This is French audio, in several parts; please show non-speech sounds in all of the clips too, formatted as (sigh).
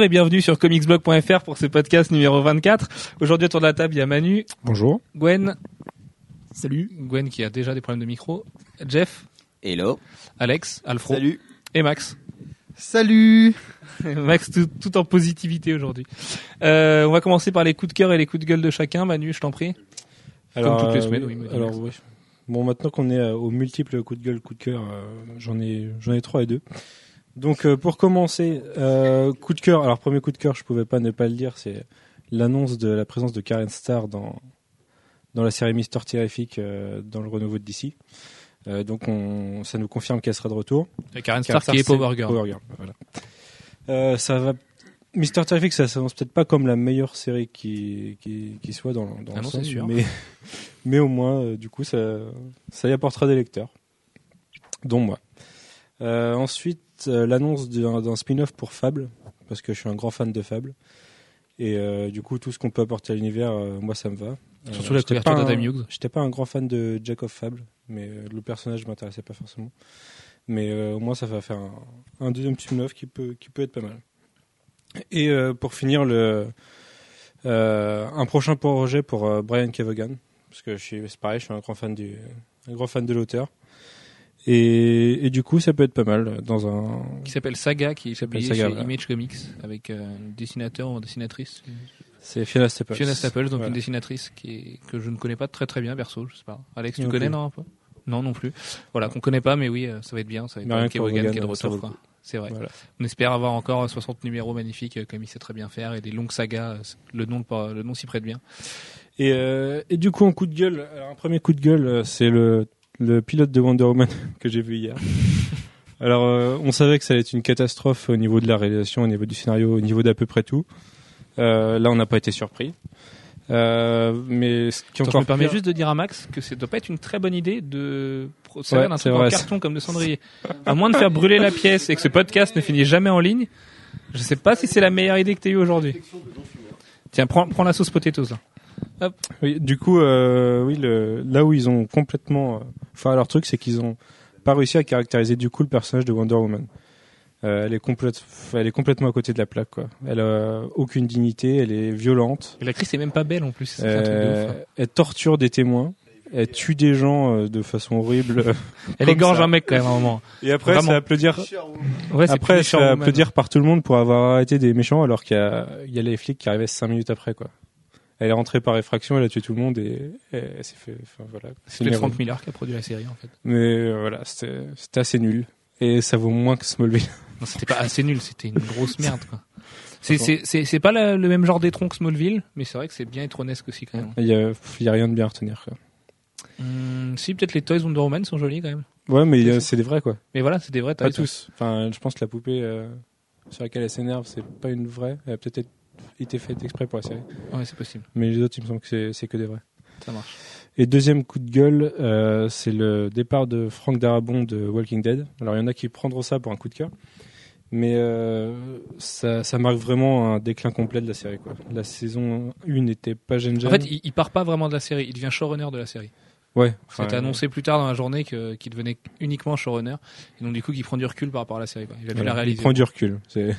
Bonjour et bienvenue sur comicsblog.fr pour ce podcast numéro 24. Aujourd'hui autour de la table, il y a Manu, Bonjour. Gwen, Salut. Gwen qui a déjà des problèmes de micro, Jeff, Hello. Alex, Alfro Salut. et Max. Salut. (laughs) Max tout, tout en positivité aujourd'hui. Euh, on va commencer par les coups de cœur et les coups de gueule de chacun. Manu, je t'en prie. Comme toutes les semaines, oui, dit Alors, oui. Bon, maintenant qu'on est euh, aux multiples coups de gueule, coups de cœur, euh, j'en ai, j'en ai trois et deux. Donc, euh, pour commencer, euh, coup de cœur. Alors, premier coup de cœur, je pouvais pas ne pas le dire, c'est l'annonce de la présence de Karen Starr dans dans la série Mister Terrific euh, dans le renouveau de DC. Donc, on, ça nous confirme qu'elle sera de retour. Et Karen Karen Stark qui est Power Girl. Power Girl, voilà. Ça va. Mister Terrific, ça s'annonce peut-être pas comme la meilleure série qui, qui, qui soit dans, dans Ah l'ensemble, c'est sûr. mais (laughs) mais au moins, du coup, ça ça y apportera des lecteurs, dont moi. Ensuite, l'annonce d'un spin-off pour Fable, parce que je suis un grand fan de Fable. Et euh, du coup, tout ce qu'on peut apporter à l'univers, euh, moi, ça me va. Euh, Surtout la couverture d'Adam Hughes. J'étais pas un grand fan de Jack of Fable, mais euh, le personnage m'intéressait pas forcément. Mais euh, au moins, ça va faire un, un deuxième spin-off qui peut, qui peut être pas mal. Et euh, pour finir, le, euh, un prochain projet pour euh, Brian Kevogan, parce que je suis, c'est pareil, je suis un grand fan du, un grand fan de l'auteur. Et, et du coup, ça peut être pas mal dans un. Qui s'appelle Saga, qui est s'appelle publié Saga, chez voilà. Image Comics avec euh, un dessinateur ou dessinatrice. C'est Fiona Staples. Fiona Staples, donc Voilà. une dessinatrice qui est, que je ne connais pas très très bien perso, je sais pas. Alex, tu Non connais plus. non un peu? Non non plus. Voilà, qu'on connaît pas, mais oui, euh, ça va être bien, ça va être bien qui est de vaut retour. C'est vrai. Voilà. On espère avoir encore 60 numéros magnifiques euh, comme il sait très bien faire et des longues sagas. euh, Le nom, le nom s'y prête bien. Et, euh, et du coup, en coup de gueule, alors, un premier coup de gueule, euh, c'est le, le pilote de Wonder Woman (laughs) que j'ai vu hier. (laughs) Alors, euh, on savait que ça allait être une catastrophe au niveau de la réalisation, au niveau du scénario, au niveau d'à peu près tout. Euh, là, on n'a pas été surpris. Euh, mais ce qui Attends, je encore me permets juste de dire à Max que ça doit pas être une très bonne idée de procéder Ouais, c'est truc en carton comme de cendrier. À moins de faire brûler la pièce et que ce podcast ne finisse jamais en ligne, je sais pas si c'est la meilleure idée que tu as eue aujourd'hui. Tiens, prends, prends la sauce potatoes là. Oui, du coup, euh, oui, le, là où ils ont complètement, euh, enfin, leur truc, c'est qu'ils ont pas réussi à caractériser du coup le personnage de Wonder Woman. Euh, elle est complète, elle est complètement à côté de la plaque, quoi. Elle a aucune dignité, elle est violente. Et l'actrice est même pas belle en plus. c'est un truc de Euh, ouf, hein. elle torture des témoins. Elle tue des gens euh, de façon horrible. (laughs) Elle comme égorge ça. un mec quand même à un moment. Et après, Vraiment. ça applaudir. Ouais, c'est Après, Woman. applaudir par tout le monde pour avoir arrêté des méchants, alors qu'il y a, il y a les flics qui arrivaient cinq minutes après, quoi. Elle est rentrée par effraction, elle a tué tout le monde et, et elle s'est fait. Enfin voilà. C'est le Frank. Miller qui a produit la série en fait. Mais euh, voilà, c'était assez nul. Et ça vaut moins que Smallville. (laughs) Non, c'était pas assez nul, c'était une grosse (laughs) merde quoi. C'est pas la- le même genre d'étron que Smallville, mais c'est vrai que c'est bien étronesque aussi quand même. Il y a, il y a rien de bien à retenir. Quoi. Hum, si peut-être les toys Wonder Woman sont jolis quand même. Ouais, mais c'est des vrais quoi. Mais voilà, c'est des vrais Pas tous. Enfin, je pense que la poupée euh, sur laquelle elle s'énerve, c'est pas une vraie. Elle a peut-être été faite exprès pour la série. Ouais, c'est possible. Mais les autres, il me semble que c'est- que des vrais. Ça marche. Et deuxième coup de gueule, euh, c'est le départ de Frank Darabont de Walking Dead. Alors il y en a qui prendront ça pour un coup de cœur, mais euh, ça, ça marque vraiment un déclin complet de la série. Quoi. La saison 1 n'était pas gêne En fait, il, il part pas vraiment de la série, il devient showrunner de la série. ouais, enfin, C'était annoncé plus tard dans la journée qu'il devenait uniquement showrunner et donc du coup qu'il prend du recul par rapport à la série quoi. Il va voilà, la il réaliser. prend du recul. C'est-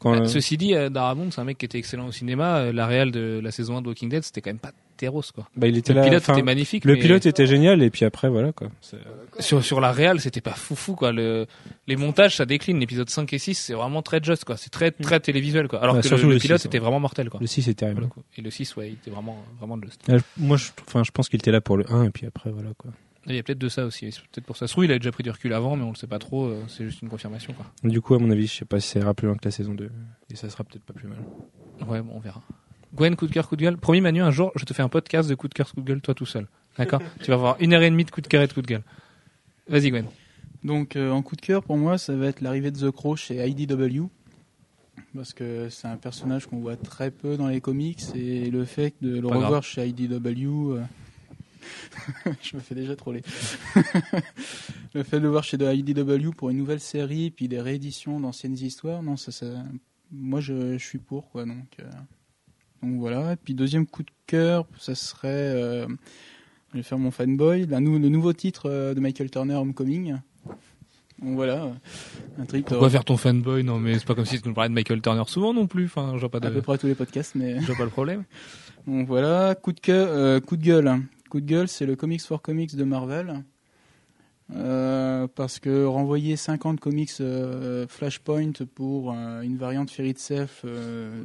quand, Bah, euh, Ceci dit, euh, Darabont, c'est un mec qui était excellent au cinéma. Euh, La réelle de la saison 1 de Walking Dead, c'était quand même pas terros quoi. bah, il était Le là. pilote était magnifique. le mais pilote était génial et puis après voilà quoi. C'est- sur sur la réelle, c'était pas foufou quoi. Le, les montages, ça décline. L'épisode 5 et 6, c'est vraiment très just quoi. C'est très très télévisuel quoi. Alors Ouais, que surtout le, le le pilote 6, était vraiment mortel quoi. Le 6 est terrible. Et le 6, ouais, il était vraiment vraiment just. Euh, Moi, je, enfin, je pense qu'il était là pour le 1 et puis après voilà quoi. Il y a peut-être de ça aussi. C'est peut-être pour ça. Se trouve, il a déjà pris du recul avant, mais on le sait pas trop. euh, C'est juste une confirmation quoi. Du coup, à mon avis, je sais pas si ça ira plus loin que la saison 2 et ça sera peut-être pas plus mal. Ouais, bon, on verra. Gwen, coup de cœur, coup de gueule. Promis Manu, un jour, je te fais un podcast de coup de cœur, coup de gueule, toi tout seul. D'accord (laughs) Tu vas avoir une heure et demie de coup de cœur et de coup de gueule. Vas-y Gwen. Donc euh, en coup de cœur pour moi, ça va être l'arrivée de The Crow chez IDW. Parce que c'est un personnage qu'on voit très peu dans les comics et le fait de le Pas revoir grave. chez IDW, euh, (laughs) je me fais déjà troller. (laughs) le fait de le voir chez de IDW pour une nouvelle série puis des rééditions d'anciennes histoires, non, ça, ça, moi je, je suis pour quoi. Donc, euh, donc voilà. Et puis deuxième coup de cœur, ça serait euh, Je vais faire mon fanboy. La nou- le nouveau titre euh, de Michael Turner, Homecoming. Donc voilà, un truc. Pourquoi euh, faire ton fanboy? Non, mais c'est pas comme si tu nous parlais de Michael Turner souvent non plus. Enfin, pas à peu de, près tous les podcasts, mais je vois pas le problème. (laughs) donc voilà, coup de euh, coup de gueule. Coup de gueule, c'est le Comics for Comics de Marvel. Euh, parce que renvoyer 50 comics euh, Flashpoint pour euh, une variante Fairy Self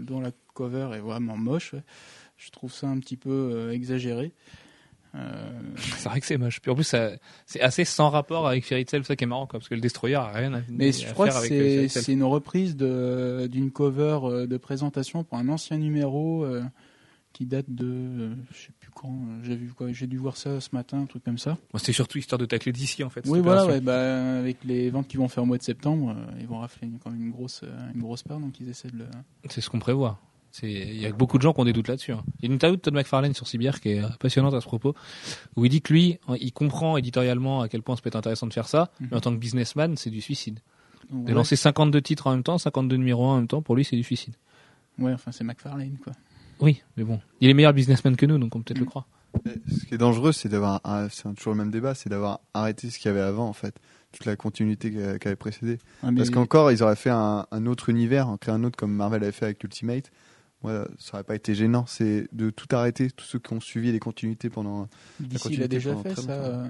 dont la cover est vraiment moche, ouais. je trouve ça un petit peu euh, exagéré. (laughs) C'est vrai que c'est moche. Puis en plus, c'est assez sans rapport avec Fairy Tail, ça qui est marrant, quoi, parce que le Destroyer a rien à, Mais à je crois que faire c'est une reprise d'une cover de présentation pour un ancien numéro qui date de euh, je sais plus quand. euh, J'ai vu quoi J'ai dû voir ça ce matin, un truc comme ça. Bon, C'était surtout histoire de tacler d'ici, en fait. Oui, voilà. Ouais, bah, avec les ventes qu'ils vont faire au mois de septembre, euh, ils vont rafler quand même une grosse euh, une grosse part, donc ils essaient de le. C'est ce qu'on prévoit. Il y a beaucoup de gens qui ont des doutes là-dessus. hein. Il y a une interview de Todd McFarlane sur CBR qui est passionnante à ce propos, où il dit que lui, hein, il comprend éditorialement à quel point ça peut être intéressant de faire ça, Mhm. mais en tant que businessman, c'est du suicide. De lancer 52 titres en même temps, 52 numéros en même temps, pour lui, c'est du suicide. Ouais, enfin c'est McFarlane quoi. Oui, mais bon. Il est meilleur businessman que nous, donc on peut peut-être le croire. Ce qui est dangereux, c'est d'avoir, ah, c'est toujours le même débat, c'est d'avoir arrêté ce qu'il y avait avant, en fait. Toute la continuité qui avait précédé. Mais- Parce qu'encore, ils auraient fait un, un autre univers, en créé un autre comme Marvel avait fait avec Ultimate. Moi, ça aurait pas été gênant. C'est de tout arrêter, tous ceux qui ont suivi les continuités pendant. d'ici il a déjà fait ça. euh,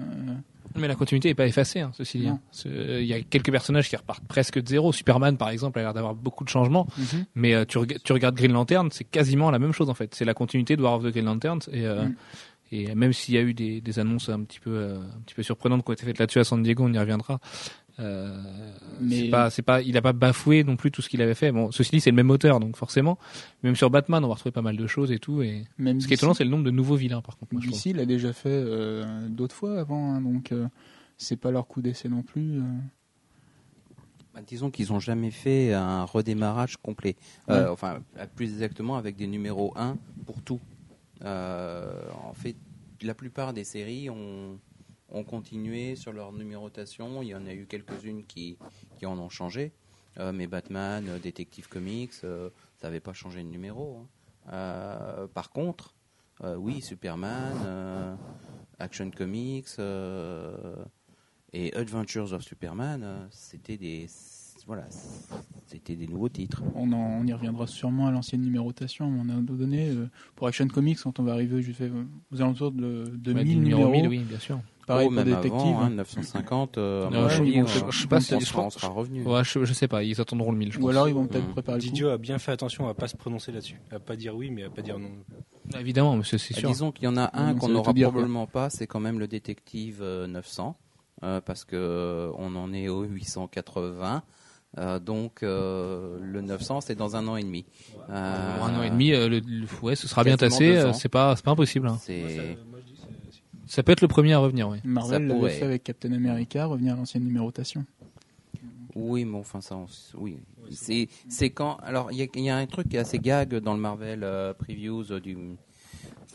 Mais la continuité n'est pas effacée, hein, ceci dit. Hein. Euh, Il y a quelques personnages qui repartent presque de zéro. Superman, par exemple, a l'air d'avoir beaucoup de changements. mhm. Mais euh, tu, reg- tu regardes Green Lantern, c'est quasiment la même chose en fait. C'est la continuité de War of the Green Lantern. Et, euh, Mm. et même s'il y a eu des, des annonces un petit peu, euh, un petit peu surprenantes qui ont été faites là-dessus à San Diego, on y reviendra. Euh, Mais- c'est pas, c'est pas, il a pas bafoué non plus tout ce qu'il avait fait. Bon, ceci dit, c'est le même auteur, donc forcément, même sur Batman, on va retrouver pas mal de choses et tout. Et Même ce qui est étonnant, c'est le nombre de nouveaux vilains, par contre. Moi, je trouve. D'ici, il a déjà fait euh, d'autres fois avant, hein, donc euh, c'est pas leur coup d'essai non plus. euh. Bah, disons qu'ils n'ont jamais fait un redémarrage complet. Euh, Ouais. Enfin, plus exactement avec des numéros 1 pour tout. Euh, en fait, la plupart des séries ont, ont continué sur leur numérotation. Il y en a eu quelques-unes qui, qui en ont changé. Euh, mais Batman, euh, Detective Comics, euh, ça n'avait pas changé de numéro. hein. Euh, par contre, euh, oui, Superman, euh, Action Comics euh, et Adventures of Superman, euh, c'était des voilà, c'était des nouveaux titres. On, en- on y reviendra sûrement à l'ancienne numérotation, mais on a donné euh, pour Action Comics quand on va arriver je fais, aux alentours de, de Ouais, 1000 numéro numéros. 1000, oui, bien sûr. Pareil Oh, même Détective. avant, hein, 950. euh, Non, je- je- on- je sais pas si- sera, on sera revenu. Ouais, je, je sais pas, ils attendront le 1000, je Ou pense. alors ils vont peut-être Mm. préparer le coup. Didio a bien fait attention à pas se prononcer là-dessus, à pas dire oui mais à pas dire non. Ah, Évidemment, mais c'est c'est Ah, sûr. disons qu'il y en a un qu'on n'aura probablement pas, c'est quand même le détective euh, 900, euh, parce que euh, on en est au 880. euh, donc euh, le 900 c'est dans un an et demi. Euh, un an et demi, euh, le, le- ouais, ce sera bien tassé. euh. C'est pas, c'est pas impossible. hein. Ça peut être le premier à revenir, oui. Marvel Ça l'avait pourrait. fait avec Captain America, revenir à l'ancienne numérotation. Oui, mais enfin ça, on oui. C'est quand. Alors il y, a- il y a un truc qui est assez gag dans le Marvel euh, Previews euh, du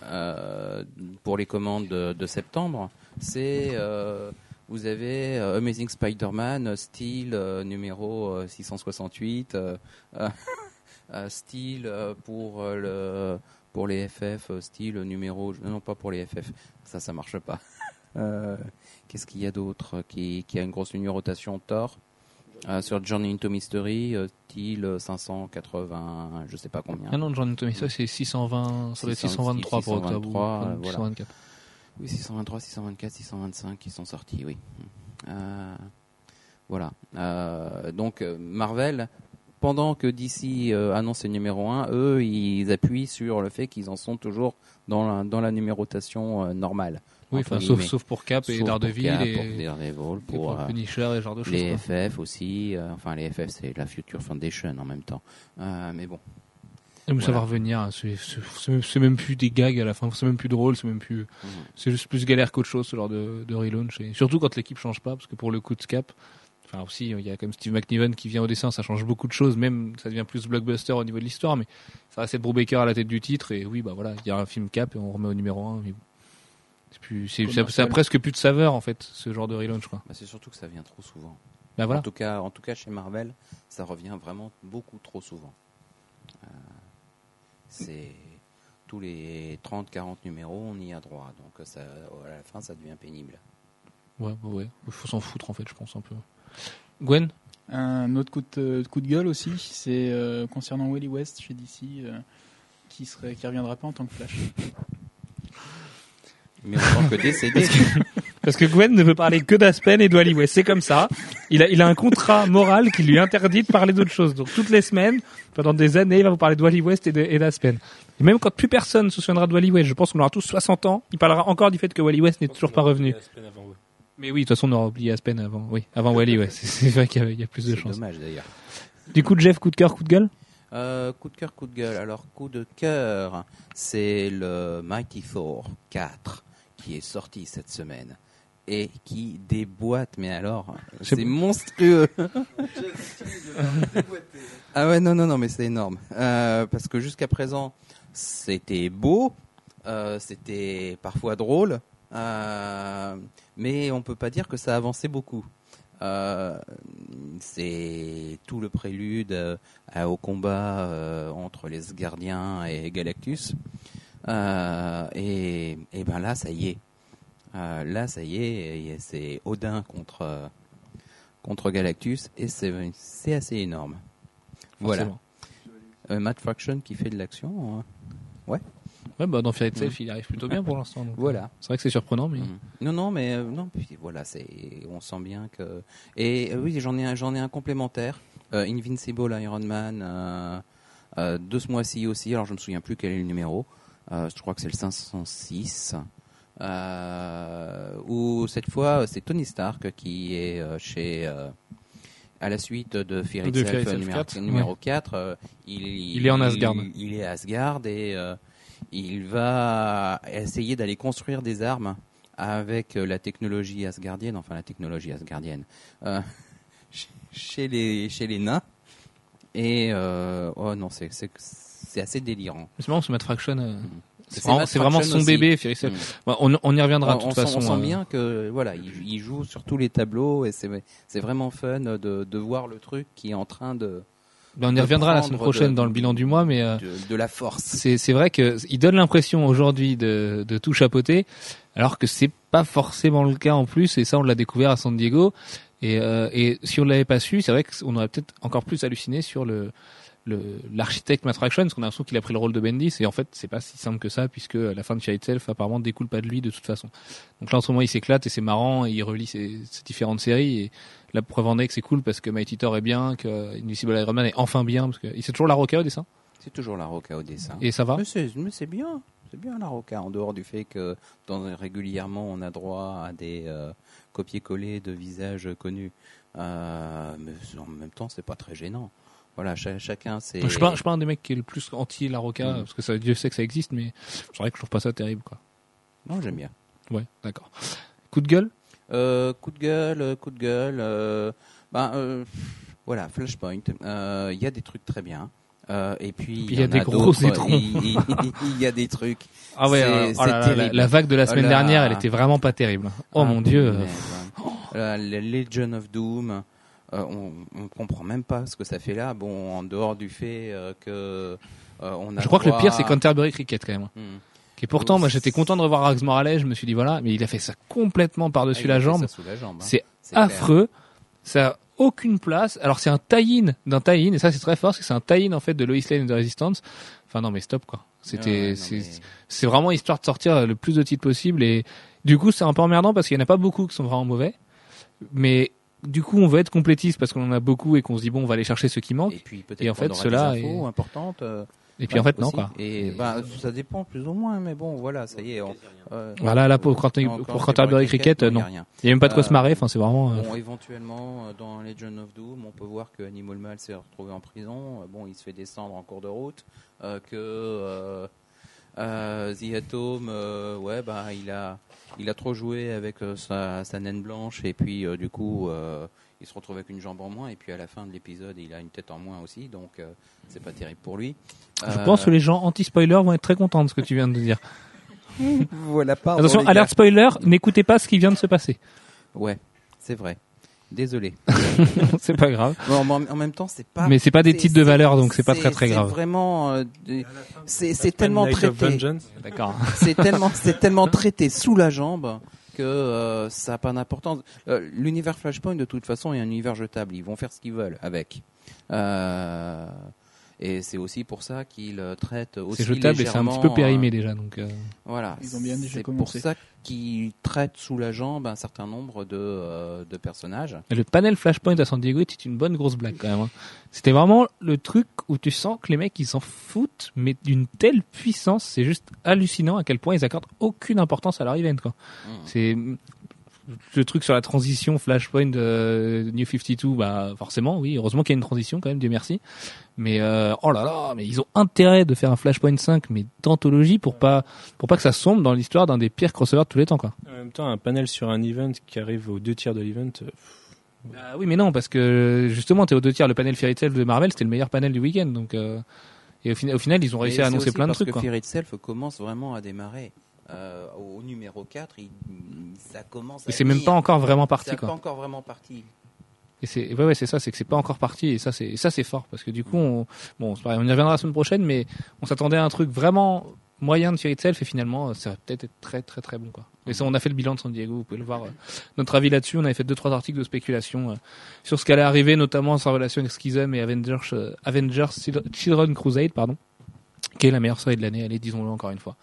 euh, pour les commandes de, de septembre. C'est euh, vous avez euh, Amazing Spider-Man style euh, numéro euh, 668, euh, euh, (laughs) euh, style euh, pour euh, le pour les FF, euh, style numéro non pas pour les FF, ça ça marche pas. (laughs) Euh, Qu'est-ce qu'il y a d'autre qui, qui a une grosse numérotation Thor euh, sur Journey into Mystery, euh, style euh, 580, je sais pas combien. Ah non, John Tommy, ça c'est 620, ça doit être 623 pour octobre. 623, ou euh, voilà. 624. Oui, 623, 624, 625 qui sont sortis, oui. Euh, voilà. Euh, donc euh, Marvel, pendant que DC euh, annonce le numéro 1, eux, ils appuient sur le fait qu'ils en sont toujours dans la, dans la numérotation euh, normale. Oui, enfin, sauf, pour Cap et Sauf pour Daredevil Cap, et, pour et Daredevil, pour, pour, euh, Punisher et ce genre de choses. les quoi. FF aussi. euh, enfin, les FF, c'est la Future Foundation en même temps. Mais bon. Et mais ça voilà. va revenir. hein, C'est même- plus des gags à la fin. C'est même plus drôle. C'est même plus. Mhm. C'est juste plus galère qu'autre chose ce genre de, de relaunch. Et surtout quand l'équipe change pas, parce que pour le coup de Cap, enfin aussi il y a comme Steve McNiven qui vient au dessin, ça change beaucoup de choses. Même ça devient plus blockbuster au niveau de l'histoire, mais ça reste Brubaker à la tête du titre. Et oui, bah voilà, il y a un film Cap et on remet au numéro 1 Mais plus, c'est, ça, ça a presque plus de saveur en fait, ce genre de relaunch quoi. Bah, c'est surtout que ça vient trop souvent. Bah voilà. En tout cas, en tout cas chez Marvel, ça revient vraiment beaucoup trop souvent. Euh, c'est tous les 30-40 numéros, on y a droit. Donc ça, à la fin, ça devient pénible. Ouais, ouais. Il faut s'en foutre en fait, je pense un peu. Gwen Un autre coup de, coup de gueule aussi, c'est euh, concernant Wally West chez DC, euh, qui serait, qui reviendra pas en tant que Flash. Mais en tant que décédé. Parce que Gwen ne veut parler que d'Aspen et de Wally West. C'est comme ça. Il a, il a un contrat moral qui lui interdit de parler d'autre chose. Donc toutes les semaines, pendant des années, il va vous parler de Wally West et de- et d'Aspen. Et même quand plus personne se souviendra de Wally West, je pense qu'on aura tous 60 ans, il parlera encore du fait que Wally West n'est toujours pas revenu. Mais oui, de toute façon, on aura oublié Aspen avant. Oui, avant Wally, ouais. (laughs) C'est vrai qu'il y a- il y a plus de C'est chances. dommage d'ailleurs. Du coup, Jeff, coup de cœur, coup de gueule? Euh, coup de cœur, coup de gueule. Alors, coup de cœur, c'est le Mighty Thor 4 qui est sorti cette semaine et qui déboîte, mais alors, C'est c'est bon. monstrueux. (laughs) ah ouais, non, non, non, mais c'est énorme. Euh, parce que jusqu'à présent, c'était beau, euh, c'était parfois drôle, euh, mais on peut pas dire que ça avançait beaucoup. Euh, c'est tout le prélude euh, à- au combat entre les Gardiens et Galactus. Et, et ben là, ça y est. Là, ça y est, c'est Odin contre, contre Galactus, et c'est assez énorme. Voilà. Euh, Matt Fraction qui fait de l'action. hein. Ouais, bah, dans Fear Itself, il arrive plutôt bien pour l'instant. donc, Voilà. euh, C'est vrai que c'est surprenant, mais. Mhm. Non, non, mais euh, non, puis voilà, c'est, on sent bien que. Et euh, oui, j'en ai j'en ai un complémentaire, euh, Invincible Iron Man, euh, euh, de ce mois-ci aussi. Alors je me souviens plus quel est le numéro. Euh, je crois que c'est le 506. Euh, où cette fois c'est Tony Stark qui est euh, chez euh, à la suite de Fear De Fear Itself, Itself numéro, 4, numéro 4 euh, il, Il est en Asgard. il, il est à Asgard et euh, il va essayer d'aller construire des armes avec euh, la technologie asgardienne, enfin la technologie asgardienne, euh, (laughs) ch- chez les chez les nains. Et euh, oh non, c'est c'est c'est assez délirant. C'est marrant, ce Matt Fraction, euh, c'est C'est vraiment, c'est son aussi. bébé, Fear Itself. Mm. Bah, on, on y reviendra de toute on façon. sent, on sent euh, bien que voilà, il, il joue sur tous les tableaux et c'est c'est vraiment fun de, de voir le truc qui est en train de on y reviendra la semaine prochaine de- dans le bilan du mois, mais euh, de, de la force. c'est vrai que il donne l'impression aujourd'hui de, de tout chapeauter, alors que c'est pas forcément le cas en plus. Et ça, on l'a découvert à San Diego. Et, euh, et si on l'avait pas su, c'est vrai qu'on aurait peut-être encore plus halluciné sur le l'architecte Matt Fraction, parce qu'on a l'impression qu'il a pris le rôle de Bendis, et en fait, c'est pas si simple que ça, puisque la fin de Fear Itself apparemment découle pas de lui de toute façon. Donc là, en ce moment, il s'éclate et c'est marrant, et il relie ses, ses différentes séries, et la preuve en est que c'est cool parce que Mighty Thor est bien, que Invisible Iron Man est enfin bien, parce que c'est toujours la Roca au dessin, C'est toujours la roca au dessin. et ça va? Mais c'est bien, c'est bien la roca, en dehors du fait que dans, régulièrement on a droit à des euh, copier-coller de visages connus. Euh, mais en même temps, c'est pas très gênant. Voilà, cha- chacun c'est. Je suis pas, je suis pas un des mecs qui est le plus anti la Roca, Mm. parce que ça, Dieu sait que ça existe, mais c'est vrai que je trouve pas ça terrible, quoi. Non, j'aime bien. Ouais, d'accord. Coup de gueule? Euh, coup de gueule, euh, coup de gueule. euh, ben, euh, voilà, Flashpoint. Il y a des trucs très bien. Et puis il y a des gros étrons. Il y a des trucs. (laughs) Ah ouais, oh là la, vague de la semaine Oh là. dernière, elle était vraiment pas terrible. Oh Ah, mon dieu. (gasps) La, Legion of Doom. on, on comprend même pas ce que ça fait là. Bon, en dehors du fait que on a. Je crois que le pire, c'est Canterbury Cricket quand même. Hmm. Et pourtant, moi, j'étais content de revoir Rax Morales. Je me suis dit voilà, mais il a fait ça complètement Ah, par-dessus il la jambe. hein. C'est clair. affreux. Ça a aucune place. Alors c'est un tie-in d'un tie-in et ça c'est très fort parce que c'est un tie-in en fait de Lois Lane et de Resistance. Enfin non mais stop quoi. C'était Ouais, c'est mais- vraiment histoire de sortir le plus de titres possible et du coup c'est un peu emmerdant parce qu'il y en a pas beaucoup qui sont vraiment mauvais. Mais du coup on veut être complétiste parce qu'on en a beaucoup et qu'on se dit bon on va aller chercher ceux qui manquent. Et puis peut-être en fait, cela est- importantes. Et puis en fait non aussi. quoi. Et bah, ça dépend plus ou moins, mais bon, voilà, ça y est. on- euh, Voilà là pour, non, pour quand Cricket, non, il y a même pas de quoi Euh, se marrer. Enfin c'est vraiment. euh, Bon, éventuellement, euh, dans Legend of Doom, on peut voir que Animal Mal s'est retrouvé en prison. Bon, il se fait descendre en cours de route. que The Atom, ouais, bah, il a, il a trop joué avec sa, sa naine blanche et puis du coup, il se retrouve avec une jambe en moins. Et puis à la fin de l'épisode, il a une tête en moins aussi, donc c'est pas terrible pour lui. Je Euh, pense que les gens anti-spoiler vont être très contents de ce que tu viens de dire. (laughs) voilà. Attention, alerte spoiler, n'écoutez pas ce qui vient de se passer. Ouais, c'est vrai. Désolé. (laughs) c'est pas grave. Bon, mais en même temps, c'est pas. Mais c'est pas des titres de valeur, donc c'est pas très très c'est grave. vraiment. euh, c'est c'est tellement traité. Vengeance. D'accord. (laughs) C'est tellement, c'est tellement traité sous la jambe que euh, ça n'a pas d'importance. Euh, L'univers Flashpoint, de toute façon, est un univers jetable. Ils vont faire ce qu'ils veulent avec. Euh, et c'est aussi pour ça qu'ils euh, traitent aussi C'est jetable et c'est un petit peu périmé euh, déjà. Donc, euh, voilà. Ils ont bien déjà C'est pour ça qu'ils traitent sous la jambe un certain nombre de, euh, de personnages. Et Le panel Flashpoint à San Diego était une bonne grosse blague quand même. hein. C'était vraiment le truc où tu sens que les mecs ils s'en foutent, mais d'une telle puissance, c'est juste hallucinant à quel point ils accordent aucune importance à leur event. Quoi. Mm. C'est le truc sur la transition Flashpoint de New 52, bah forcément oui, heureusement qu'il y a une transition quand même, Dieu merci. Mais euh, oh là là, mais ils ont intérêt de faire un Flashpoint 5 mais d'anthologie pour pas pour pas que ça sombre dans l'histoire d'un des pires crossovers de tous les temps quoi. En même temps, un panel sur un event qui arrive aux deux tiers de l'event, euh, Ah oui, mais non, parce que justement, t'es aux deux tiers. Le panel Fairy Tail de Marvel, c'était le meilleur panel du week-end. Donc, euh, et au, final, au final, ils ont réussi à annoncer plein de parce trucs. que Quoi. Fear Itself commence vraiment à démarrer. Euh, au numéro 4, il- ça commence Et c'est même pas encore vraiment parti. C'est pas encore vraiment parti. Et c'est ouais, ouais, c'est ça, c'est que c'est pas encore parti. Et ça, c'est et ça, c'est fort parce que du coup, on, bon, pareil, on y reviendra la semaine prochaine, mais on s'attendait à un truc vraiment moyen de Fear Itself et finalement, ça va peut-être être très, très, très bon. Quoi. Et ça, on a fait le bilan de San Diego. Vous pouvez le voir. euh, notre avis là-dessus, on avait fait deux, trois articles de spéculation euh, sur ce qu'allait arriver, notamment sa relation avec Schism et Avengers, euh, Avengers Children Crusade, pardon. Qui est la meilleure série de l'année, allez, disons-le encore une fois.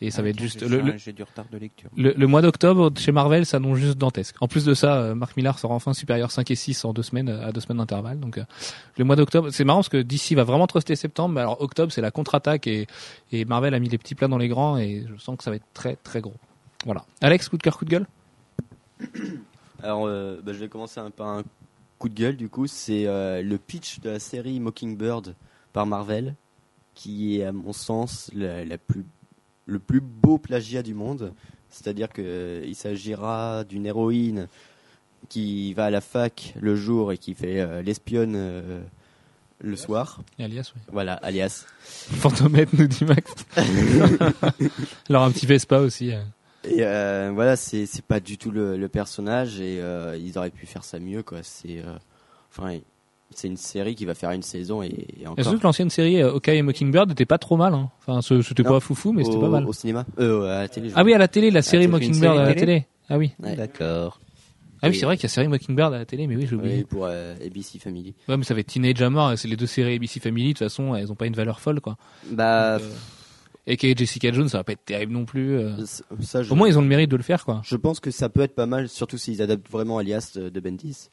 Et ça va être juste j'ai- le, du retard de lecture. le, le mois d'octobre chez Marvel s'annonce juste dantesque. En plus de ça, euh, Mark Millar sera enfin supérieur 5 et 6 en deux semaines euh, à deux semaines d'intervalle. Donc euh, le mois d'octobre, c'est marrant parce que DC va vraiment truster septembre. Mais alors octobre, c'est la contre-attaque et, et Marvel a mis les petits plats dans les grands et je sens que ça va être très très gros. Voilà. Alex, coup de cœur, coup de gueule? Alors, euh, bah, je vais commencer un, par un coup de gueule, du coup. C'est euh, le pitch de la série Mockingbird par Marvel, qui est, à mon sens, la, la plus, le plus beau plagiat du monde. C'est-à-dire qu'il s'agira d'une héroïne qui va à la fac le jour et qui fait euh, l'espionne euh, le soir. Et alias, oui. Voilà, alias. (laughs) Fantomètre nous dit Max. (laughs) alors un petit Vespa aussi. euh. Et euh, voilà, c'est c'est pas du tout le, le personnage et euh, ils auraient pu faire ça mieux quoi. C'est euh, enfin c'est une série qui va faire une saison et, et encore surtout que l'ancienne série euh, Hawkeye et Mockingbird était pas trop mal. Hein. Enfin, ce- c'était pas foufou, mais c'était pas mal. au cinéma, euh, à la télé. Ah oui, à la télé, la série Mockingbird série à la télé. Ah oui. D'accord. Ah oui, c'est vrai qu'il y a série Mockingbird à la télé, mais oui, j'ai oublié. Oui, pour euh, ABC Family. Ouais, mais ça va être Teenage Amor, et c'est les deux séries ABC Family, de toute façon, elles ont pas une valeur folle, quoi. Bah, Donc, euh, Et que Jessica Jones, ça va pas être terrible non plus. euh. c- ça, je, Au moins, ils ont le mérite de le faire, quoi. je pense que ça peut être pas mal, surtout s'ils adaptent vraiment Alias de, de Bendis.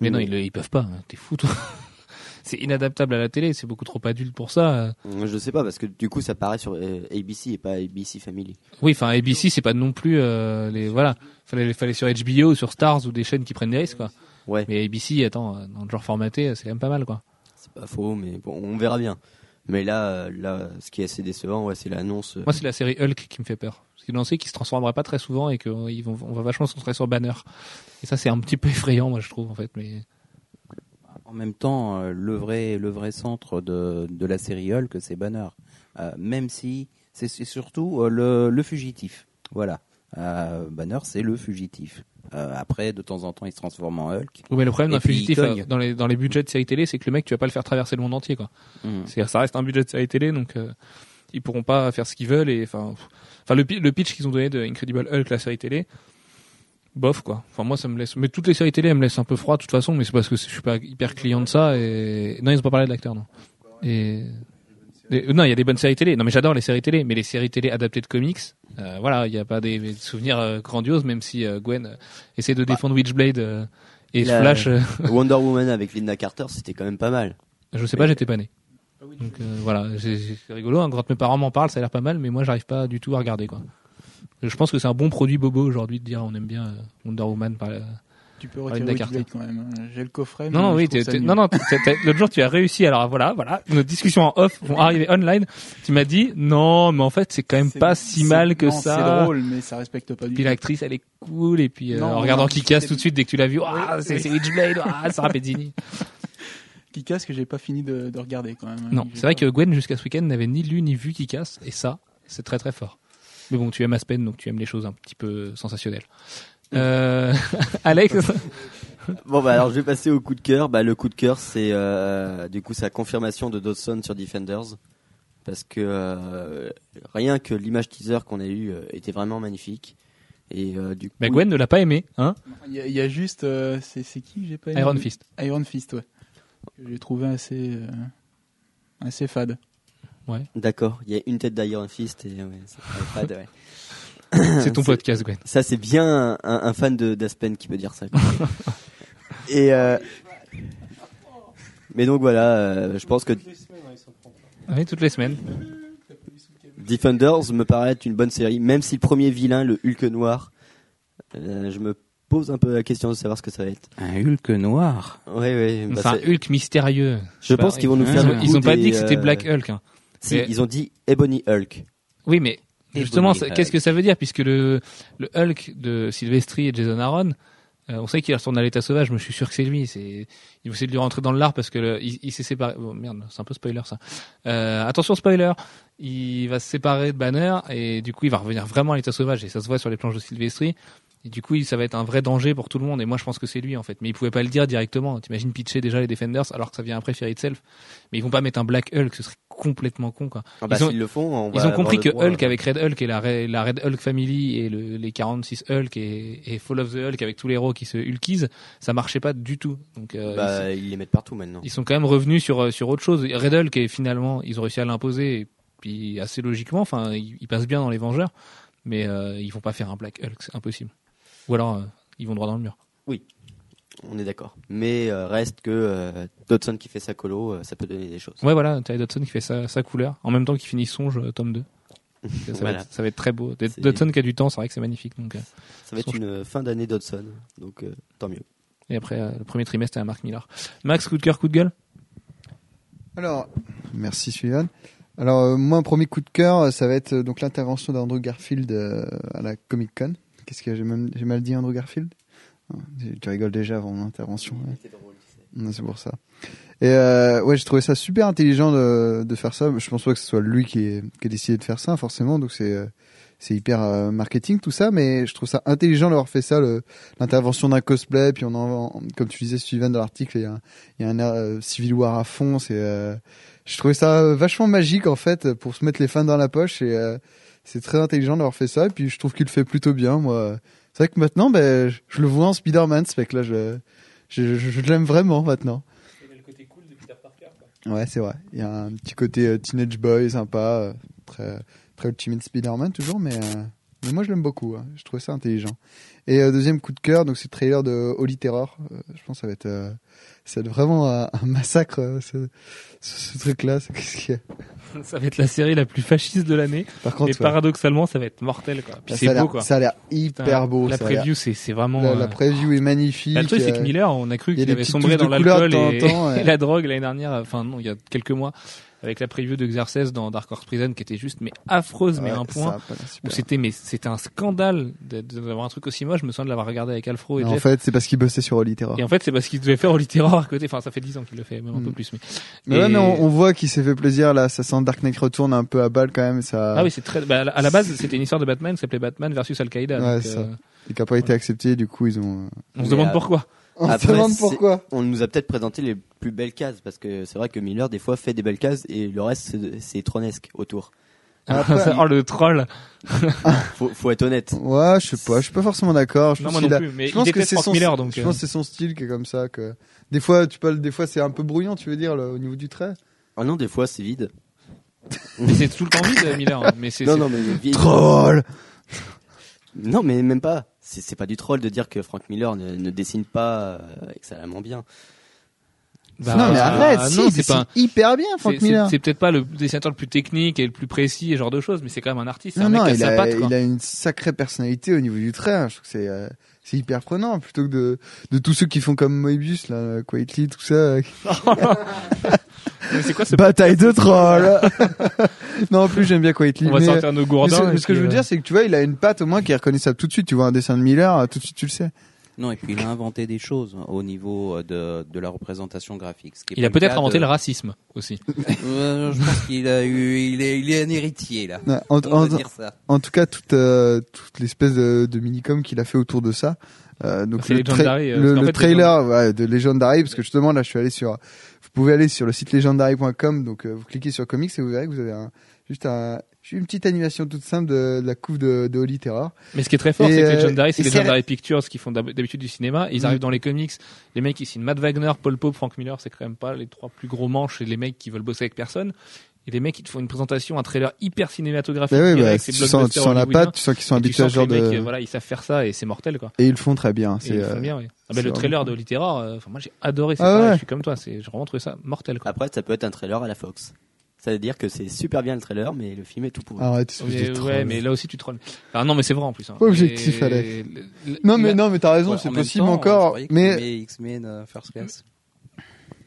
Mais non, ils, ils peuvent pas. hein. T'es fou, toi. (laughs) c'est inadaptable à la télé, c'est beaucoup trop adulte pour ça. Je sais pas parce que du coup ça paraît sur euh, ABC et pas ABC Family. Oui, enfin, ABC, c'est pas non plus euh, les. Voilà. Fallait, fallait sur HBO, sur Stars ou des chaînes qui prennent des risques, quoi. Ouais, Mais ABC, attends, euh, dans le genre formaté, c'est quand même pas mal, quoi. c'est pas faux, mais bon, on verra bien. Mais là, là, ce qui est assez décevant, ouais, c'est l'annonce. Moi, c'est la série Hulk qui me fait peur. Parce qu'ils ont annoncé qu'ils se transformeraient pas très souvent et qu'on va vachement se concentrer sur Banner. Et ça, c'est un petit peu (laughs) effrayant, moi, je trouve, en fait. Mais En même temps, euh, le vrai, le vrai centre de, de la série Hulk, c'est Banner. Euh, même si c'est surtout euh, le, le fugitif. Voilà. Euh, Banner, c'est le fugitif. Après, de temps en temps, il se transforme en Hulk. Oui, mais le problème d'un fugitif dans les, dans les budgets de série télé, c'est que le mec, tu vas pas le faire traverser le monde entier, quoi. C'est-à-dire, ça reste un budget de série télé, donc ils pourront pas faire ce qu'ils veulent. Et enfin, le, le pitch qu'ils ont donné de Incredible Hulk, la série télé, bof, quoi. Enfin, moi, ça me laisse. Mais toutes les séries télé, elles me laissent un peu froid, de toute façon. Mais c'est parce que je suis pas hyper client de ça. Et non, ils ont pas parlé de l'acteur, non. Et non, il y a des bonnes séries télé. Non, mais j'adore les séries télé. Mais les séries télé adaptées de comics, euh, voilà, il y a pas des, des souvenirs euh, grandioses, même si euh, Gwen essaie de défendre Witchblade. et La- Flash, (laughs) Wonder Woman avec Linda Carter, c'était quand même pas mal. je sais pas, j'étais pas né. Donc voilà, c'est c'est rigolo. hein, quand mes parents m'en parlent, ça a l'air pas mal, mais moi j'arrive pas du tout à regarder quoi. Je pense que c'est un bon produit bobo aujourd'hui de dire on aime bien euh, Wonder Woman. Par, euh, Tu peux retirer Linda quand même. hein. J'ai le coffret. Non non oui, non non, l'autre jour tu as réussi. Alors voilà voilà, nos discussions en off vont arriver online. Tu m'as dit non, mais en fait c'est quand même pas si mal que non, ça. C'est drôle, mais ça respecte pas du Puis tout. l'actrice elle est cool et puis euh, Non, en regardant qui casse tout de suite dès que tu l'as vu, ah Oui, c'est Witchblade, ah Sarah Pezzini. Qui (laughs) casse que j'ai pas fini de, de regarder quand même. hein. Non, c'est vrai que Gwen jusqu'à ce week-end n'avait ni lu ni vu casse et ça c'est très très fort. Mais bon, tu aimes Aspen donc tu aimes les choses un petit peu sensationnelles. Euh, (laughs) Alex, (laughs) Bon bah alors je vais passer au coup de cœur. Bah le coup de cœur c'est euh, du coup sa confirmation de Dawson sur Defenders parce que euh, rien que l'image teaser qu'on a eu euh, était vraiment magnifique Et euh, du coup, Bah, Gwen ne l'a pas aimé, hein? Il y, a- il y a juste, euh, c'est c'est qui que j'ai pas aimé? Iron Fist. Iron Fist, ouais. Que J'ai trouvé assez, euh, assez fade. D'accord, il y a une tête d'Iron Fist et ouais, c'est ouais. (laughs) Ton podcast, Gwen. Ça, c'est bien un, un fan d'Aspen qui peut dire ça. quoi. (laughs) et euh, mais donc voilà, euh, je pense que Oui, toutes les semaines. Defenders me paraît être une bonne série, même si le premier vilain, le Hulk noir, euh, je me pose un peu la question de savoir ce que ça va être. Un Hulk noir. Ouais, ouais. bah, c'est un Hulk mystérieux. je pense Bah, qu'ils vont nous ils faire. ont- le Ils ont pas des, dit que c'était Black Hulk. hein. Si, Mais- ils ont dit Ebony Hulk. Oui, mais justement, qu'est-ce que ça veut dire? Puisque le, le Hulk de Sylvestri et Jason Aaron, euh, on sait qu'il retourne à l'état sauvage, mais je suis sûr que c'est lui. Il va essayer de lui rentrer dans le lard parce que le- il, il s'est séparé. Oh, merde, c'est un peu spoiler ça. Euh, attention spoiler. Il va se séparer de Banner et du coup il va revenir vraiment à l'état sauvage et ça se voit sur les planches de Sylvestri. Et du coup, il- ça va être un vrai danger pour tout le monde. Et moi, je pense que c'est lui, en fait. Mais il pouvait pas le dire directement. T'imagines pitcher déjà les Defenders alors que ça vient après Fear Itself. Mais ils vont pas mettre un Black Hulk. Ce serait complètement con, quoi. Ah bah, Ils ont- le font, on Ils ont compris que droit. Hulk avec Red Hulk et la, Re- la Red Hulk Family et le- les 46 Hulk et, et Fall of the Hulk avec tous les héros qui se Hulkisent, ça marchait pas du tout. Donc euh, Bah, ils les mettent partout maintenant. ils, sont quand même revenus sur euh, sur autre chose. Red Hulk et finalement ils ont réussi à l'imposer et puis assez logiquement. Enfin, ils, ils passent bien dans les Vengeurs, mais euh, ils vont pas faire un Black Hulk, c'est impossible. Ou alors euh, ils vont droit dans le mur. On est d'accord. Mais euh, reste que euh, Dodson qui fait sa colo, euh, ça peut donner des choses. Ouais, voilà, Terry Dodson qui fait sa, sa couleur en même temps qu'il finit Songe tome 2. Ça, (laughs) ça va être, ça va être très beau. Dodson qui a du temps, c'est vrai que c'est magnifique. Donc, euh, Ça va être une fin d'année Dodson, donc euh, tant mieux. Et après, euh, le premier trimestre, c'est à Marc Millar. Max, coup de cœur, coup de gueule? Alors, merci Sullivan. Alors, euh, moi, un premier coup de cœur, ça va être euh, donc l'intervention d'Andrew Garfield euh, à la Comic Con. Qu'est-ce que j'ai même- mal dit, Andrew Garfield? Ah, Tu rigoles déjà avant mon intervention. ouais. Non, C'est pour ça. Et euh, ouais, j'ai trouvé ça super intelligent de, de faire ça. Je pense pas que ce soit lui qui, ait- qui a décidé de faire ça, forcément. Donc c'est euh, c'est hyper euh, marketing tout ça, mais je trouve ça intelligent d'avoir fait ça, l'intervention d'un cosplay. Puis on en, comme tu disais, Steven dans l'article, il y a, un- il y a un air euh, Civil War à fond. C'est euh, je trouvais ça vachement magique en fait pour se mettre les fans dans la poche et c'est très intelligent d'avoir fait ça. Et puis je trouve qu'il le fait plutôt bien. Moi, c'est vrai que maintenant, ben, je, je le vois en Spider-Man, ce mec là, je je, je, l'aime vraiment maintenant. Ouais, c'est vrai. Il y a un petit côté euh, teenage boy sympa, euh, très très Ultimate Spider-Man toujours, mais, euh, mais moi je l'aime beaucoup. hein. Je trouvais ça intelligent. Et euh, deuxième coup de cœur, donc c'est le trailer de Holy Terror. Euh, je pense que ça va être euh, ça va être vraiment un, un massacre euh, ce, ce, ce truc-là. C'est- Qu'est-ce qu'il y a? Ça va être la série la plus fasciste de l'année. Par Et contre, ouais. paradoxalement, ça va être mortel, quoi. Puis Là, c'est ça a l'air- beau, quoi. Ça a l'air Putain, hyper beau. La preview, c'est, c'est vraiment. la, euh, la preview est magnifique. bah, le truc, c'est que euh, Miller, on a cru qu'il avait sombré dans l'alcool et, temps, (laughs) ouais. et la drogue l'année dernière. Enfin, non, il y a quelques mois. Avec la preview de Xerxes dans Dark Horse Prison qui était juste, mais affreuse, mais ouais, un point. Où c'était, mais c'était un scandale d'avoir un truc aussi moche. Je me souviens de l'avoir regardé avec Alfro et En fait, c'est parce qu'il bossait sur Holy Terror. Et en fait, c'est parce qu'il devait faire Holy Terror à côté. Enfin, ça fait 10 ans qu'il le fait, même un Mm. peu plus. Mais, Mais Et- ouais, mais on, on voit qu'il s'est fait plaisir là. Ça sent Dark Knight retourne un peu à balle quand même. Ça... Ah oui, c'est très. Bah, à la base, c'était une histoire de Batman qui s'appelait Batman versus. Ouais, donc, c'est ça. euh, Et qui a pas été accepté. Du coup, ils ont. on se demande euh, pourquoi. On se Après, demande pourquoi. On nous a peut-être présenté les plus belles cases parce que c'est vrai que Miller des fois fait des belles cases et le reste c'est- tronesque autour. Après- (laughs) oh le troll. (laughs) Faut, faut être honnête. Ouais, je sais pas. Je suis pas forcément d'accord. Je Non, pense moi non a- plus. Mais je pense que c'est son. Miller, donc. je euh, pense que c'est son style qui est comme ça. Que des fois, tu peux. Des fois, c'est un peu brouillon. Tu veux dire là, au niveau du trait. Ah non, des fois c'est vide. Mais c'est tout le temps vide, Miller. hein. Mais c'est. Non, non, mais vide. Troll. Non, mais même pas. C'est c'est pas du troll de dire que Frank Miller ne, ne dessine pas euh, excellemment bien. Bah, non mais arrête. ah, si, non, il c'est pas. hyper bien, Frank c'est- Miller. c'est peut-être pas le dessinateur le plus technique et le plus précis et genre de choses, mais c'est quand même un artiste. C'est Non, un mec non, il a, patte, il a une sacrée personnalité au niveau du trait. hein. Je trouve que c'est, euh, c'est hyper prenant plutôt que de, de tous ceux qui font comme Moebius, là, Quietly, tout ça. (laughs) (laughs) Mais c'est quoi ce Bataille de trolls. (laughs) non, en plus j'aime bien Quietly. On va mais- sortir nos gourdins. mais ce que je veux euh, dire, c'est que tu vois, il a une patte au moins qui est reconnaissable tout de suite. Tu vois un dessin de Miller, euh, tout de suite tu le sais. Non, et puis il a inventé des choses au niveau euh, de, de la représentation graphique. ce qui est Il a peut-être inventé de- le racisme aussi. (laughs) Euh, je pense qu'il a eu, il est, il est un héritier là. Ouais, En, On en- va dire ça. en tout cas, toute, euh, toute l'espèce de, de minicom qu'il a fait autour de ça. Euh, donc C'est le, tra- Legendary, euh, le, le fait, trailer ouais, de Legendary, parce que justement là, je suis allé sur. Vous pouvez aller sur le site legendary.com, donc euh, vous cliquez sur comics et vous verrez que vous avez un, juste un une petite animation toute simple de, de la couve de, de Holy Terror. Mais ce qui est très fort, c'est que euh, Legendary, c'est Legendary Pictures qui font d'hab- d'habitude du cinéma. Ils Mm. arrivent dans les comics. Les mecs, ils signent Matt Wagner, Paul Pope, Frank Miller, c'est quand même pas les trois plus gros manches et les mecs qui veulent bosser avec personne. Et les mecs, ils te font une présentation, un trailer hyper cinématographique. Oui, direct, bah, tu sens, tu sens la patte, tu sens qu'ils sont tu habitués à genre mecs, de. euh, voilà, ils savent faire ça et c'est mortel, quoi. Et ils le font très bien. C'est le euh, bien, ouais. Ah, bah, le trailer de Littéraire, euh, enfin, moi j'ai adoré, Ah pareil, ouais. je suis comme toi, c'est, j'ai vraiment trouvé ça mortel, quoi. Après, ça peut être un trailer à la Fox. Ça veut dire que c'est super bien le trailer, mais le film est tout pourri. Arrête, espèce Mais, de ouais, mais là aussi tu trolles. Ah non, mais c'est vrai en plus. Hein. Objectif, allez. le- le- Non mais a- non mais t'as raison, Ouais, c'est en possible temps, encore. Mais X-Men euh, First Class.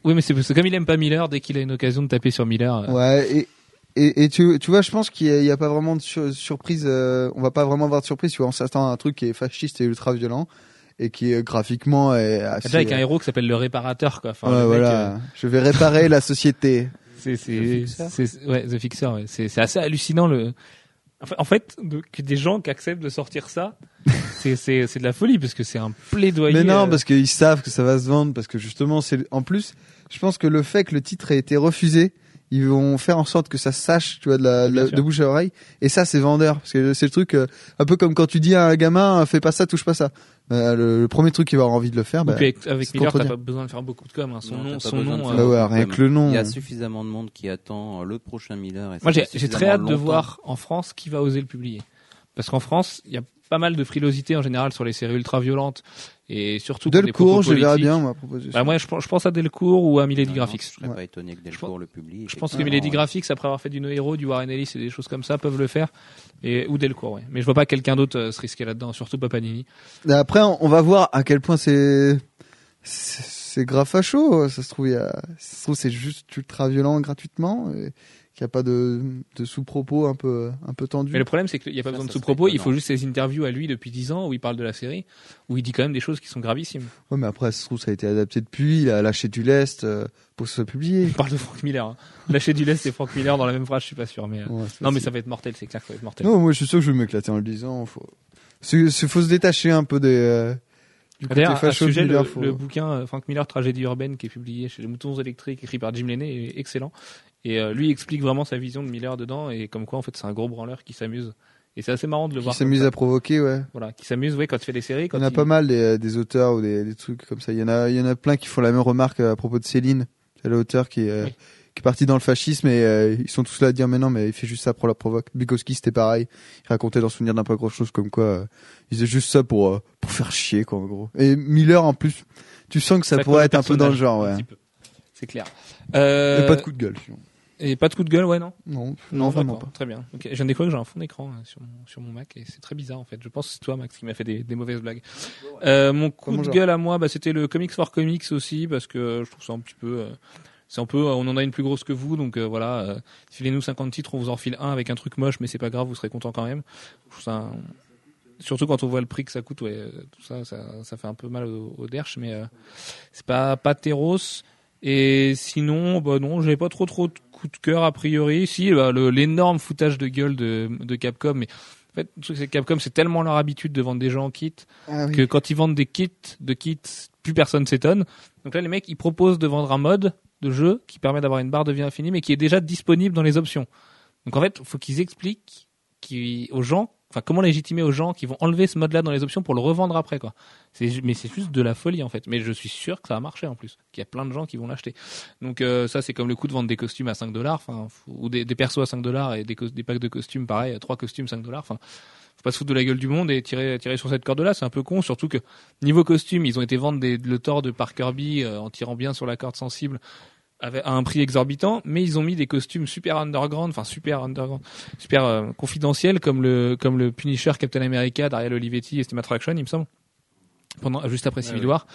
Oui, mais c'est parce que comme il aime pas Miller, dès qu'il a une occasion de taper sur Miller, euh, ouais et et, et tu tu vois, je pense qu'il y, a- pas vraiment de sur- surprise. euh, on va pas vraiment avoir de surprise. Tu vois, on s'attend à un truc qui est fasciste et ultra violent et qui euh, graphiquement est assez. déjà avec un héros qui s'appelle le réparateur, quoi. Enfin, Ouais, le mec, voilà. euh, Je vais réparer la société. c'est, ouais, The Fixer, ouais. C'est assez hallucinant le. En fait, de- que des gens qui acceptent de sortir ça, (laughs) c'est, c'est, c'est de la folie parce que c'est un plaidoyer. Mais non, euh, parce qu'ils savent que ça va se vendre, parce que justement, c'est en plus, je pense que le fait que le titre ait été refusé, ils vont faire en sorte que ça sache, tu vois, de, la, la- bouche à oreille, et ça, c'est vendeur, parce que c'est le truc, euh, un peu comme quand tu dis à un gamin, fais pas ça, touche pas ça. Euh, le, le premier truc qu'il va avoir envie de le faire, Et bah, puis avec, Miller, t'as pas besoin de faire beaucoup de com. Hein. Son Non, nom, son nom. euh, bah ouais, rien comme- que le nom. Il y a euh, suffisamment de monde qui attend euh, le prochain Miller. et Moi, j'ai, très hâte de voir en France qui va oser le publier. Parce qu'en France, il y a pas mal de frilosité en général sur les séries ultra violentes et surtout Delcourt, je politiques. bien, moi, proposer ça. Bah, moi, je, pense- je pense à Delcourt ou à Milady. Graphics. Je serais Ouais. pas étonné que Delcourt le publie. Je pense que. Milady Graphics, après avoir fait du No Hero, du Warren Ellis et des choses comme ça, peuvent le faire. Et, ou Delcourt, ouais. Mais je vois pas quelqu'un d'autre euh, se risquer là-dedans, surtout pas Panini. Et Après, on va voir à quel point c'est, c'est grave facho. Ça se trouve, il y a, ça se trouve, c'est juste ultra violent gratuitement, et qu'il n'y a pas de, de sous-propos un peu, un peu tendu. Mais le problème, c'est qu'il n'y a pas Ça, besoin de sous-propos, il faut juste ses interviews à lui depuis 10 ans où il parle de la série, où il dit quand même des choses qui sont gravissimes. Ouais, mais après, ça se trouve, ça a été adapté depuis, il a lâché du lest euh, pour que ce soit publié. Il parle de Frank Miller. Hein. Lâcher du lest et Frank Miller dans la même phrase, je suis pas sûr. Mais, euh, Ouais, non, mais ça va être mortel, c'est clair que ça va être mortel. Non, moi, je suis sûr que je vais m'éclater en le disant. Faut, c'est- faut se détacher un peu des, euh, D'ailleurs, à ce sujet, le, Miller, faut- le bouquin euh, Frank Miller Tragédie urbaine qui est publié chez les Moutons électriques, écrit par Jim Lenné, est excellent. Et euh, lui explique vraiment sa vision de Miller dedans et comme quoi en fait c'est un gros branleur qui s'amuse. Et c'est assez marrant de le qui voir. s'amuse comme ça. à provoquer, ouais. Voilà, qui s'amuse, ouais, quand tu fais des séries. Il Quand y en a il- pas mal des, des auteurs ou des, des trucs comme ça. Il y en a, il y en a plein qui font la même remarque à propos de Céline. C'est l'auteur qui euh, Oui. Qui est parti dans le fascisme et euh, ils sont tous là à dire mais non mais il fait juste ça pour la provoque. Bukowski c'était pareil. Il racontait dans Souvenir d'un pas grand chose comme quoi euh, il faisait juste ça pour euh, pour faire chier quoi en gros. Et Miller en plus, tu sens que ça, pourrait être un peu dans le genre ouais. peu. C'est clair. Euh, Et pas de coup de gueule. sinon. Et pas de coup de gueule, ouais, non? Non, non, vraiment pas. Très bien. Ok, Je viens de découvrir que j'ai un fond d'écran euh, sur, mon, sur mon Mac et c'est très bizarre en fait. Je pense que c'est toi, Max, qui m'a fait des, des mauvaises blagues. Euh, mon coup de gueule à moi, bah, c'était le Comics for Comics aussi parce que je trouve ça un petit peu. euh, c'est un peu, euh, on en a une plus grosse que vous, donc euh, voilà. Euh, Filez-nous 50 titres, on vous en file un avec un truc moche, mais c'est pas grave, vous serez content quand même. Ça, surtout quand on voit le prix que ça coûte, ouais, tout ça, ça, ça fait un peu mal au, au derche, mais euh, c'est pas pas terros. Et sinon, bah non, j'ai pas trop trop de coup de cœur a priori. Si, bah, l'énorme foutage de gueule de, de Capcom, mais en fait, le truc c'est Capcom, c'est tellement leur habitude de vendre des jeux en kit Ah oui. que quand ils vendent des kits de kits, plus personne s'étonne. Donc là, les mecs, ils proposent de vendre un mode de jeu qui permet d'avoir une barre de vie infinie, mais qui est déjà disponible dans les options. Donc en fait, faut qu'ils expliquent qui, aux gens, enfin comment légitimer aux gens qui vont enlever ce mode-là dans les options pour le revendre après, quoi. Mais c'est juste de la folie en fait. Mais je suis sûr que ça va marcher en plus, qu'il y a plein de gens qui vont l'acheter. Donc euh, ça, c'est comme le coup de vendre des costumes à 5 dollars, ou des, des persos à 5 dollars et des, packs de costumes, pareil, trois costumes 5 dollars. Enfin, faut pas se foutre de la gueule du monde et tirer, tirer sur cette corde-là, c'est un peu con, surtout que niveau costume, ils ont été vendre le Thor de par Kirby euh, en tirant bien sur la corde sensible avec, à un prix exorbitant, mais ils ont mis des costumes super underground, enfin super underground, super euh, confidentiels comme le comme le Punisher Captain America d'Ariel Olivetti et Steam Attraction, il me semble. Pendant, juste après Civil ouais. War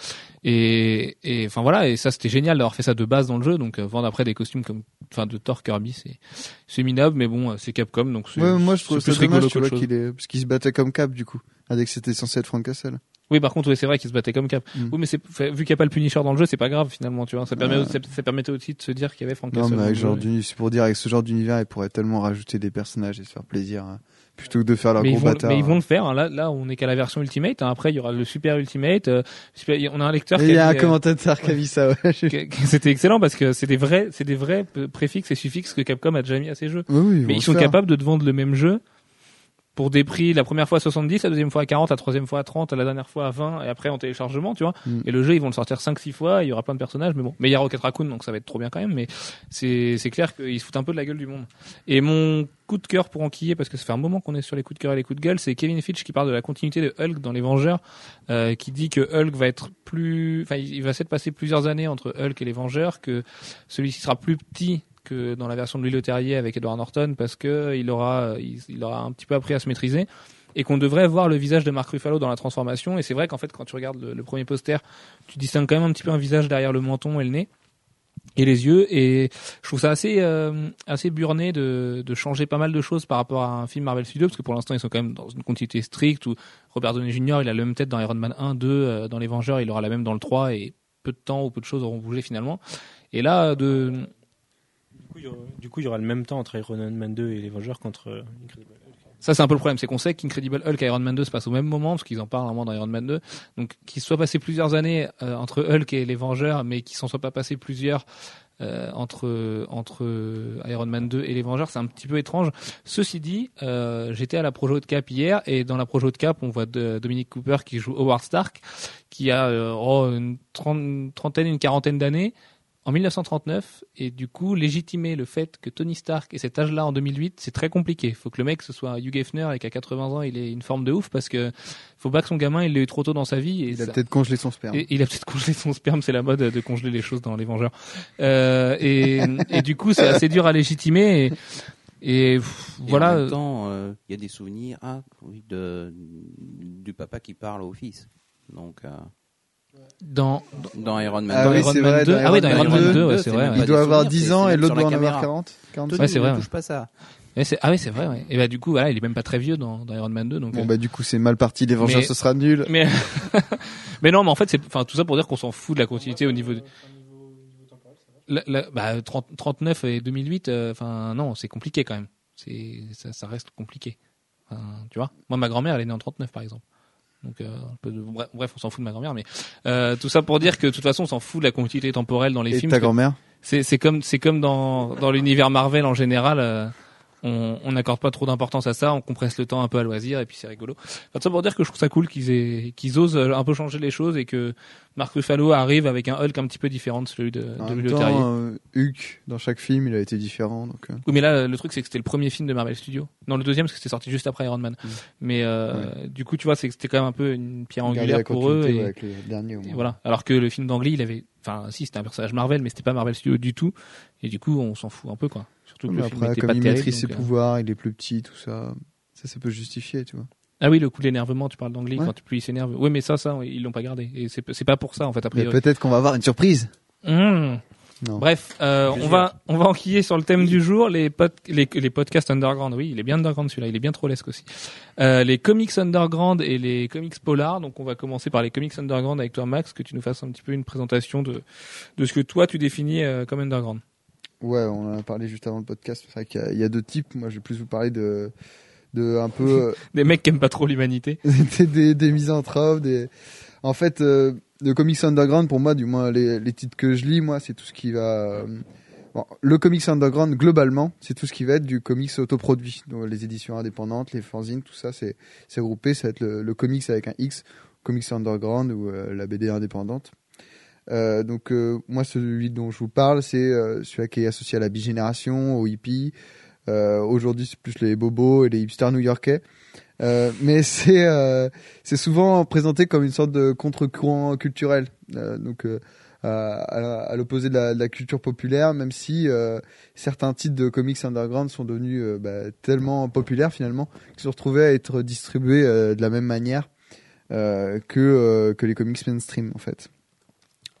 et et enfin voilà et ça c'était génial d'avoir fait ça de base dans le jeu donc euh, vendre après des costumes comme enfin de Thor Kirby c'est c'est minable mais bon euh, c'est Capcom donc c'est Ouais, moi je trouve c'est ça dommage tu vois qu'il est parce qu'il se battait comme Cap du coup avec c'était censé être Frank Castle. Oui, par contre, ouais, c'est vrai qu'il se battait comme Cap. Mm. Oui, mais c'est vu qu'il n'y a pas le Punisher dans le jeu, c'est pas grave finalement, tu vois. Ça, permet, ça, ça permettait aussi de se dire qu'il y avait Frank Non Castle mais avec le genre d'uni- c'est pour dire avec ce genre d'univers il pourrait tellement rajouter des personnages et se faire plaisir. hein. plutôt que de faire leur mais, ils gros vont, bâtard. mais ils vont le faire. hein. Là, là, on est qu'à la version Ultimate. hein. Après, il y aura le Super Ultimate. euh, super- on a un lecteur Il y a un dit, euh, commentateur qui a vu ça. Ouais. (laughs) c'était excellent parce que c'est des vrais, c'est des vrais préfixes et suffixes que Capcom a déjà mis à ses jeux. Oui, oui, Mais ils sont faire. capables de te vendre le même jeu pour des prix la première fois à 70, la deuxième fois à 40, la troisième fois à 30, la dernière fois à 20 et après en téléchargement, tu vois. Mm. Et le jeu, ils vont le sortir 5 6 fois, il y aura plein de personnages mais bon, mais il y a Rocket Raccoon donc ça va être trop bien quand même mais c'est c'est clair qu'ils se foutent un peu de la gueule du monde. Et mon coup de cœur pour enquiller parce que ça fait un moment qu'on est sur les coups de cœur et les coups de gueule, c'est Kevin Fitch qui parle de la continuité de Hulk dans les Vengeurs euh, qui dit que Hulk va être plus enfin il il va s'être passé plusieurs années entre Hulk et les Vengeurs que celui-ci sera plus petit dans la version de Louis Leterrier avec Edward Norton parce que il aura il, aura un petit peu appris à se maîtriser et qu'on devrait voir le visage de Mark Ruffalo dans la transformation et c'est vrai qu'en fait quand tu regardes le, premier poster tu distingues quand même un petit peu un visage derrière le menton et le nez et les yeux et je trouve ça assez euh, assez burné de, de changer pas mal de choses par rapport à un film Marvel Studios parce que pour l'instant ils sont quand même dans une continuité stricte où Robert Downey Jr. il a la même tête dans Iron Man 1 2 euh, dans les Vengeurs il aura la même dans le 3 et peu de temps ou peu de choses auront bougé finalement et là de Du coup, il y aura le même temps entre Iron Man 2 et les Vengeurs qu'entre euh, Incredible Hulk. Ça, c'est un peu le problème, c'est qu'on sait qu'Incredible Hulk et Iron Man 2 se passent au même moment, parce qu'ils en parlent vraiment dans Iron Man 2. Donc, qu'il soit passé plusieurs années euh, entre Hulk et les Vengeurs, mais qu'il s'en soit pas passé plusieurs euh, entre entre Iron Man 2 et les Vengeurs, c'est un petit peu étrange. Ceci dit, j'étais à la Projo de Cap hier, et dans la Projo de Cap, on voit de- Dominique Cooper qui joue Howard Stark, qui a oh, une trentaine, une quarantaine d'années. En 1939, et du coup, légitimer le fait que Tony Stark ait cet âge-là en 2008, c'est très compliqué. Faut que le mec, ce soit Hugh Hefner et qu'à 80 ans, il ait une forme de ouf parce que faut pas que son gamin, il l'ait eu trop tôt dans sa vie. Et Il a ça- peut-être congelé son sperme. et il a peut-être congelé son sperme, c'est la mode de congeler les choses dans les Vengeurs. Euh, et, et du coup, c'est assez dur à légitimer. Et, et pff, Et voilà. En même temps, euh, il y a des souvenirs ah, oui, de, du papa qui parle au fils. Donc, euh, Dans, dans Iron Man Ah dans oui, 2, Iron c'est Man vrai, 2. dans Ah oui, Iron dans Man Iron Man 2, 2, ouais, c'est vrai. ouais. Il doit avoir souvenirs, 10 c'est- ans et l'autre doit en avoir caméra. 40. 40. Tony Ouais, c'est ne vrai, touche pas ça. Ah oui, c'est vrai. Ouais. Et bah du coup, voilà, il est même pas très vieux dans, dans Iron Man 2. Donc, Bon euh, bah du coup c'est mal parti, les Vengeurs Mais- ce sera nul. mais (laughs) mais non, mais en fait, c'est enfin tout ça pour dire qu'on s'en fout de la continuité au niveau. de- La- la- bah, 30 39 et 2008, euh, enfin non, c'est compliqué quand même. C'est ça, ça reste compliqué. Enfin, tu vois, moi ma grand-mère elle est née en 39 par exemple. Donc euh, de- bref, on s'en fout de ma grand-mère, mais euh, tout ça pour dire que de toute façon on s'en fout de la continuité temporelle dans les Et films. ta grand-mère? C'est c'est comme c'est comme dans dans l'univers Marvel en général. On n'accorde pas trop d'importance à ça, on compresse le temps un peu à loisir et puis c'est rigolo. Enfin, tout ça pour dire que je trouve ça cool qu'ils aient qu'ils osent euh, un peu changer les choses et que Mark Ruffalo arrive avec un Hulk un petit peu différent de celui de, En de même temps, euh, Hulk, dans chaque film, il a été différent. Donc, euh, Oui, mais là, le truc, c'est que c'était le premier film de Marvel Studios. Non, le deuxième, parce que c'était sorti juste après Iron Man. Mm. Mais euh, du coup, tu vois, c'est que c'était quand même un peu une pierre angulaire la pour eux. Et, avec le dernier au et moins. voilà. Alors que le film d'Angly, il avait, enfin, si, c'était un personnage Marvel, mais c'était pas Marvel Studios du tout. Et du coup, on s'en fout un peu, quoi. Surtout que le film après, comme pas il maîtrise ses donc, euh, pouvoirs, il est plus petit, tout ça, ça, ça peut justifier, tu vois. Ah oui, le coup de l'énervement, tu parles d'Angly, Ouais. quand plus il s'énerve. Oui, mais ça, ça, ils l'ont pas gardé. Et c'est pas pour ça, en fait, a Mais priori. peut-être qu'on va avoir une surprise. Mmh. Non. Bref, euh, on va on va enquiller sur le thème du jour, les, pod- les les podcasts underground. Oui, il est bien underground celui-là, il est bien trop lesque aussi. Euh, les comics underground et les comics polar. Donc on va commencer par les comics underground avec toi Max, que tu nous fasses un petit peu une présentation de de ce que toi tu définis euh, comme underground. Ouais, on en a parlé juste avant le podcast. C'est vrai qu'il y y, a deux types. Moi, je vais plus vous parler de, de un peu (laughs) Des mecs qui aiment pas trop l'humanité. (laughs) des, des, des misanthropes. Des... En fait, euh, le comics underground, pour moi, du moins les, titres que je lis, moi, c'est tout ce qui va. euh, bon, le comics underground, globalement, c'est tout ce qui va être du comics autoproduit. Donc, les éditions indépendantes, les fanzines, tout ça, c'est groupé. Ça va être le, le comics avec un X, comics underground ou euh, la BD indépendante. Euh, donc euh, moi celui dont je vous parle c'est euh, celui qui est associé à la bigénération, aux hippies. Euh, Aujourd'hui c'est plus les bobos et les hipsters new-yorkais. Euh, mais (laughs) c'est euh, c'est souvent présenté comme une sorte de contre-courant culturel. Euh, donc euh, à, à- l'opposé de la, culture populaire, même si euh, certains titres de comics underground sont devenus bah, tellement populaires finalement qu'ils se retrouvaient à être distribués de la même manière que que les comics mainstream en fait.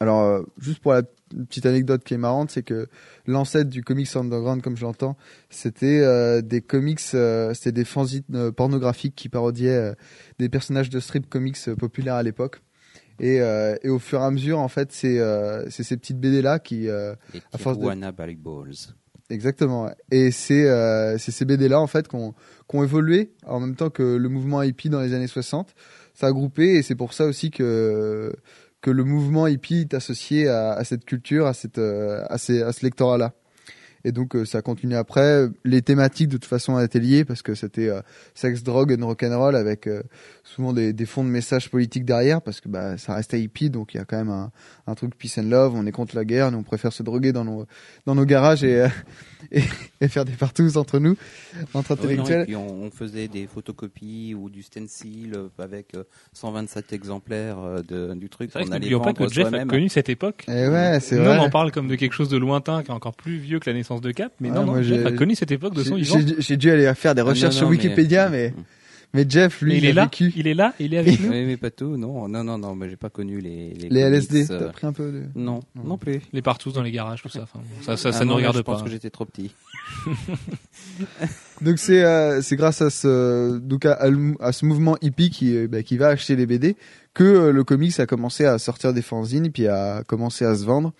Alors, juste pour la une petite anecdote qui est marrante, c'est que l'ancêtre du comics underground, comme je l'entends, c'était euh, des comics, euh, c'était des fanzines euh, pornographiques qui parodiaient des personnages de strip comics populaires à l'époque. Et, et au fur et à mesure, en fait, c'est ces petites BD là qui, Les À force de- Tijuana Balls. Exactement. Et c'est euh, ces BD là en fait qui ont qui ont évolué en même temps que le mouvement hippie dans les années 60. Ça a groupé et c'est pour ça aussi que que le mouvement hippie est associé à, cette culture, à cette euh, à, à ce lectorat là. Et donc euh, ça continue après. Les thématiques de toute façon étaient liées parce que c'était euh, sexe, drogue and rock'n'roll avec euh, souvent des, des fonds de messages politiques derrière parce que bah, ça restait hippie donc il y a quand même un, un truc peace and love. On est contre la guerre, nous on préfère se droguer dans nos dans nos garages et euh, (laughs) et, et faire des partous entre nous entre Oui, non, intellectuels. et puis on, on faisait des photocopies ou du stencil avec euh, 127 exemplaires euh, de, du truc. C'est vrai n'oublions pas que Jeff a connu cette époque. Et ouais, c'est Nous, vrai. on en parle comme de quelque chose de lointain, qui est encore plus vieux que la naissance de Cap. Mais Ouais, non, non, moi, Jeff j'ai- a connu cette époque de son J'ai- vivant. J'ai j'ai dû aller faire des Ah, non, recherches sur non, mais- Wikipédia, mais mais Jeff lui Mais il il est là, vécu il est là, il est avec (laughs) nous. Oui, mais pas tout, non, non, non, non, mais j'ai pas connu les les, les LSD. euh, T'as pris un peu de. Non, non plus. Les partous dans les garages, tout ça. Enfin, ça, ça, ça Ah ne non, là, regarde je pas. pense que j'étais trop petit. (laughs) Donc c'est euh, c'est grâce à ce donc à, à ce mouvement hippie qui euh, bah, qui va acheter les BD que euh, le comics a commencé à sortir des fanzines puis a commencé à se vendre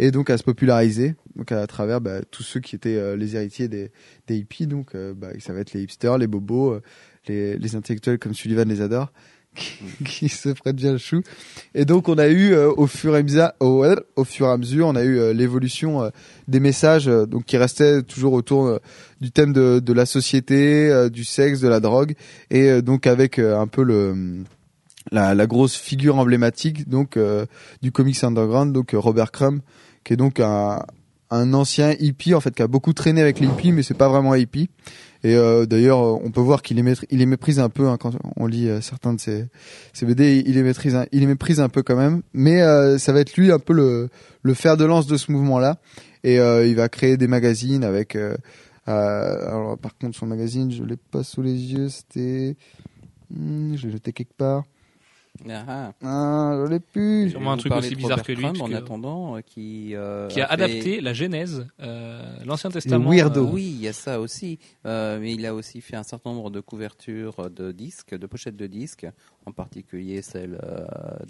et donc à se populariser donc à travers bah, tous ceux qui étaient euh, les héritiers des des hippies. Donc euh, bah, ça va être les hipsters les bobos euh, les les intellectuels comme Sullivan les adore (laughs) qui, se prêtent bien le chou. Et donc on a eu au fur et à mesure au, au fur et à mesure on a eu l'évolution des messages donc qui restaient toujours autour du thème de, de la société, du sexe, de la drogue, et donc avec un peu le la, la grosse figure emblématique donc du comics underground, donc Robert Crumb, qui est donc un, ancien hippie en fait qui a beaucoup traîné avec les hippies, mais c'est pas vraiment un hippie. Et euh, d'ailleurs, euh, on peut voir qu'il les, maîtrise- il méprise un peu hein, quand on lit euh, certains de ses, BD. Il les maîtrise, un- il méprise un peu quand même. Mais ça va être lui un peu le, fer de lance de ce mouvement-là. Et euh, il va créer des magazines avec. alors par contre, son magazine, je l'ai pas sous les yeux. C'était, Hmm, je l'ai jeté quelque part. Ah, ah. Ah, je l'ai plus. Sûrement un truc aussi bizarre que lui, parce en attendant, euh, qui euh, Qui a fait- adapté la Genèse, euh, l'Ancien Testament. weirdo. euh, Oui, il y a ça aussi. Euh, mais il a aussi fait un certain nombre de couvertures de disques, de pochettes de disques, en particulier celle euh,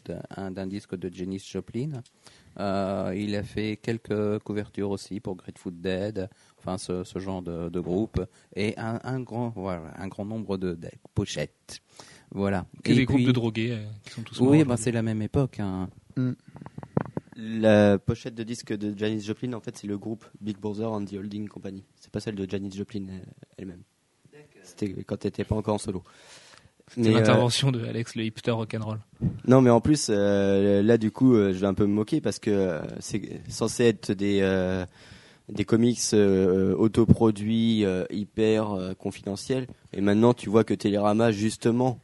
d'un un- d'un disque de Janis Joplin. Euh, il a fait quelques couvertures aussi pour Grateful Dead, enfin ce, ce genre de, de groupe, et un, un grand, voilà, un grand nombre de, de pochettes. Voilà. que Et des groupes de drogués euh, qui sont tous morts Oui, aujourd'hui. c'est la même époque. hein. La pochette de disque de Janis Joplin, en fait, c'est le groupe Big Brother and the Holding Company. C'est pas celle de Janis Joplin euh, elle-même. C'était quand elle était pas encore en solo. C'est Mais, euh, l'intervention de Alex le hipster rock'n'roll. Non, mais en plus, euh, là, du coup, euh, je vais un peu me moquer parce que euh, c'est censé être des, euh, des comics euh, autoproduits, euh, hyper euh, confidentiels. Et maintenant, tu vois que Télérama, justement,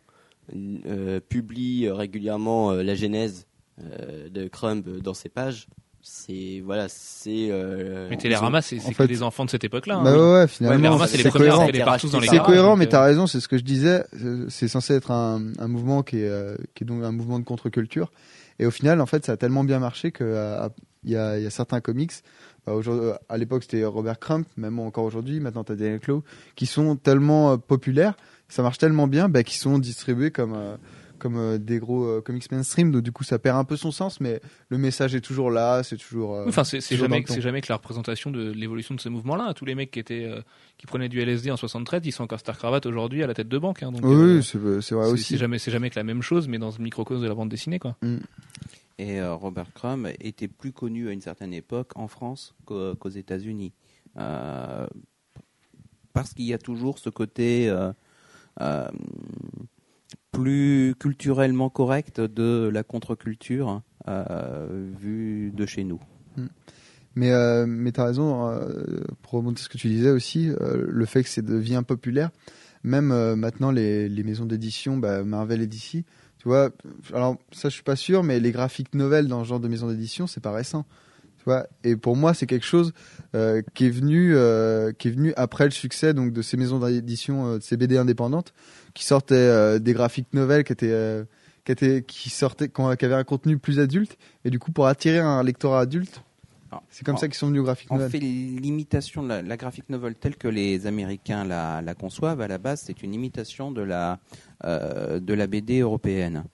publie régulièrement euh, la genèse euh, de Crumb dans ses pages. C'est voilà, c'est. Euh, Mais Télérama, c'est c'est en que fait- des enfants de cette époque-là. hein. Bah ouais, ouais, finalement, Télérama, c'est les partout dans les C'est cohérent, mais euh, t'as raison, c'est ce que je disais. euh, C'est censé être un, un mouvement qui est, euh, qui est donc un mouvement de contre-culture. Et au final, en fait, ça a tellement bien marché que euh, il y, a, il y a certains comics. bah, à l'époque, c'était Robert Crump, même encore aujourd'hui. Maintenant, t'as Daniel Clow, qui sont tellement euh, populaires, ça marche tellement bien, bah, qui sont distribués comme euh, comme euh, des gros euh, comics mainstream. Donc du coup, ça perd un peu son sens, mais le message est toujours là. C'est toujours. euh, Enfin, c'est jamais, le c'est jamais que la représentation de l'évolution de ce mouvement-là. Tous les mecs qui étaient, euh, qui prenaient du LSD en 73, ils sont encore star cravate aujourd'hui à la tête de banque. Hein, donc, Oui, euh, c'est vrai aussi. c'est jamais, c'est jamais que la même chose, mais dans ce microcosme de la bande dessinée, quoi. Et euh, Robert Crumb était plus connu à une certaine époque en France qu'au- qu'aux États-Unis. Euh, parce qu'il y a toujours ce côté euh, euh, plus culturellement correct de la contre-culture euh, vu de chez nous. Mais, euh, mais t'as raison, euh, pour remonter ce que tu disais aussi, le fait que c'est devient populaire, même maintenant les, les maisons d'édition, bah, Marvel et DC, tu vois, alors ça je suis pas sûr, mais les graphiques novels dans ce genre de maison d'édition, c'est pas récent. Vois, et pour moi c'est quelque chose euh, qui est venu euh, qui est venu après le succès donc de ces maisons d'édition euh, de ces BD indépendantes qui sortaient des graphiques novels qui étaient qui étaient qui sortaient qui avaient un contenu plus adulte et du coup pour attirer un lectorat adulte Alors, c'est comme en- ça qu'ils sont venus au graphique En novel. fait, l'imitation de la, la graphic novel telle que les Américains la, la conçoivent, à la base, c'est une imitation de la, euh, de la BD européenne.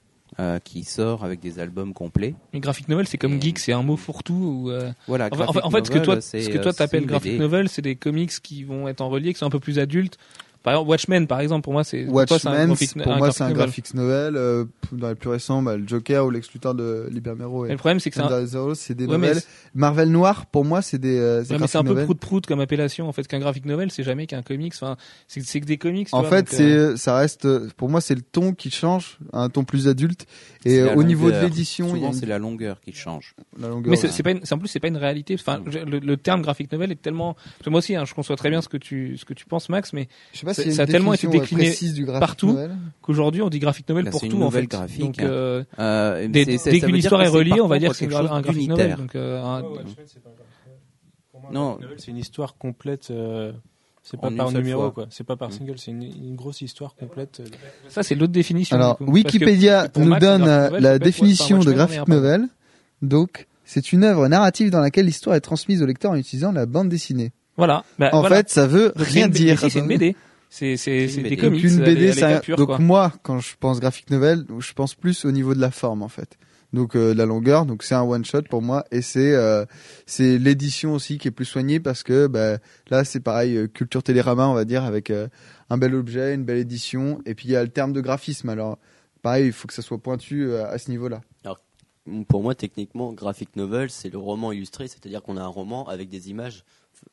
Euh, qui sort avec des albums complets. Mais graphic novel, c'est comme Et- geek, c'est un mot fourre-tout. Ou, euh, Voilà. en, fait- en ce que toi, ce que euh, toi t'appelles graphic novel, c'est des comics qui vont être en relié, qui sont un peu plus adultes. Par exemple, Watchmen, par exemple, pour moi, c'est toi, un Watchmen, graphic, pour moi, c'est un graphics novel. euh, dans les plus récents, bah, le Joker ou Lex Luthor de Libermero Mais et le problème, c'est que c'est un, des Ouais, nouvelles. Marvel Noir, pour moi, c'est des, euh, ouais, mais c'est un peu novels. prout-prout comme appellation. En fait, qu'un graphic novel, c'est jamais qu'un comics. Enfin, c'est que des comics. En vois, fait, c'est, euh, ça reste, pour moi, c'est le ton qui change, un ton plus adulte. Et euh, au niveau de l'édition, il y a Souvent, une- c'est la longueur qui change. la longueur. Mais c'est ouais. pas une, c'est- en plus c'est pas une réalité. Enfin, je- le, le terme graphic novel est tellement. parce que moi aussi, hein, je conçois très bien ce que tu ce que tu penses, Max, mais Je sais pas a ça a tellement été euh, décliné du graphic partout. novel. qu'aujourd'hui on dit graphic novel Là, pour tout en fait. graphique, Donc hein. euh, Euh, dès, qu'une histoire que est reliée, on va dire que c'est un novel. Donc euh, Watchmen, c'est un graphic novel. Non. c'est une histoire complète. C'est pas En par numéro, fois. quoi. C'est pas par Mm. single, c'est une, une grosse histoire complète. ça c'est l'autre définition. Alors, du coup. Wikipédia nous Max, donne graphic euh, novel, la définition de graphic novel. Donc, c'est une œuvre narrative dans laquelle l'histoire est transmise au lecteur en utilisant la bande dessinée. Voilà. Bah, En voilà. fait, ça veut Donc, rien une- dire. C'est une BD. C'est des comics. Donc une BD, donc quoi. moi, quand je pense graphic novel, je pense plus au niveau de la forme en fait. Donc euh, la longueur, donc c'est un one shot pour moi. Et c'est euh, c'est l'édition aussi qui est plus soignée parce que bah, là c'est pareil euh, culture télérama on va dire avec un bel objet, une belle édition. Et puis il y a le terme de graphisme. Alors pareil il faut que ça soit pointu à ce niveau-là. Pour moi, techniquement, graphic novel, c'est le roman illustré, c'est-à-dire qu'on a un roman avec des images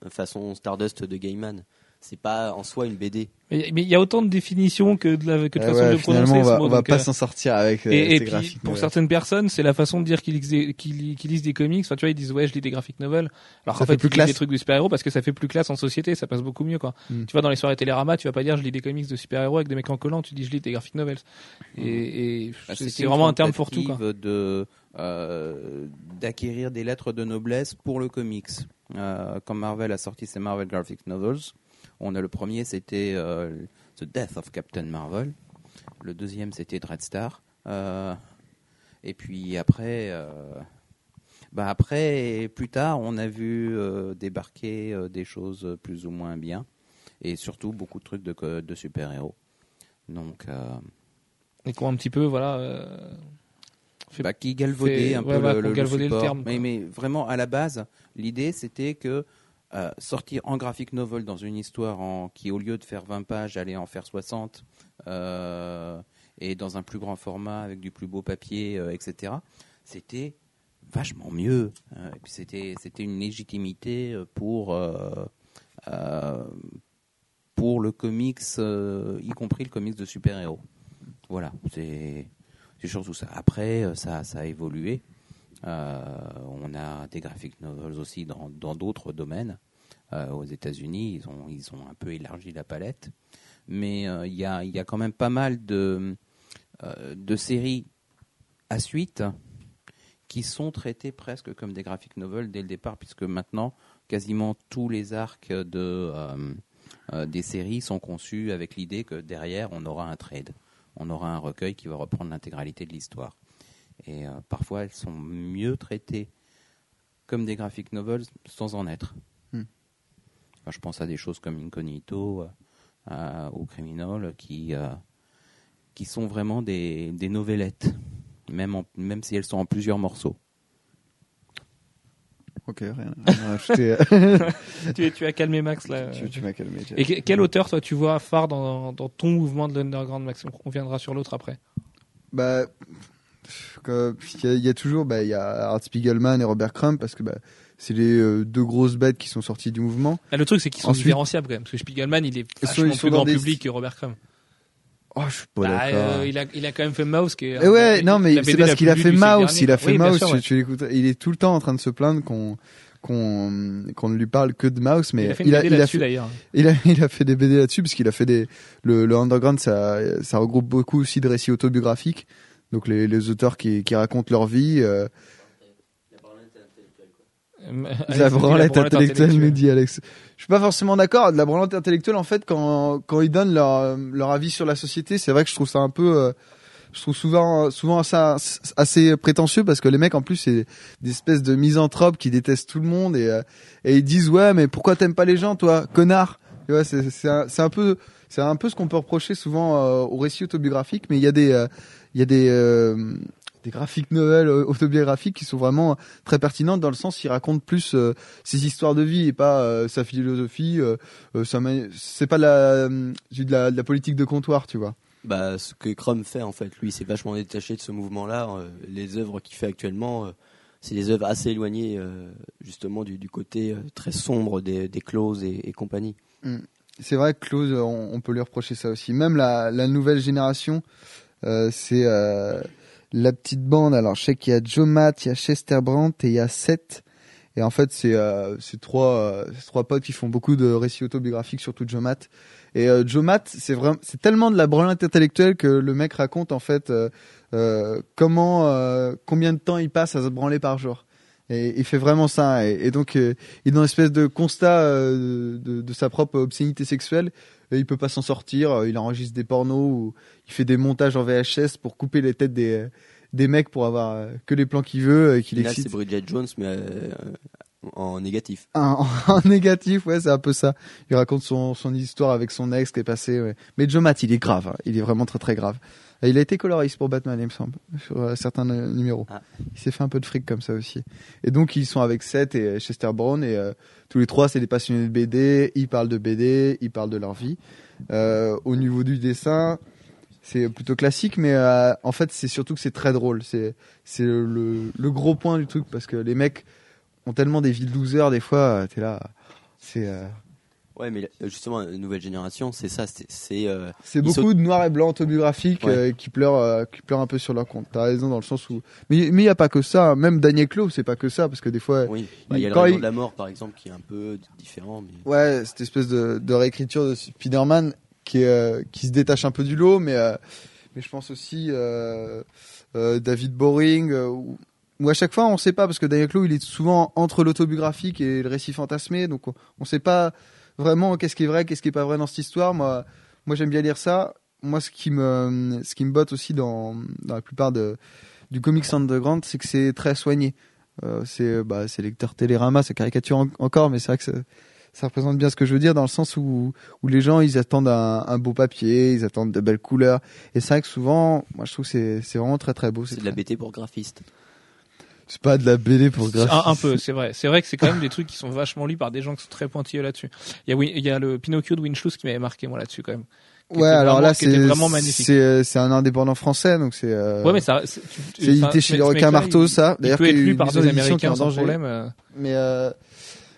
façon Stardust de Gaiman. C'est pas en soi une BD. Mais il y a autant de définitions que de, la, que de façons ouais, de finalement prononcer on va, ce mot. on va pas euh, s'en sortir avec euh, Et, et ces puis, graphiques pour novels. certaines personnes, c'est la façon de dire qu'ils lisent, des, lisent comics. Enfin, tu vois, ils disent ouais, je lis des graphic novels. Alors Ça qu'en fait fait, plus ils lisent classe. des trucs de super-héros parce que ça fait plus classe en société. Ça passe beaucoup mieux, quoi. Mm. Tu vois, dans les soirées Télérama, tu vas pas dire je lis des comics de super-héros avec des mecs en collant. Tu dis je lis des graphic novels. Et, et Bah, c'est, vraiment un terme pour tout, quoi. de euh, d'acquérir des lettres de noblesse pour le comics. Euh, quand Marvel a sorti ses Marvel Graphic Novels, on a le premier, c'était euh, The Death of Captain Marvel. Le deuxième, c'était Dreadstar. Euh, et puis après, euh, bah après, plus tard, on a vu débarquer des choses plus ou moins bien, et surtout beaucoup de trucs de, de super-héros. Donc, Et qu'on un petit peu, voilà. bah, qui galvaudait un ouais, peu le, le, terme, mais, quoi. mais vraiment, à la base, l'idée, c'était que euh, sortir en graphic novel dans une histoire qui, au lieu de faire 20 pages, allait en faire 60, euh, et dans un plus grand format, avec du plus beau papier, euh, etc., c'était vachement mieux. Puis c'était, une légitimité euh, pour, pour le comics, y compris le comics de super-héros. Voilà, c'est c'est surtout ça. Après, ça, ça a évolué. Euh, on a des graphic novels aussi dans d'autres domaines. Euh, aux États-Unis, ils ont un peu élargi la palette, mais euh, il y a quand même pas mal de séries à suite qui sont traitées presque comme des graphic novels dès le départ, puisque maintenant quasiment tous les arcs de des séries sont conçus avec l'idée que derrière on aura un trade, on aura un recueil qui va reprendre l'intégralité de l'histoire. Et euh, parfois elles sont mieux traitées comme des graphic novels sans en être. Hmm. Enfin, je pense à des choses comme Incognito, euh, euh, ou Criminal, qui euh, qui sont vraiment des, des novellettes, même en- même si elles sont en plusieurs morceaux. Ok, rien, (laughs) tu, tu as calmé Max là. tu tu m'as calmé. Et que- quel auteur, toi, tu vois phare dans, dans ton mouvement de l'underground, Max? On viendra sur l'autre après. Bah, il y, a- il y a toujours, bah, il y a Art Spiegelman et Robert Crumb parce que bah, c'est les euh, deux grosses bêtes qui sont sorties du mouvement. Ah, le truc, c'est qu'ils sont Ensuite- différenciables quand même. Parce que Spiegelman, il est vachement plus grand des public que Robert Crumb. Oh, je suis pas Bah, d'accord. euh, il, a, il a quand même fait Mouse. Qui est, Et ouais, non, mais c'est parce qu'il a fait Mouse, il a fait Oui, Mouse, sûr, tu, ouais. tu il est tout le temps en train de se plaindre qu'on qu'on qu'on ne lui parle que de Mouse, mais il a fait une il a, BD il a là-dessus fait, d'ailleurs. il a, il a fait des BD là-dessus parce qu'il a fait des le, le underground ça ça regroupe beaucoup aussi de récits autobiographiques donc les, les auteurs qui, qui racontent leur vie euh, la branlette intellectuelle nous dit Alex. Je suis pas forcément d'accord. De la branlette intellectuelle en fait quand quand ils donnent leur leur avis sur la société c'est vrai que je trouve ça un peu euh, je trouve souvent souvent ça assez prétentieux parce que les mecs en plus c'est des espèces de misanthropes qui détestent tout le monde et euh, et ils disent ouais mais pourquoi t'aimes pas les gens toi connard? Tu vois c'est c'est un, un peu c'est un peu ce qu'on peut reprocher souvent euh, aux récits autobiographiques, mais il y a des, euh, il y a des, euh, des graphiques nouvelles euh, autobiographiques qui sont vraiment très pertinentes dans le sens qu'ils racontent plus euh, ses histoires de vie et pas euh, sa philosophie. C'est pas de la, de la, de la politique de comptoir, tu vois. Bah, ce que Crum fait en fait, lui, c'est vachement détaché de ce mouvement-là. Euh, les œuvres qu'il fait actuellement, c'est des œuvres assez éloignées justement du, du côté très sombre des, des clauses et, et compagnie. C'est vrai que Close, on, on peut lui reprocher ça aussi. Même la, la nouvelle génération, c'est euh, la petite bande. Alors, je sais qu'il y a Joe Matt, il y a Chester Brandt et il y a Seth. Et en fait, c'est euh, trois, euh, trois potes qui font beaucoup de récits autobiographiques, surtout Joe Matt. Et euh, Joe Matt, c'est vraiment, c'est tellement de la branlette intellectuelle que le mec raconte en fait euh, euh, comment, euh, combien de temps il passe à se branler par jour. Et il fait vraiment ça. Et, donc, euh, il est dans une espèce de constat euh, de, de sa propre obscénité sexuelle. Il peut pas s'en sortir. Euh, Il enregistre des pornos ou il fait des montages en VHS pour couper les têtes des, des mecs pour avoir euh, que les plans qu'il veut et qu'il Là, excite. c'est Bridget Jones, mais euh, en négatif. En, (laughs) en négatif, ouais, c'est un peu ça. Il raconte son, son histoire avec son ex qui est passé. Ouais. Mais Joe Matt, il est grave. hein. Il est vraiment très très grave. Et il a été coloriste pour Batman, il me semble, sur euh, certains euh, numéros. Ah. Il s'est fait un peu de fric comme ça aussi. Et donc ils sont avec Seth et Chester Brown et euh, tous les trois, c'est des passionnés de BD. Ils parlent de BD, ils parlent de leur vie. Euh, au niveau du dessin, c'est plutôt classique, mais euh, en fait, c'est surtout que c'est très drôle. C'est c'est le, le gros point du truc parce que les mecs ont tellement des vies de losers des fois. euh, T'es là, c'est euh, Ouais, mais euh, justement, la nouvelle génération, c'est ça. C'est c'est, euh, beaucoup de noir et blanc autobiographiques Ouais. euh, qui pleurent euh, qui pleurent un peu sur leur compte. T'as raison dans le sens où mais mais il y a pas que ça. hein. Même Daniel Clove, c'est pas que ça parce que des fois oui. Bah, Il y a le il- de la mort, par exemple, qui est un peu différent. Mais... Ouais, cette espèce de, de réécriture de Spider-Man qui, qui se détache un peu du lot, mais, mais je pense aussi David Boring, où à chaque fois on sait pas, parce que Daniel il est souvent entre l'autobiographique et le récit fantasmé, donc on, on sait pas vraiment qu'est-ce qui est vrai, qu'est-ce qui est pas vrai dans cette histoire. Moi, moi j'aime bien lire ça. Moi, ce qui me, ce qui me botte aussi dans, dans la plupart de, du comics underground, c'est que c'est très soigné. Euh, c'est bah, c'est lecteur Télérama, c'est caricature en- encore, mais c'est vrai que ça, ça représente bien ce que je veux dire dans le sens où, où les gens ils attendent un, un beau papier, ils attendent de belles couleurs. Et c'est vrai que souvent, moi je trouve que c'est c'est vraiment très très beau. C'est de la BT pour graphiste. C'est pas de la BD pour graphiste. Un, un peu, c'est vrai. C'est vrai que c'est quand même des trucs qui sont vachement lus par des gens qui sont très pointilleux là-dessus. Il y a, il y a le Pinocchio de Winchus qui m'avait marqué moi là-dessus quand même. qui Ouais, alors vraiment- là qui c'est c'est euh, c'est un indépendant français donc c'est euh, Ouais, mais ça, c'est édité chez les requins marteaux ça. Il D'ailleurs y a lu par des qui est Américains en sans problème. euh. Mais euh,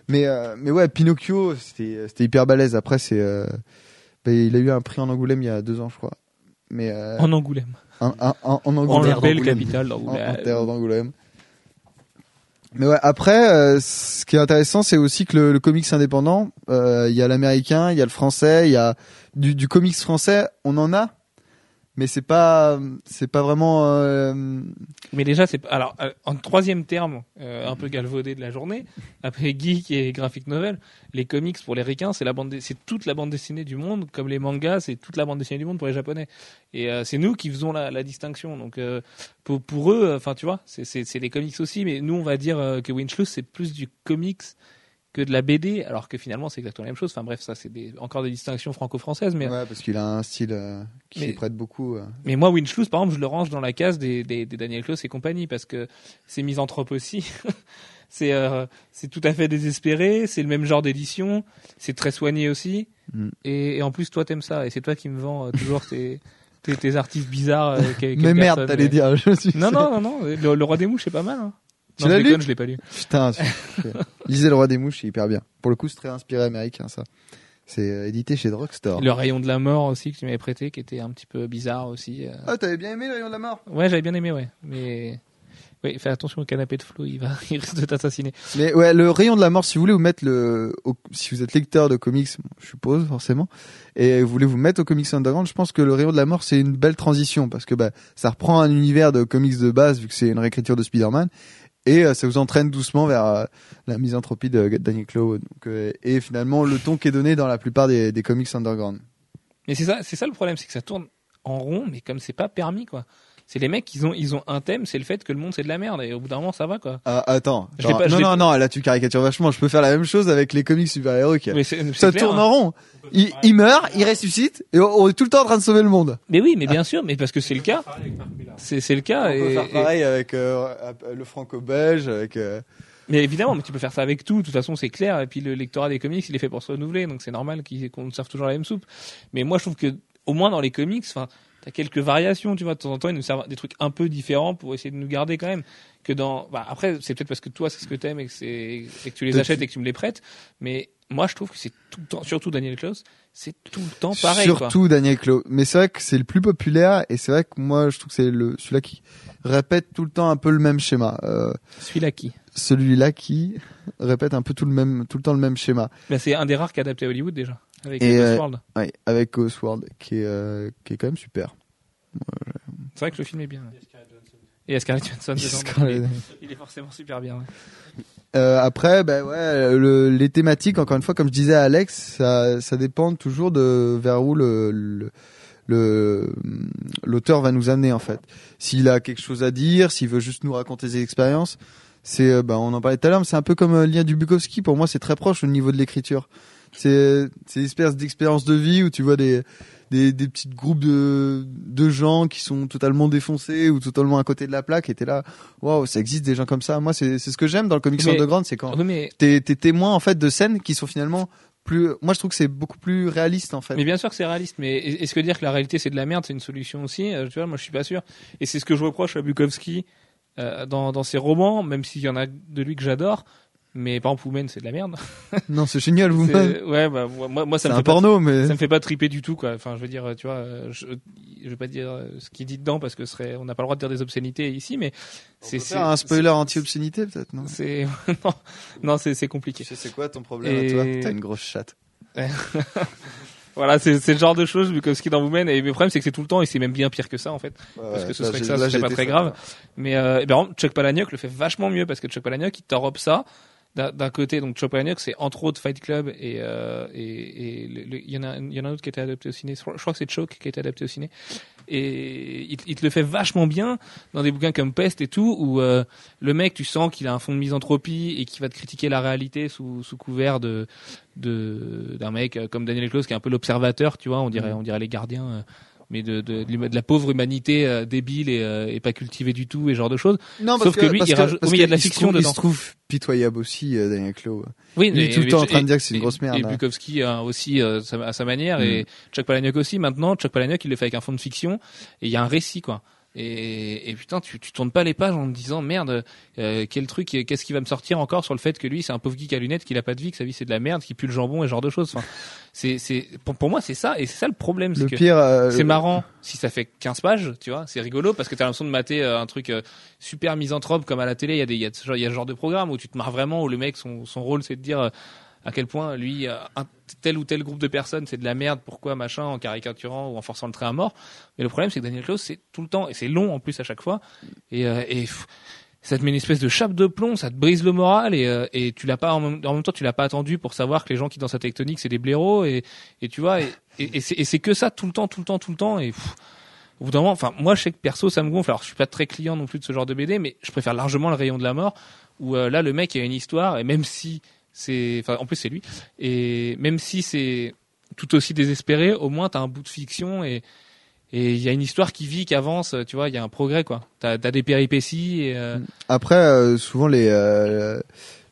mais mais ouais, Pinocchio, c'était c'était hyper balèze. Après, c'est bah, il a eu un prix en Angoulême il y a deux ans, je crois. Mais En Angoulême. un- en En Angoulême, capitale en, d'Angoulême. en terre d'Angoulême. Mais ouais, après, euh, ce qui est intéressant, c'est aussi que le, comics indépendant, euh, il y a l'américain, il y a le français, il y a du comics français, on en a, mais c'est pas, c'est pas vraiment. euh, Mais déjà, c'est alors euh, en troisième terme, euh, un peu galvaudé de la journée, après geek et graphic novel, les comics pour les ricains, c'est la bande, c'est toute la bande dessinée du monde, comme les mangas, c'est toute la bande dessinée du monde pour les japonais. Et c'est nous qui faisons la, la distinction. Donc pour, pour eux, enfin tu vois, c'est c'est des comics aussi, mais nous on va dire que Winchlus c'est plus du comics que de la BD, alors que finalement c'est exactement la même chose. Enfin bref, ça c'est des, encore des distinctions franco-françaises, mais ouais, parce qu'il a un style euh, qui Mais- prête beaucoup. euh. mais moi, Winchlus, par exemple, je le range dans la case des, des, des Daniel Close et compagnie parce que c'est misanthrope aussi. (laughs) c'est euh, c'est tout à fait désespéré. C'est le même genre d'édition. C'est très soigné aussi. Mm. Et, et en plus, toi, t'aimes ça. Et c'est toi qui me vends toujours tes, (laughs) tes, tes artistes bizarres. Mais merde, t'allais dire, je suis. Non, non, non, non. Le, le Roi des Mouches, c'est pas mal. Hein. Tu Non, l'as je lu je l'ai pas lu. Putain, (laughs) c'est- lisez le roi des mouches, c'est hyper bien. Pour le coup, c'est très inspiré américain, ça. C'est euh, édité chez Drugstore. Le Rayon de la Mort aussi que tu m'avais prêté, qui était un petit peu bizarre aussi. euh. Ah, t'avais bien aimé le rayon de la mort? Ouais, j'avais bien aimé, ouais. Mais oui, fais attention au canapé de Flo, il va, (laughs) il risque de t'assassiner. Mais ouais, le rayon de la mort, si vous voulez vous mettre le, au- si vous êtes lecteur de comics, je suppose forcément, et vous voulez vous mettre au comics underground, je pense que le rayon de la mort c'est une belle transition parce que bah ça reprend un univers de comics de base vu que c'est une réécriture de Spider-Man et euh, ça vous entraîne doucement vers euh, la misanthropie de Daniel Clow. Euh, et finalement le ton qui est donné dans la plupart des, des comics underground. Mais c'est ça, c'est ça le problème, c'est que ça tourne en rond, mais comme c'est pas permis, quoi. C'est les mecs, ils ont, ils ont un thème, c'est le fait que le monde c'est de la merde. Et au bout d'un moment, ça va quoi. Ah, attends. Genre, pas- non, non, non, là tu caricatures vachement. Je peux faire la même chose avec les comics c'est- c'est Ça clair, tourne hein. en rond. Il, il meurt, il ressuscite, et on, est tout le temps en train de sauver le monde. Mais oui, mais bien sûr, mais parce que c'est le cas. C'est c'est le cas. on peut faire et- pareil avec euh, le franco-belge, avec. euh, Mais évidemment, mais tu peux faire ça avec tout. De toute façon, c'est clair. Et puis le lectorat des comics, il est fait pour se renouveler, donc c'est normal qu'on serve toujours la même soupe. Mais moi, je trouve que au moins dans les comics, enfin, t'as quelques variations, tu vois. De temps en temps, ils nous servent des trucs un peu différents pour essayer de nous garder quand même. Que dans, bah, après, c'est peut-être parce que toi, c'est ce que t'aimes et que c'est et que tu les achètes et que tu me les prêtes. Mais moi, je trouve que c'est tout le temps, surtout Daniel Klaus, c'est tout le temps pareil. quoi. Surtout Daniel Clos. Mais c'est vrai que c'est le plus populaire, et c'est vrai que moi je trouve que c'est le celui-là qui répète tout le temps un peu le même schéma. Euh, Celui-là qui? Celui-là qui répète un peu tout le même, tout le temps le même schéma. bah, C'est un des rares qui a adapté à Hollywood déjà. Avec Et, euh, World. Ouais, avec Oswald, qui est, euh, qui est quand même super. C'est vrai que le film est bien. Et Scarlett Johansson il, est, il est forcément super bien. ouais. Euh, après, ben ouais, le, les thématiques, encore une fois, comme je disais à Alex, ça, ça dépend toujours de vers où le, le, le- l'auteur va nous amener en fait. S'il a quelque chose à dire, s'il veut juste nous raconter ses expériences, c'est, euh, ben, on en parlait tout à l'heure, mais c'est un peu comme euh, Lien du Bukowski. Pour moi, c'est très proche au niveau de l'écriture. C'est, c'est une espèce d'expérience de vie où tu vois des, des, des petits groupes de, de gens qui sont totalement défoncés ou totalement à côté de la plaque. Et t'es là, waouh, ça existe des gens comme ça. Moi, c'est, c'est ce que j'aime dans le comics Mais- underground, c'est quand mais t'es t'es témoin en fait de scènes qui sont finalement plus moi je trouve que c'est beaucoup plus réaliste en fait Mais bien sûr que c'est réaliste, mais est-ce que dire que la réalité c'est de la merde, c'est une solution aussi? Euh, Tu vois, moi je suis pas sûr. Et c'est ce que je reproche à Bukowski euh, dans, dans ses romans, même s'il y en a de lui que j'adore. Mais par exemple, Woman, c'est de la merde. (laughs) non c'est génial vous C'est- Ouais, bah moi, moi ça c'est me un fait pas, porno mais ça me fait pas triper du tout, quoi. Enfin, je veux dire, tu vois, je, je vais pas dire euh, ce qu'il dit dedans parce que ce serait, on n'a pas le droit de dire des obscénités ici, mais c'est c'est un spoiler anti-obscénité peut-être non? C'est (laughs) non, non, c'est c'est compliqué. tu sais c'est quoi ton problème Et- à toi? T'as une grosse chatte (laughs) Voilà, c'est c'est le genre de choses Bukowski dans Woman. Et le problème, c'est que c'est tout le temps, et c'est même bien pire que ça en fait. Parce que ce serait que ça, ce serait pas très grave. Mais euh, ben, Chuck Palahniuk le fait vachement mieux parce que Chuck Palahniuk il t'enrobe ça d'un côté. Donc Chuck Palahniuk c'est entre autres Fight Club et euh, et et le- le- il y en a il y en a un autre qui a été adapté au ciné. Je crois que c'est Choke qui a été adapté au ciné. Et il, il te le fait vachement bien dans des bouquins comme Pest et tout où euh, le mec tu sens qu'il a un fond de misanthropie et qui va te critiquer la réalité sous sous couvert de de d'un mec euh, comme Daniel Close qui est un peu l'observateur, tu vois, on dirait on dirait les gardiens. Mais de, de, de la pauvre humanité euh, débile et, euh, et pas cultivée du tout et genre de choses. non Sauf que lui, il rajoute- oui, il y a de la fiction trouve- il dedans. se trouve pitoyable aussi euh, Daniel Clos Oui, Il est tout le temps en train de dire que c'est une grosse merde, Et hein. Bukowski euh, aussi euh, à sa manière et Chuck Palahniuk aussi. Maintenant, Chuck Palahniuk il le fait avec un fond de fiction et il y a un récit quoi. Et, et putain, tu, tu tournes pas les pages en te disant merde, euh, quel truc, qu'est-ce qui va me sortir encore sur le fait que lui c'est un pauvre geek à lunettes, qu'il a pas de vie, que sa vie c'est de la merde, qu'il pue le jambon et ce genre de choses. Enfin, c'est, c'est, pour, pour moi c'est ça et c'est ça le problème, c'est le que pire euh, c'est marrant si ça fait 15 pages, tu vois, c'est rigolo parce que t'as l'impression de mater euh, un truc euh, super misanthrope comme à la télé, il y a des il y a ce genre il y a ce genre de programme où tu te marres vraiment où le mec son son rôle c'est de dire à quel point lui euh, tel ou tel groupe de personnes c'est de la merde, pourquoi machin en caricaturant ou en forçant le trait à mort. Mais le problème c'est que Daniel Close c'est tout le temps et c'est long en plus à chaque fois et euh, et ça te met une espèce de chape de plomb, ça te brise le moral et, euh, et tu l'as pas en même, temps tu l'as pas attendu pour savoir que les gens qui dansent à tectonique c'est des blaireaux et, et tu vois et, et, et c'est que ça tout le temps tout le temps tout le temps et pff, au bout moment enfin moi je sais que perso ça me gonfle alors je suis pas très client non plus de ce genre de BD mais je préfère largement le rayon de la mort où euh, là le mec a une histoire et même si c'est enfin en plus c'est lui et même si c'est tout aussi désespéré au moins t'as un bout de fiction et il y a une histoire qui vit qui avance tu vois il y a un progrès quoi t'as as des péripéties et euh, Après, euh, souvent euh,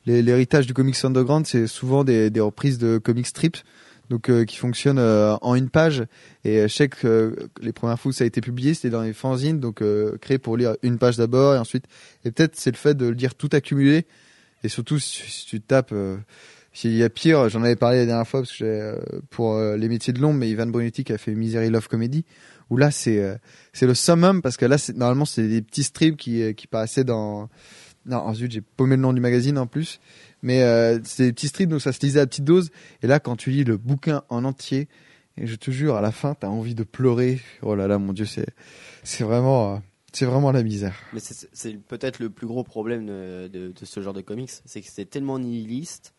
les- l'héritage du comics underground, c'est souvent des, des reprises de comic strips, donc qui fonctionnent euh, en une page. Et euh, je sais que les premières fois où ça a été publié, c'était dans les fanzines, donc créé pour lire une page d'abord et ensuite. Et peut-être c'est le fait de le lire tout accumulé. Et surtout si, tu tapes. Euh, s'il y a pire, j'en avais parlé la dernière fois parce que euh, pour euh, les métiers de l'ombre, mais Ivan Brunetti qui a fait Misery Love Comedy, où là c'est euh, c'est le summum parce que là c'est normalement c'est des petits strips qui euh, qui paraissaient dans non zut j'ai paumé le nom du magazine en plus mais c'est des petits strips donc ça se lisait à petite dose et là quand tu lis le bouquin en entier et je te jure à la fin t'as envie de pleurer oh là là mon dieu c'est c'est vraiment c'est vraiment la misère Mais c'est peut-être le plus gros problème de, de- de ce genre de comics, c'est que c'est tellement nihiliste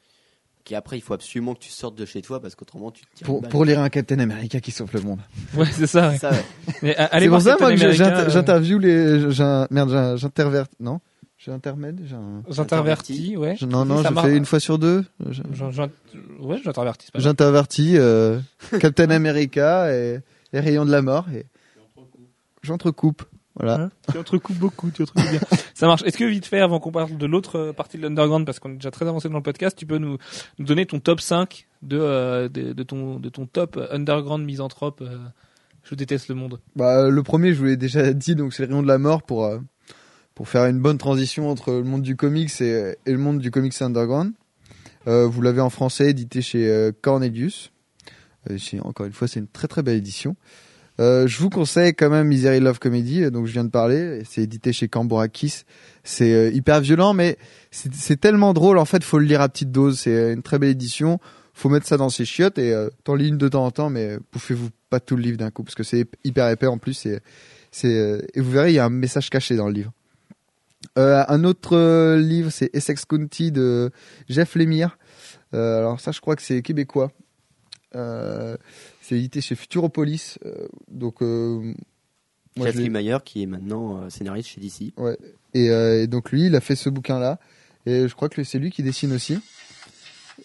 Qui après, il faut absolument que tu sortes de chez toi parce qu'autrement, tu te tires Pour, pour lire un Captain America qui sauve le monde. Ouais, c'est ça. ouais. Ça, ouais. Mais, euh, allez pour ça, moi, que euh, j'interviewe les, merde, j'in- j'intervert, non? J'intermède, j'in- J'intervertis, ouais. je- non, non, je fais une fois sur deux. Je- Ouais, j'intervertis. J'intervertis, euh, Captain America et les rayons de la mort et j'entrecoupe. Voilà. Hein tu entrecoupes beaucoup, tu entrecoupes bien. (laughs) Ça marche. Est-ce que vite fait, avant qu'on parle de l'autre euh, partie de l'underground, parce qu'on est déjà très avancé dans le podcast, tu peux nous, nous donner ton top 5 de, euh, de, de ton, de ton top underground misanthrope euh, Je déteste le monde. Bah, le premier, je vous l'ai déjà dit, donc c'est le rayon de la mort pour, euh, pour faire une bonne transition entre le monde du comics et, et le monde du comics underground. Euh, vous l'avez en français, édité chez euh, Cornelius. Euh, chez- encore une fois, c'est une très très belle édition. Euh, je vous conseille quand même Misery Love Comedy, euh, donc je viens de parler. et C'est édité chez Cambourakis. C'est euh, hyper violent, mais c'est tellement drôle. En fait, faut le lire à petite dose. C'est une très belle édition. Faut mettre ça dans ses chiottes et euh, t'en lis une de temps en temps, mais bouffez-vous pas tout le livre d'un coup parce que c'est hyper épais en plus. Euh, et vous verrez, il y a un message caché dans le livre. Un autre livre, c'est Essex County de Jeff Lemire. Alors ça, je crois que c'est québécois. Euh, c'est édité chez Futuropolis. Euh, donc, euh, Kathleen l'ai- Mayer, qui est maintenant euh, scénariste chez DC. et, euh, et donc lui, il a fait ce bouquin-là. Et je crois que c'est lui qui dessine aussi.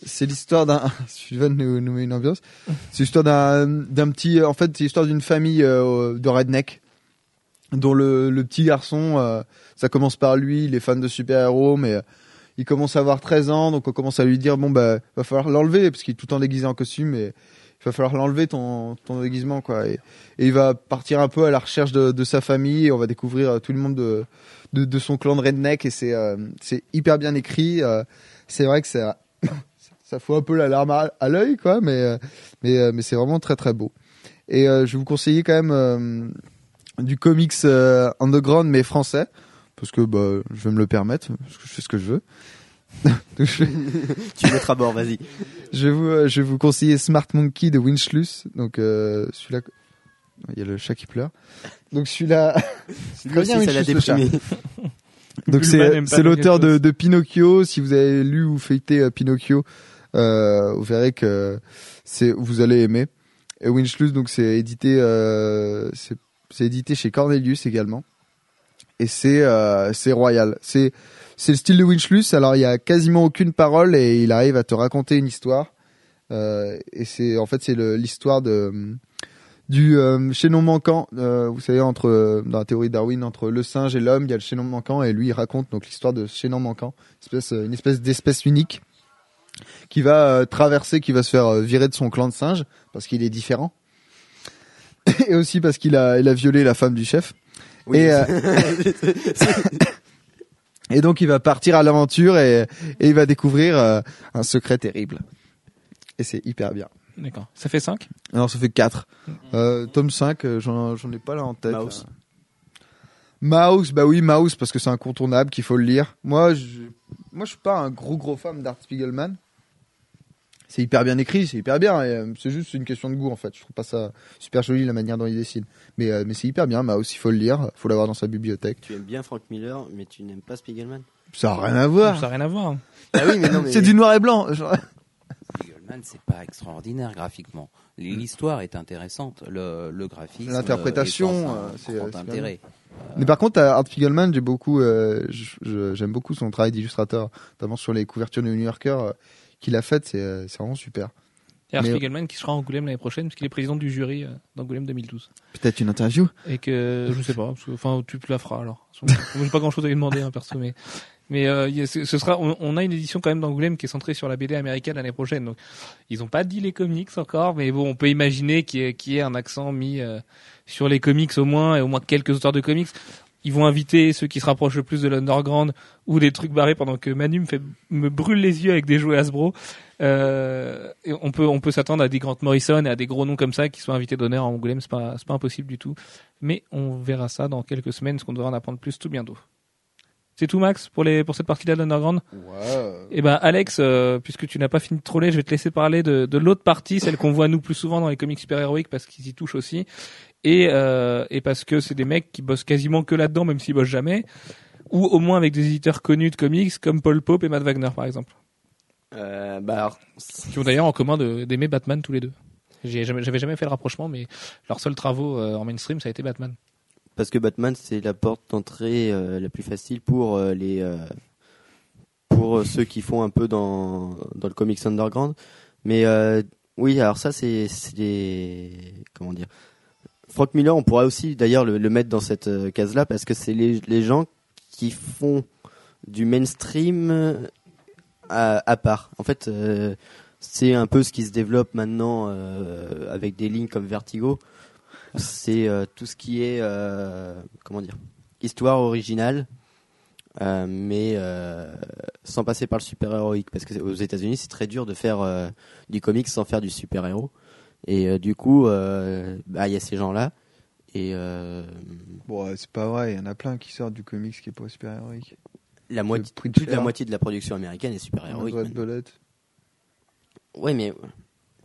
C'est l'histoire d'un. (laughs) Sylvain nous, nous met une ambiance. C'est l'histoire d'un d'un petit. En fait, c'est l'histoire d'une famille euh, de redneck, dont le, le petit garçon, euh, ça commence par lui, il est fan de super-héros, mais euh, il commence à avoir 13 ans, donc on commence à lui dire bon bah va falloir l'enlever parce qu'il est tout le temps déguisé en costume et va falloir l'enlever ton ton déguisement quoi. Et, il va partir un peu à la recherche de, sa famille et on va découvrir euh, tout le monde de de, son clan de redneck et c'est euh, c'est hyper bien écrit. euh, c'est vrai que ça (coughs) ça fout un peu la larme à, l'œil quoi, mais mais mais c'est vraiment très très beau. Et je vais vous conseiller quand même du comics underground mais français parce que bah je vais me le permettre je fais ce que je veux. Donc, je, vais, tu mettras à bord, vas-y. je vais vous euh, je vais vous conseiller Smart Monkey de Winchlus. Donc euh, celui-là il y a le chat qui pleure. Donc celui-là (laughs) Lui aussi, bien, ça le chat. déprimé. (laughs) Donc c'est c'est l'auteur Pinocchio. de, de Pinocchio. Si vous avez lu ou feuilleté euh, Pinocchio, euh, vous verrez que c'est vous allez aimer. Et Winchlus donc c'est édité euh, c'est c'est édité chez Cornelius également. Et c'est euh, c'est royal. C'est c'est le style de Winchlus. Alors il y a quasiment aucune parole et il arrive à te raconter une histoire. Euh, et c'est en fait c'est l'histoire de du euh, chaînon manquant. Euh, vous savez entre dans la théorie Darwin entre le singe et l'homme, il y a le chaînon manquant et lui il raconte donc l'histoire de chaînon manquant, espèce, euh, une espèce d'espèce unique qui va euh, traverser, qui va se faire virer de son clan de singes parce qu'il est différent. (laughs) Et aussi parce qu'il a, il a violé la femme du chef. Oui. Et, euh, (laughs) Et donc il va partir à l'aventure et, et il va découvrir euh, un secret terrible. Et c'est hyper bien. D'accord. Ça fait 5 Alors ça fait 4. Euh, tome 5, euh, j'en j'en ai pas là en tête. Mouse. Mouse, bah oui, Mouse, parce que c'est incontournable, qu'il faut le lire. Moi, je, moi, je suis pas un gros gros fan d'Art Spiegelman. C'est hyper bien écrit, c'est hyper bien. euh, C'est juste une question de goût en fait. Je trouve pas ça super joli la manière dont il dessine. Mais, euh, mais c'est hyper bien. Mouse, il faut le lire, faut l'avoir dans sa bibliothèque. Tu aimes bien Frank Miller, mais tu n'aimes pas Spiegelman? Ça a rien à voir. Ça n'a rien à voir. Ah oui, mais non, (laughs) mais C'est du noir et blanc. genre. Spiegelman, c'est pas extraordinaire graphiquement. L'histoire est intéressante, le, le graphisme. L'interprétation, euh, c'est- intérêt. Mais par contre, à Art Spiegelman, j'ai beaucoup, euh, j'aime beaucoup son travail d'illustrateur, notamment sur les couvertures de New Yorker euh, qu'il a faites. C'est, euh, c'est vraiment super. Et Art Spiegelman qui sera à Angoulême l'année prochaine, parce qu'il est président du jury euh, d'Angoulême 2012. Peut-être une interview. Et que, je sais pas, parce que, enfin, tu la feras alors. J'ai pas grand chose à lui demander, hein, perso, mais, mais, euh, ce sera, on, on a une édition quand même d'Angoulême qui est centrée sur la BD américaine l'année prochaine. Donc, ils ont pas dit les comics encore, mais bon, on peut imaginer qu'il y ait, qu'il y ait un accent mis euh, sur les comics au moins, et au moins quelques auteurs de comics. Ils vont inviter ceux qui se rapprochent le plus de l'underground ou des trucs barrés pendant que Manu me fait me brûle les yeux avec des jouets Hasbro. Euh, et on peut on peut s'attendre à des Grant Morrison et à des gros noms comme ça qui sont invités d'honneur à Angoulême. C'est pas c'est pas impossible du tout. Mais on verra ça dans quelques semaines, ce qu'on devra en apprendre plus tout bientôt. C'est tout Max pour les pour cette partie-là de l'underground? Ouais. Eh ben Alex, euh, puisque tu n'as pas fini de troller, je vais te laisser parler de, de l'autre partie, celle qu'on voit nous plus souvent dans les comics super-héroïques parce qu'ils y touchent aussi, et, euh, et parce que c'est des mecs qui bossent quasiment que là-dedans, même s'ils bossent jamais, ou au moins avec des éditeurs connus de comics comme Paul Pope et Matt Wagner par exemple. Euh, bah alors, Qui ont d'ailleurs en commun d'aimer Batman tous les deux. J'ai jamais- J'avais jamais fait le rapprochement, mais leurs seuls travaux euh, en mainstream, ça a été Batman. parce que Batman c'est la porte d'entrée euh, la plus facile pour euh, les euh, pour ceux qui font un peu dans dans le comics underground. Mais euh, oui, alors ça c'est c'est des comment dire. Frank Miller, on pourrait aussi d'ailleurs le, mettre dans cette euh, case-là parce que c'est les gens qui font du mainstream euh, à, part. En fait, euh, c'est un peu ce qui se développe maintenant avec des lignes comme Vertigo. C'est tout ce qui est comment dire histoire originale, mais sans passer par le super héroïque parce que aux États-Unis c'est très dur de faire du comics sans faire du super héros. Et euh, du coup, euh, bah, il y a ces gens-là. Et euh, Bon, c'est pas vrai, il y en a plein qui sortent du comics qui est pas super héroïque. la moitié, de la moitié de la production américaine est super héroïque. Ouais, mais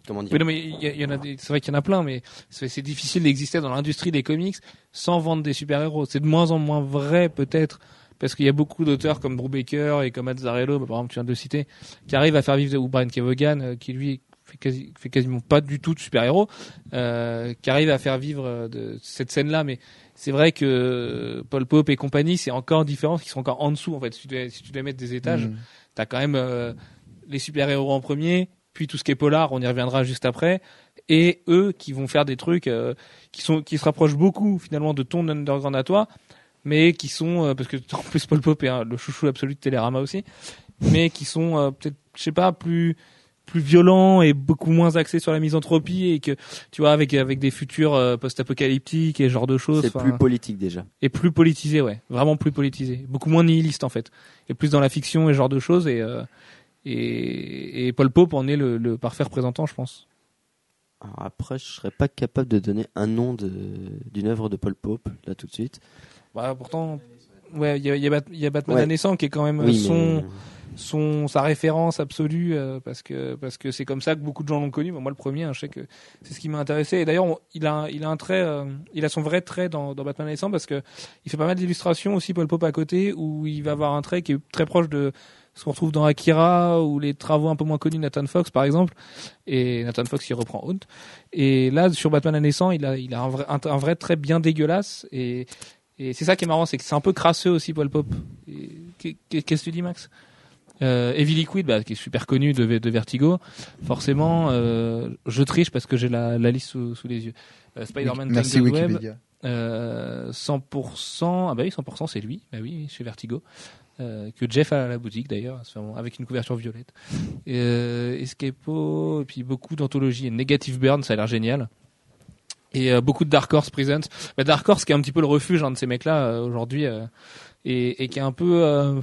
comment dire? Oui, non, mais il y, a- y en a des- c'est vrai qu'il y en a plein, mais c'est c'est difficile d'exister dans l'industrie des comics sans vendre des super-héros. C'est de moins en moins vrai, peut-être, parce qu'il y a beaucoup d'auteurs comme Brubaker et comme Azzarello, bah, par exemple, tu viens de le citer, qui arrivent à faire vivre, ou Brian Kevogan, qui lui fait, quasi, fait quasiment pas du tout de super-héros, euh, qui arrive à faire vivre euh, de cette scène-là, mais c'est vrai que Paul Pope et compagnie, c'est encore différent, ils sont encore en dessous, en fait. Si tu dois, si tu dois mettre des étages, Mm. T'as quand même euh, les super-héros en premier, puis tout ce qui est polar, on y reviendra juste après, et eux qui vont faire des trucs euh, qui sont qui se rapprochent beaucoup finalement de ton underground à toi, mais qui sont euh, parce que (laughs) en plus Paul Pop est le chouchou absolu de Télérama aussi, mais qui sont peut-être je sais pas plus plus violents et beaucoup moins axés sur la misanthropie et que tu vois avec avec des futurs euh, post-apocalyptiques et ce genre de choses C'est plus politique déjà. et plus politisé, ouais, vraiment plus politisé, beaucoup moins nihiliste en fait, et plus dans la fiction et ce genre de choses. Et euh, et, et Paul Pope en est le, le parfait représentant, je pense. Alors après, je serais pas capable de donner un nom de d'une œuvre de Paul Pope là tout de suite. Bah, pourtant, ouais, il y a, il y a Bat- il y a Batman Ouais. la naissance qui est quand même euh, Oui, son mais son sa référence absolue euh, parce que parce que c'est comme ça que beaucoup de gens l'ont connu. Moi, le premier, hein, je sais que c'est ce qui m'a intéressé. Et d'ailleurs, il a il a un trait, euh, il a son vrai trait dans, dans Batman naissant parce que il fait pas mal d'illustrations aussi Paul Pope à côté où il va avoir un trait qui est très proche de ce qu'on retrouve dans Akira ou les travaux un peu moins connus de Nathan Fox par exemple. Et Nathan Fox il reprend Haunt. Et là sur Batman la naissant, il a il a un vrai un, un vrai trait bien dégueulasse et et c'est ça qui est marrant, c'est que c'est un peu crasseux aussi Paul qu'est- Qu'est-ce que tu dis Max? Euh, Heavy Liquid, bah, qui est super connu de, de Vertigo, forcément, euh, je triche parce que j'ai la, la liste sous, sous les yeux. Euh, Spider-Man Tangled Web, euh, 100%, ah bah oui, 100% c'est lui, bah oui, chez Vertigo, euh, que Jeff a à la boutique d'ailleurs, avec une couverture violette. Et, euh, Escapo, et puis beaucoup d'anthologies, et Negative Burn, ça a l'air génial. Et euh, beaucoup de Dark Horse Presents. Bah, Dark Horse qui est un petit peu le refuge hein, de ces mecs-là euh, aujourd'hui, euh, et, et qui est un peu... euh,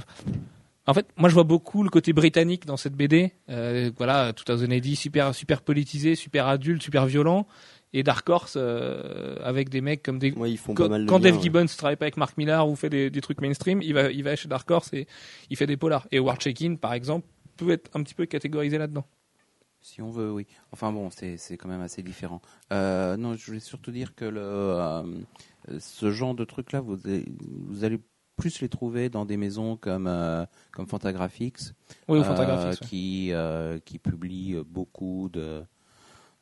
en fait, moi je vois beaucoup le côté britannique dans cette BD. Euh, voilà, tout à dit super super politisé, super adulte, super violent. Et Dark Horse euh, avec des mecs comme des ouais, ils font quand, pas mal. quand lien, Dave ouais. Gibbons travaille pas avec Mark Millar ou fait des, des trucs mainstream, il va il va chez Dark Horse et il fait des polars. Et War Check-in par exemple peut être un petit peu catégorisé là-dedans. Si on veut, oui. Enfin bon, c'est quand même assez différent. Euh, non, je voulais surtout dire que le, euh, ce genre de trucs-là, vous, allez- vous allez plus les trouver dans des maisons comme euh, comme Fantagraphics, Oui, Fantagraphics, ouais. qui qui publie beaucoup de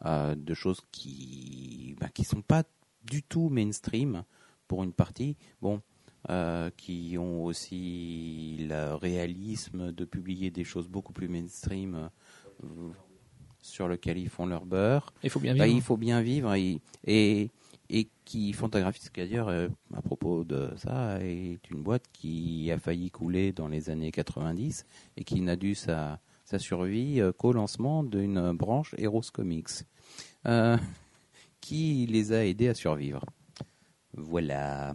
de choses qui bah, qui sont pas du tout mainstream pour une partie. Bon. euh, qui ont aussi le réalisme de publier des choses beaucoup plus mainstream sur lequel ils font leur beurre. Il faut bien Bah, vivre. il faut bien vivre et, et, et qui Fantagraphics d'ailleurs euh, à propos de ça est une boîte qui a failli couler dans les années 90 et qui n'a dû sa, sa survie euh, qu'au lancement d'une branche Heroes Comics euh, qui les a aidés à survivre. Voilà.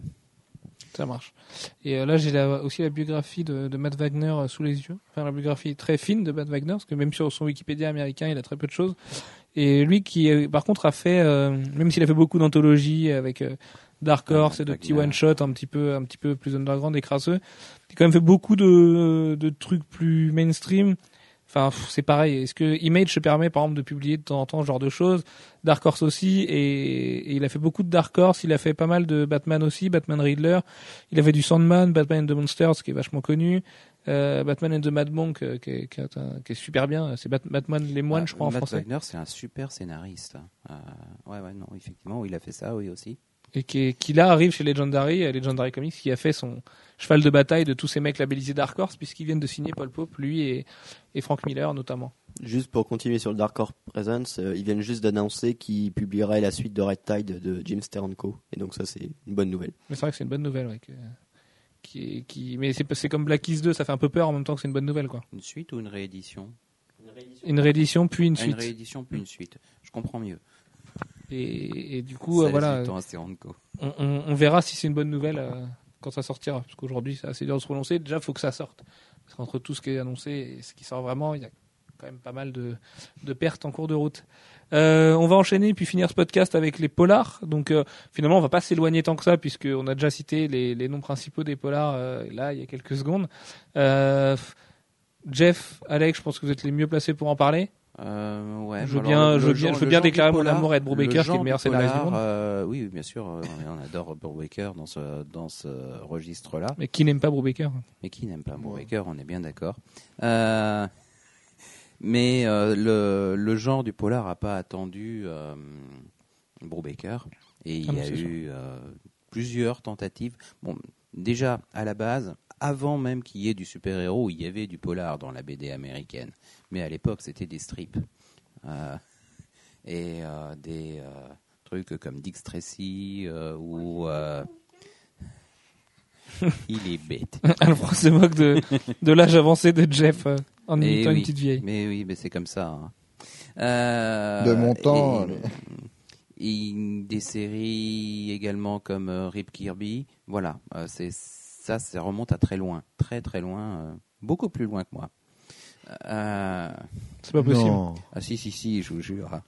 Ça marche. Et euh, là, j'ai aussi la biographie de, de Matt Wagner euh, sous les yeux. Enfin, la biographie très fine de Matt Wagner, parce que même sur son Wikipédia américain, il a très peu de choses. Et lui, qui, euh, par contre, a fait, même s'il a fait beaucoup d'anthologies avec Dark Horse et de petits Wagner. one-shots un petit peu, un petit peu plus underground et crasseux, il a quand même fait beaucoup de, de trucs plus mainstream. Enfin, c'est pareil. Est-ce que Image se permet, par exemple, de publier de temps en temps ce genre de choses? Dark Horse aussi, et, et il a fait beaucoup de Dark Horse. Il a fait pas mal de Batman aussi, Batman Riddler. Il a fait du Sandman, Batman and the Monsters, qui est vachement connu. Euh, Batman and the Mad Monk, euh, qui, est, qui est un- qui est super bien. C'est Bat- Batman les moines, Ah, je crois, en Matt français. Wagner, c'est un super scénariste. Euh, ouais, ouais, non, effectivement, il a fait ça, oui aussi. Et qui, est- qui là arrive chez Legendary, euh, Legendary Comics, qui a fait son cheval de bataille de tous ces mecs labellisés Dark Horse, puisqu'ils viennent de signer Paul Pope, lui et, et Frank Miller notamment. Juste pour continuer sur le Dark Horse Presence, euh, ils viennent juste d'annoncer qu'ils publieraient la suite de Red Tide de Jim Steranko. Et donc ça c'est une bonne nouvelle. Mais c'est vrai que c'est une bonne nouvelle, ouais, que- qui, qui, mais c'est c'est comme Black Keys 2, ça fait un peu peur en même temps que c'est une bonne nouvelle, quoi. Une suite ou une réédition? Une réédition puis une Ah, Une suite. réédition puis une suite. Je comprends mieux. Et, et du coup, euh, voilà, on, on- on verra si c'est une bonne nouvelle euh, quand ça sortira, parce qu'aujourd'hui c'est assez dur de se prononcer. Déjà, il faut que ça sorte, parce qu'entre tout ce qui est annoncé et ce qui sort vraiment, il y a quand même pas mal de, de pertes en cours de route. Euh, on va enchaîner puis finir ce podcast avec les polars. Donc euh, finalement, on va pas s'éloigner tant que ça, puisqu'on a déjà cité les, les noms principaux des polars euh, là il y a quelques secondes. Jeff, Alex, je pense que vous êtes les mieux placés pour en parler. Euh, ouais, Je veux bien- le- je le veux bien- genre- je veux le bien genre du déclarer mon amour à Ed Brubaker, qui est le meilleur scénariste du polar, monde. euh, oui, bien sûr, euh, on adore Brubaker dans ce, dans ce registre-là. Mais qui n'aime pas Brubaker? Mais qui n'aime pas Brubaker, on est bien d'accord. Euh, mais euh, le, le genre du polar n'a pas attendu euh, Brubaker. Et il Ah y non, a eu euh, plusieurs tentatives. Bon, déjà, à la base, avant même qu'il y ait du super-héros, il y avait du polar dans la BD américaine. Mais à l'époque, c'était des strips. Euh, et euh, des euh, trucs comme Dick Tracy euh, ou... euh, il est bête. (laughs) Alfred se moque de, de l'âge avancé de Jeff euh, en Eh imitant une oui. petite vieille. Mais oui, mais c'est comme ça. hein. Euh, De mon temps, et- et des séries également comme euh, Rip Kirby. Voilà, euh, c'est ça, ça remonte à très loin, très très loin, euh, beaucoup plus loin que moi. Euh, C'est pas possible. Non. ah si si si, je vous jure,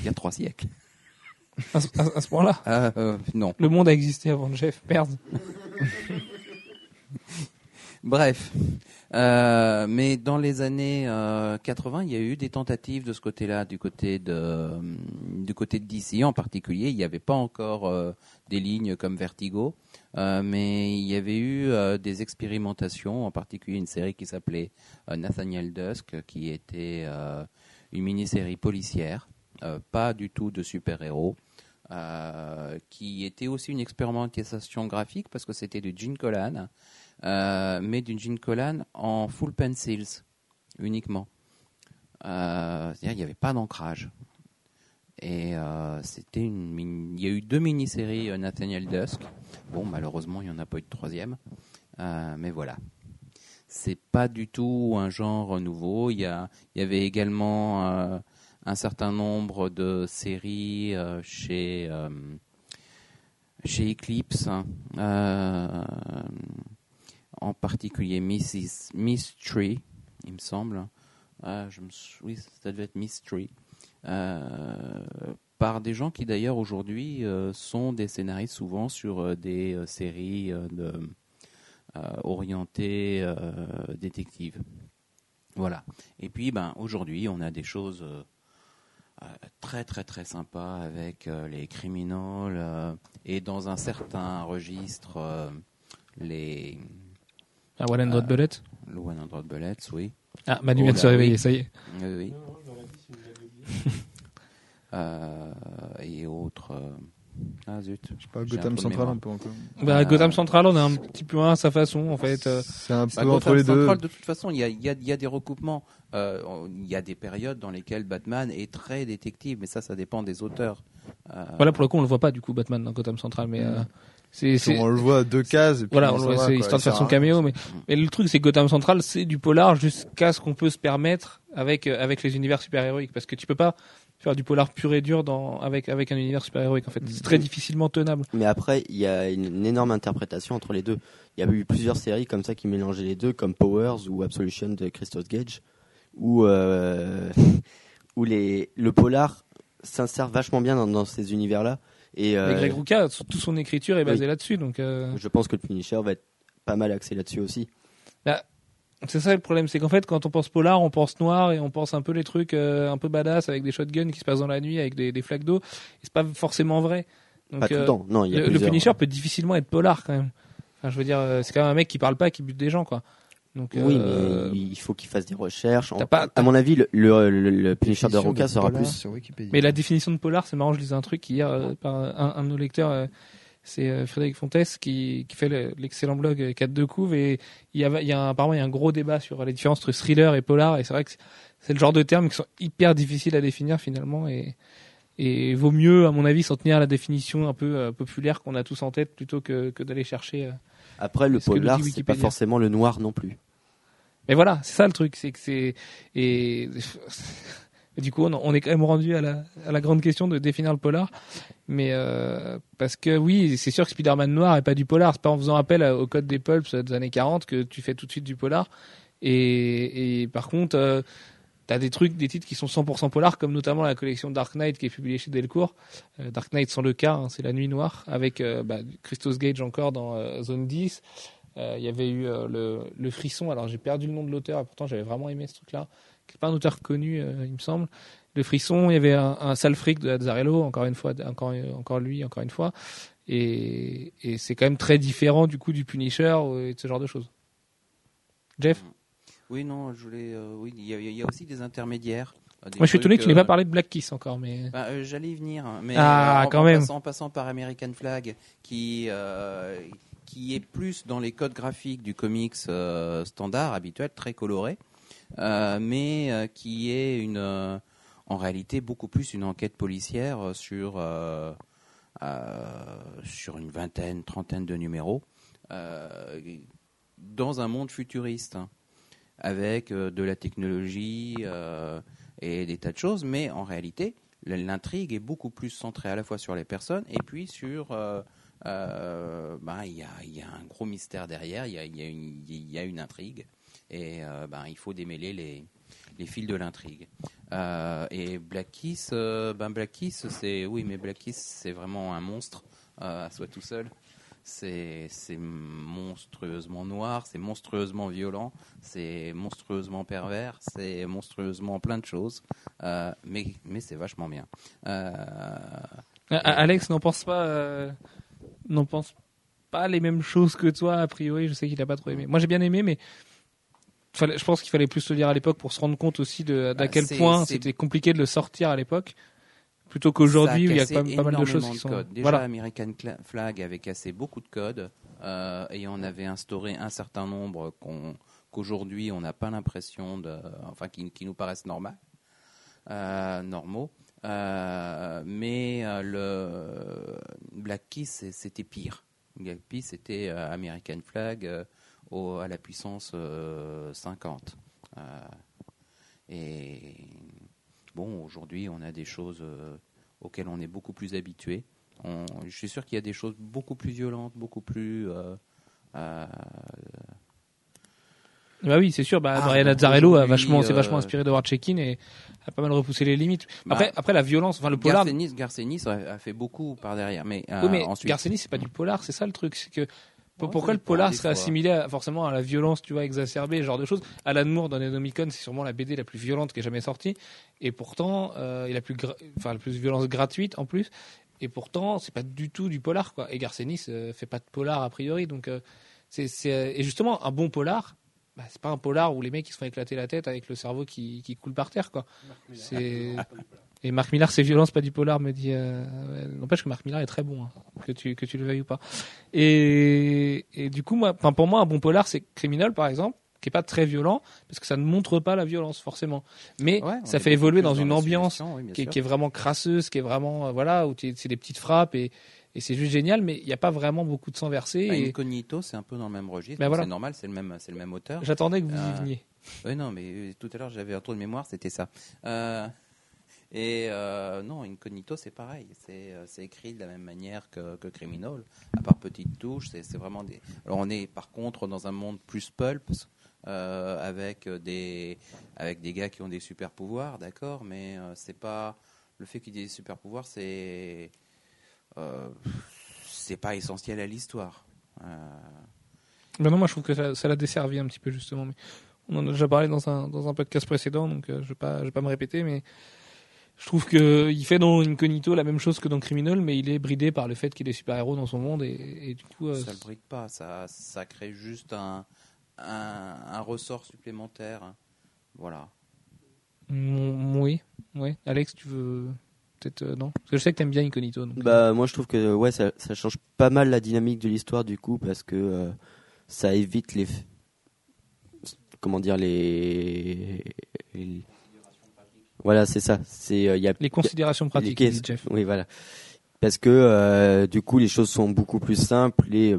il y a trois siècles. À, ce- à- ce point-là. Ah, euh, non. Le monde a existé avant Jeff. Merde. Bref, Euh, mais dans les années euh, 80, il y a eu des tentatives de ce côté-là, du côté de euh, du côté de DC en particulier. Il n'y avait pas encore euh, des lignes comme Vertigo, euh, mais il y avait eu euh, des expérimentations, en particulier une série qui s'appelait euh, Nathaniel Dusk, qui était euh, une mini-série policière, euh, pas du tout de super-héros. euh, qui était aussi une expérimentation graphique parce que c'était du Gene Colan, euh, mais d'une Gene Colan en full pencils uniquement. Euh, C'est-à-dire il n'y avait pas d'ancrage. Et euh, il y a eu deux mini-séries euh, Nathaniel Dusk. Bon, malheureusement, il n'y en a pas eu de troisième. Mais voilà. C'est pas du tout un genre nouveau. Il y, a, il y avait également un certain nombre de séries chez, chez Eclipse. hein. En particulier Mrs. Mystery, il me semble. Ah, oui, ça devait être Mystery. Euh, par des gens qui d'ailleurs aujourd'hui euh, sont des scénaristes souvent sur euh, des séries orientées détectives. Voilà. Et puis ben aujourd'hui on a des choses très très très sympas avec les criminels et dans un certain registre les Ah, One Hundred Euh, Bullet. le 100 Bullets, oui. Ah, Manu oh vient de là, se réveiller, oui. ça y est. Oui, oui. (laughs) Euh, et autres. euh, Ah zut. Pas J'ai un Gotham de Central un peu encore. Bah, Euh, Gotham Central, on est un petit peu un à sa façon, en fait. C'est un peu Bah, entre Gotham les deux. Central, de toute façon, il y a, il y a- il y a des recoupements. Euh, Il y a des périodes dans lesquelles Batman est très détective, mais ça, ça dépend des auteurs. Euh, Voilà, pour le coup, on le voit pas, du coup, Batman dans Gotham Central, mais euh, c'est. c'est- On le voit à deux cases. et puis Voilà, ça on le voit, va, c'est quoi, histoire de faire son caméo, mais, mais le truc, c'est que Gotham Central, c'est du polar jusqu'à ce qu'on peut se permettre avec, euh, avec les univers super-héroïques. Parce que tu peux pas faire du polar pur et dur dans, avec, avec un univers super-héroïque, en fait. C'est très difficilement tenable. Mais après, il y a une, une énorme interprétation entre les deux. Il y a eu plusieurs séries comme ça qui mélangeaient les deux, comme Powers ou Absolution de Christophe Gage, où, euh, (laughs) où les, le polar s'insère vachement bien dans, dans ces univers-là. Et euh, Et Greg Rucka, toute son écriture est basée Oui. là-dessus, donc, euh, je pense que le Punisher va être pas mal axé là-dessus aussi. C'est ça le problème, c'est qu'en fait, quand on pense polar, on pense noir et on pense un peu les trucs euh, un peu badass avec des shotguns qui se passent dans la nuit avec des, des flaques d'eau. C'est pas forcément vrai. Donc, Pas tout euh, le temps. Non, il y a le, Punisher peut difficilement être polar quand même. Enfin, je veux dire, c'est quand même un mec qui parle pas, qui bute des gens, quoi. Donc, Oui, euh, mais il faut qu'il fasse des recherches. pas- à mon avis, le, le, le- le Punisher de Roca sera polar plus. Mais la définition de polar, c'est marrant, je lisais un truc hier euh, par un, un de nos lecteurs, euh, c'est euh, Frédéric Fontes qui, qui fait le- l'excellent blog euh, 4 de couve et il y a, il y a un- apparemment il y a un gros débat sur les différences entre thriller et polar et c'est vrai que c'est- c'est le genre de termes qui sont hyper difficiles à définir finalement et et vaut mieux à mon avis s'en tenir à la définition un peu euh, populaire qu'on a tous en tête plutôt que, que d'aller chercher euh. Après, le polar, c'est pas forcément le noir non plus. Mais voilà, c'est ça le truc, c'est que c'est et (laughs) du coup on, est quand même rendu à la à la grande question de définir le polar, mais euh, parce que oui, c'est sûr que Spider-Man noir est pas du polar, c'est pas en faisant appel au code des pulps des années 40 que tu fais tout de suite du polar. Et, et par contre, euh, t'as des trucs, des titres qui sont 100% polar, comme notamment la collection Dark Knight qui est publiée chez Delcourt. Euh, Dark Knight sans le cas, hein, c'est la nuit noire, avec euh, bah, Christos Gage encore dans euh, Zone 10. Euh, Il y avait eu le, frisson, alors j'ai perdu le nom de l'auteur, et pourtant j'avais vraiment aimé ce truc-là, qui n'est pas un auteur connu, il me semble. Le frisson, il y avait un, un sale fric de Azzarello, encore une fois, encore, encore lui, encore une fois. Et, et c'est quand même très différent du coup du Punisher et de ce genre de choses. Jeff? Oui, non, je voulais. euh, oui, il y, a- il y a aussi des intermédiaires. euh, des Moi je suis étonné que tu n'aies euh, pas parlé de Black Kiss encore, mais. Bah, euh, J'allais y venir, mais Ah, euh, en, quand en même. passant, en passant par American Flag, qui euh, qui est plus dans les codes graphiques du comics euh, standard, habituel, très coloré, euh, mais euh, qui est une, euh, en réalité beaucoup plus une enquête policière euh, sur euh, euh, sur une vingtaine, trentaine de numéros, euh, dans un monde futuriste, hein, avec euh, de la technologie euh, et des tas de choses, mais en réalité, l'intrigue est beaucoup plus centrée à la fois sur les personnes et puis sur euh, ben, il y, a, un gros mystère derrière, il y a, une, intrigue et ben, il faut démêler les, fils de l'intrigue. Et Black Kiss, ben Black c'est oui, mais Black Kiss, c'est vraiment un monstre à soi tout seul. C'est monstrueusement noir, c'est monstrueusement violent, c'est monstrueusement pervers, c'est monstrueusement plein de choses, euh, mais mais c'est vachement bien. Euh, Alex n'en pense pas, euh, n'en pense pas les mêmes choses que toi a priori. Je sais qu'il a pas trop aimé. Moi j'ai bien aimé, mais je pense qu'il fallait plus le lire à l'époque pour se rendre compte aussi de d'à Bah, quel point c'était compliqué de le sortir à l'époque, plutôt qu'aujourd'hui où il y a Ça pas, pas mal de choses qui sont. codes. Déjà, Voilà. American Flag avait cassé beaucoup de codes euh, et on avait instauré un certain nombre qu'aujourd'hui on n'a pas l'impression de, enfin, qui, qui nous paraissent normaux, euh, normaux. Euh, mais le Black Kiss c'était pire. Black Kiss c'était American Flag au- à la puissance euh, 50. Euh, et bon, aujourd'hui, on a des choses euh, auxquelles on est beaucoup plus habitué. On- je suis sûr qu'il y a des choses beaucoup plus violentes, beaucoup plus. euh, euh, Bah oui, c'est sûr. Bah, Ah, Brian Azzarello a vachement, s'est euh, vachement inspiré de Howard Checkin et a pas mal repoussé les limites. Bah, Après, après la violence, enfin le polar. Garcenis, Garcenis a, fait beaucoup par derrière, mais, Oui, mais ensuite. Garcenis, c'est pas du polar, c'est ça le truc. C'est que pourquoi le polar serait assimilé à- forcément à la violence, tu vois, exacerbée, ce genre de choses? Alan Moore dans Nenomicon, c'est sûrement la BD la plus violente qui ait jamais sortie, et pourtant, euh, et la plus, enfin la plus violence gratuite en plus. Et pourtant, c'est pas du tout du polar, quoi. Et Garcenis euh, fait pas de polar a priori, donc euh, c'est, c'est euh, et justement un bon polar. Bah, c'est pas un polar où les mecs ils se font éclater la tête avec le cerveau qui, qui coule par terre quoi. C'est et Marc Millar c'est violent, c'est pas du polar me dit. Euh... N'empêche que Marc Millar est très bon, hein, que tu que tu le veuilles ou pas. Et, et du coup moi, pour moi un bon polar c'est Criminal par exemple, qui est pas très violent parce que ça ne montre pas la violence forcément, mais Ouais, ça fait évoluer dans une ambiance oui, qui est, sûr. qui est vraiment crasseuse, qui est vraiment euh, voilà où c'est des petites frappes et et c'est juste génial, mais il n'y a pas vraiment beaucoup de sang versé. Bah, et Incognito, c'est un peu dans le même registre. Voilà. C'est normal, c'est le même, c'est le même auteur. j'attendais que vous y Euh, veniez. Oui, non, mais tout à l'heure j'avais un trou de mémoire, c'était ça. Euh, et euh, non, Incognito, c'est pareil. C'est euh, écrit de la même manière que, Criminal, à part petites touches. C'est vraiment des. Alors on est par contre dans un monde plus pulp, euh, avec des avec des gars qui ont des super pouvoirs, d'accord, mais euh, c'est pas le fait qu'ils aient des super pouvoirs, c'est euh, c'est pas essentiel à l'histoire. Ben non, moi je trouve que ça, ça l'a desservi un petit peu justement. Mais On en a déjà parlé dans un, dans un podcast précédent, donc je vais vais pas me répéter, mais je trouve que il fait dans Incognito la même chose que dans Criminal, mais il est bridé par le fait qu'il des super-héros dans son monde et, et du coup, euh, Ça le bride pas, ça, ça crée juste un, un, un ressort supplémentaire. Voilà. mm, oui, oui. Alex, tu veux peut-être euh, non? Parce que je sais que t'aimes bien Incognito. Donc, Bah moi je trouve que ouais ça, ça change pas mal la dynamique de l'histoire du coup parce que euh, ça évite les comment dire les, les- voilà c'est ça c'est euh, y a les considérations pratiques, les Jeff. oui voilà parce que euh, du coup les choses sont beaucoup plus simples et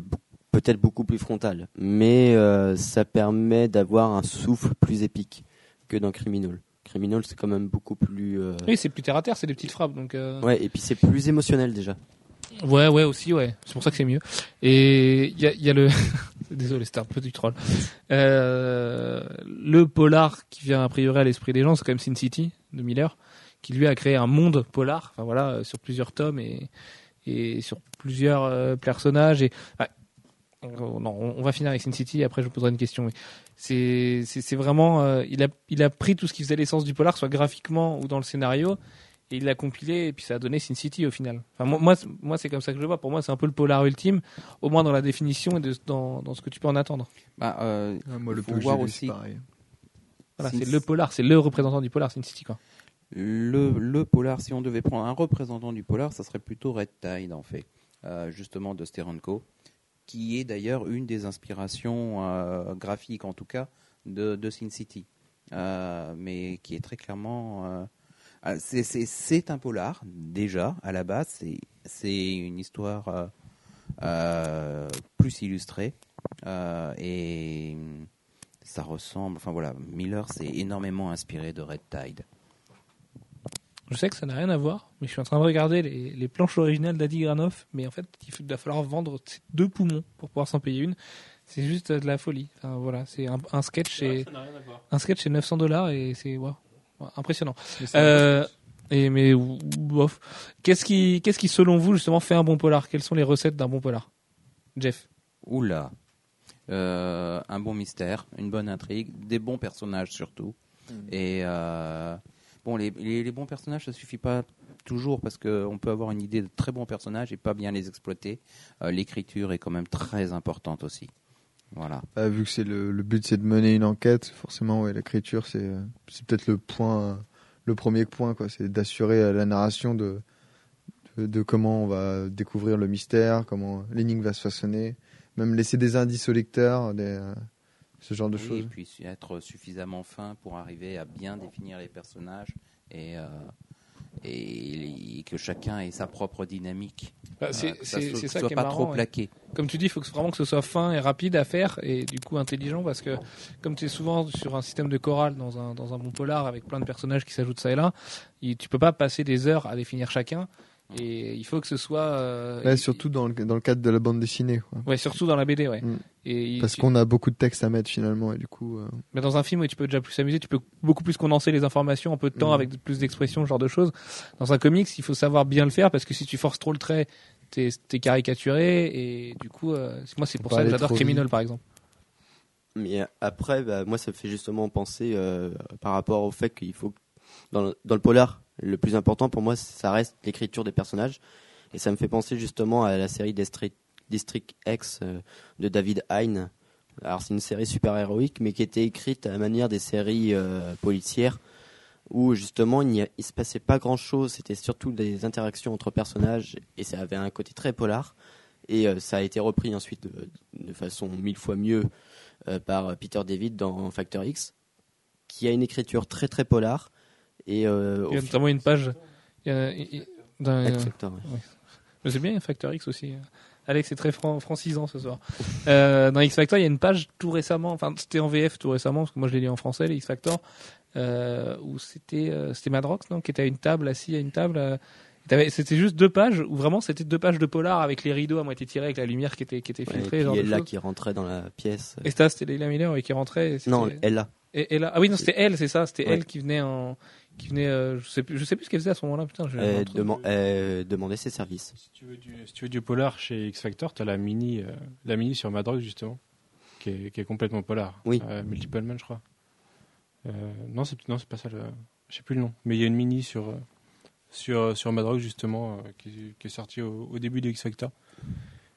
peut-être beaucoup plus frontales mais euh, ça permet d'avoir un souffle plus épique que dans Criminal Criminal c'est quand même beaucoup plus euh, Oui, c'est plus terre à terre, c'est des petites frappes, donc. ouais et puis c'est plus émotionnel déjà Ouais, ouais, aussi, ouais. C'est pour ça que c'est mieux. Et il y a, il y a le. (laughs) Désolé, c'était un peu du troll. Euh, le polar qui vient a priori à l'esprit des gens, c'est quand même Sin City de Miller, qui lui a créé un monde polar. Enfin voilà, euh, sur plusieurs tomes et et sur plusieurs euh, personnages. Et non, on va finir avec Sin City. Après, je vous poserai une question. C'est vraiment. il a il a pris tout ce qui faisait l'essence du polar, soit graphiquement ou dans le scénario et il l'a compilé et puis ça a donné Sin City au final. Enfin, moi, moi, c'est- comme ça que je le vois. Pour moi, c'est un peu le polar ultime, au moins dans la définition et de- dans, dans ce que tu peux en attendre. Bah, euh, Ah, moi, le Faut voir aussi. Voilà, c'est le polar, c'est le représentant du polar, Sin City quoi. Le, le polar, si on devait prendre un représentant du polar, ça serait plutôt Red Tide en fait, Euh, justement de Steranko, qui est d'ailleurs une des inspirations euh, graphiques en tout cas de, de Sin City, Euh, mais qui est très clairement, c'est- c'est c'est un polar déjà à la base, c'est c'est une histoire euh, euh, plus illustrée euh, et ça ressemble, enfin voilà, Miller s'est énormément inspiré de Red Tide. Je sais que ça n'a rien à voir, mais je suis en train de regarder les, les planches originales d'Adi Granoff, mais en fait, il va falloir vendre deux poumons pour pouvoir s'en payer une. C'est juste de la folie. Enfin, voilà, c'est un, un sketch et un sketch c'est 900 dollars et c'est waouh, Ouais, impressionnant. Euh, et mais bof. Qu'est-ce qui, qu'est-ce qui selon vous justement fait un bon polar? Quelles sont les recettes d'un bon polar? Jeff. Oula. Euh, un bon mystère, une bonne intrigue, des bons personnages surtout. Et euh, bon, les, les, les bons personnages, ça suffit pas toujours parce qu'on peut avoir une idée de très bons personnages et pas bien les exploiter. Euh, L'écriture est quand même très importante aussi. Voilà. Ah, vu que c'est le, le but, c'est de mener une enquête, forcément, ouais, l'écriture, c'est c'est peut-être le point, le premier point, quoi. C'est d'assurer euh, la narration de, de de comment on va découvrir le mystère, comment l'énigme va se façonner, même laisser des indices au lecteur, des, euh, ce genre de Oui, choses. Et puis être suffisamment fin pour arriver à bien définir les personnages et, euh, et, et que chacun ait sa propre dynamique. Bah, c'est, Euh, que ça soit qui est pas marrant. trop plaqué. Comme tu dis, il faut que, vraiment que ce soit fin et rapide à faire et du coup intelligent parce que comme tu es souvent sur un système de chorale dans un, dans un bon polar avec plein de personnages qui s'ajoutent ça et là, tu peux pas passer des heures à définir chacun et il faut que ce soit... euh, Ouais, surtout dans le, dans le cadre de la bande dessinée, quoi. Ouais, surtout dans la BD, ouais. Mm. Et Parce tu- qu'on a beaucoup de textes à mettre finalement, et du coup, euh, Mais dans un film, tu peux déjà plus s'amuser, tu peux beaucoup plus condenser les informations en peu de temps Mhm. avec plus d'expressions, ce genre de choses. Dans un comics, il faut savoir bien le faire parce que si tu forces trop le trait, t'es es caricaturé et du coup, euh, moi c'est pour ça que j'adore Criminal par exemple. Mais après, bah, moi, ça me fait justement penser euh, par rapport au fait qu'il faut, dans le, dans le polar, le plus important pour moi, ça reste l'écriture des personnages. Et ça me fait penser justement à la série District, X euh, de David Hein. Alors, c'est une série super héroïque, mais qui était écrite à la manière des séries euh, policières, où justement, il ne se passait pas grand chose. C'était surtout des interactions entre personnages, et ça avait un côté très polar. Et euh, ça a été repris ensuite de, façon mille fois mieux par Peter David dans Factor X, qui a une écriture très très polar. Et euh, Il y a notamment une page. il y a- il- il- dans- fi- Factor, ouais. Je sais bien, il y a Factor X aussi. Alex est très fran- francisant ce soir. (laughs) Euh, dans X Factor, il y a une page tout récemment, enfin c'était en VF tout récemment, parce que moi je l'ai lu en français, les X Factor, euh, où c'était c'était Madrox, non, qui était à une table, assis à une table. c'était juste deux pages, où vraiment c'était deux pages de polar avec les rideaux à moitié tirés, avec la lumière qui était, qui était Ouais, et filtrée. puis genre Ella qui rentrait dans la pièce. Et ça, c'était Leila Miller ouais, qui rentrait. et Non, Ella. Et, et là, ah oui, non, c'était elle, c'est ça, c'était Ouais. elle qui venait en, qui venait, euh, je sais plus, je sais plus ce qu'elle faisait à ce moment-là, putain. Euh, deman- euh, demandait ses services. Si tu veux du, si tu veux du polar chez X Factor, tu as la mini, euh, la mini sur Madrox justement, qui est, qui est complètement polar. Oui. Euh, Multiple Man, je crois. Euh, non, c'est non, c'est pas ça. Le... Je sais plus le nom, mais il y a une mini sur sur sur Madrox justement euh, qui, qui est sortie au, au début de X Factor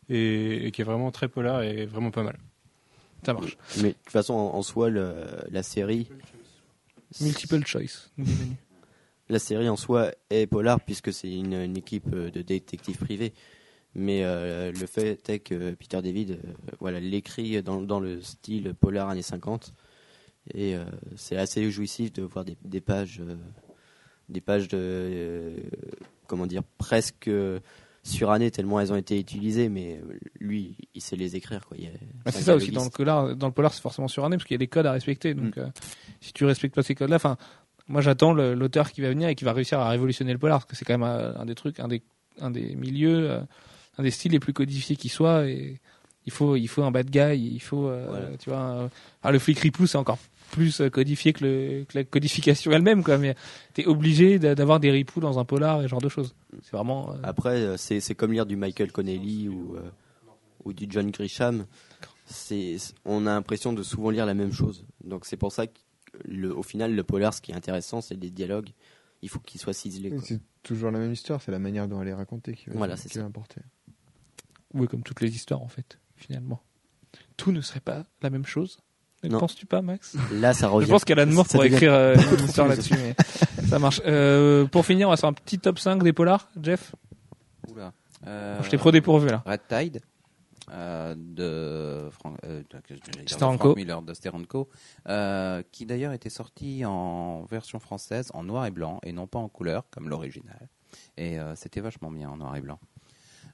et, et qui est vraiment très polar et vraiment pas mal. Ça marche. Mais de toute façon, en, en soi, le- la série, Multiple choice. (laughs) la série en soi est polar puisque c'est une, équipe euh, de détectives privés. Mais euh, le fait est que Peter David, euh, voilà, l'écrit dans, dans le style polar années 50 et c'est assez jouissif de voir des, des pages, des pages de, comment dire, presque surannées tellement elles ont été utilisées. Mais euh, lui, il sait les écrire quoi. Il y a- Bah, c'est ça aussi dans le polar, dans le polar c'est forcément suranné parce qu'il y a des codes à respecter. Donc euh, si tu respectes pas ces codes-là, enfin moi j'attends le- l'auteur qui va venir et qui va réussir à révolutionner le polar parce que c'est quand même euh, un des trucs, un des un des milieux, euh, un des styles les plus codifiés qui soit et il faut il faut un bad guy, il faut euh, Voilà. tu vois un- enfin, le flic ripou c'est encore plus euh, codifié que, le, que la codification elle-même quoi mais t'es obligé d'a- d'avoir des ripoux dans un polar et ce genre de choses. C'est vraiment euh, Après, euh, c'est comme lire du Michael Connelly ou, euh, ou du John Grisham. C'est, on a l'impression de souvent lire la même chose. Donc c'est pour ça que le, au final, le polar, ce qui est intéressant, c'est les dialogues. Il faut qu'ils soient ciselés. C'est toujours la même histoire, c'est la manière dont elle est racontée qui va, Voilà, c'est qui ça. va importer. ouais, comme toutes les histoires en fait finalement. Tout ne serait pas la même chose. Ne penses-tu pas Max? Là, ça revient. Je pense qu'Alan Moore ça pourrait écrire euh, une histoire là-dessus, mais ça marche. Euh, pour finir, on va faire un petit top 5 des polars, Jeff? Oula. Euh, Je t'ai trop dépourvu là. Red Tide euh, de, Frank, euh. Frank Miller de Steranko, euh, qui d'ailleurs était sorti en version française en noir et blanc et non pas en couleur comme l'original. Et euh, c'était vachement bien en noir et blanc.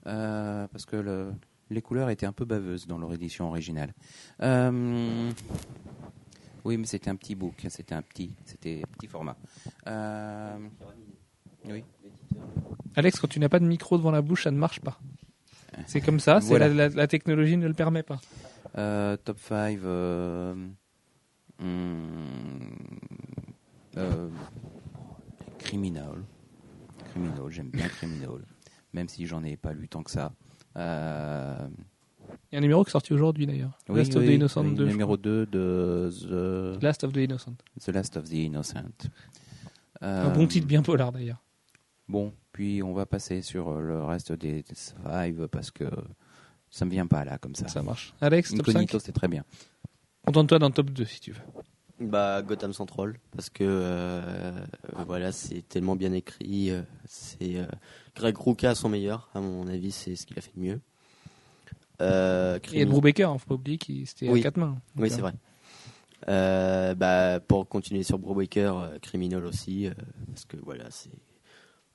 Euh, parce que le- les couleurs étaient un peu baveuses dans leur édition originale. Euh, oui, mais c'était un petit book, c'était un petit, c'était petit format. Euh, oui. Alex, quand tu n'as pas de micro devant la bouche, ça ne marche pas. C'est comme ça, Voilà. la, la- la technologie ne le permet pas. Euh, top 5. Euh, hmm, criminal. Criminal, j'aime bien Criminal. Même si j'en ai pas lu tant que ça. Euh, Il y a un numéro qui est sorti aujourd'hui d'ailleurs. oui, Last of the Innocent oui, 2. je Numéro 2 de The. Last of the Innocent. The Last of the Innocent. Un bon titre bien polar d'ailleurs. Bon, puis on va passer sur euh, le reste des, des five parce que ça me vient pas là comme ça. Ça marche. Alex, top 5 Incognito, c'est très bien. Contente-toi dans le top 2 si tu veux. Bah, Gotham Central, parce que euh, euh, voilà, c'est tellement bien écrit. euh, c'est euh, Greg Rucka à son meilleur, à mon avis, c'est ce qu'il a fait de mieux. Euh, Et Ed Crimi- Brubaker, hein, faut pas oublier qu'il c'était Oui. à quatre mains. Oui, c'est vrai. Bah, pour continuer sur Brubaker, euh, Criminal aussi, parce que voilà, c'est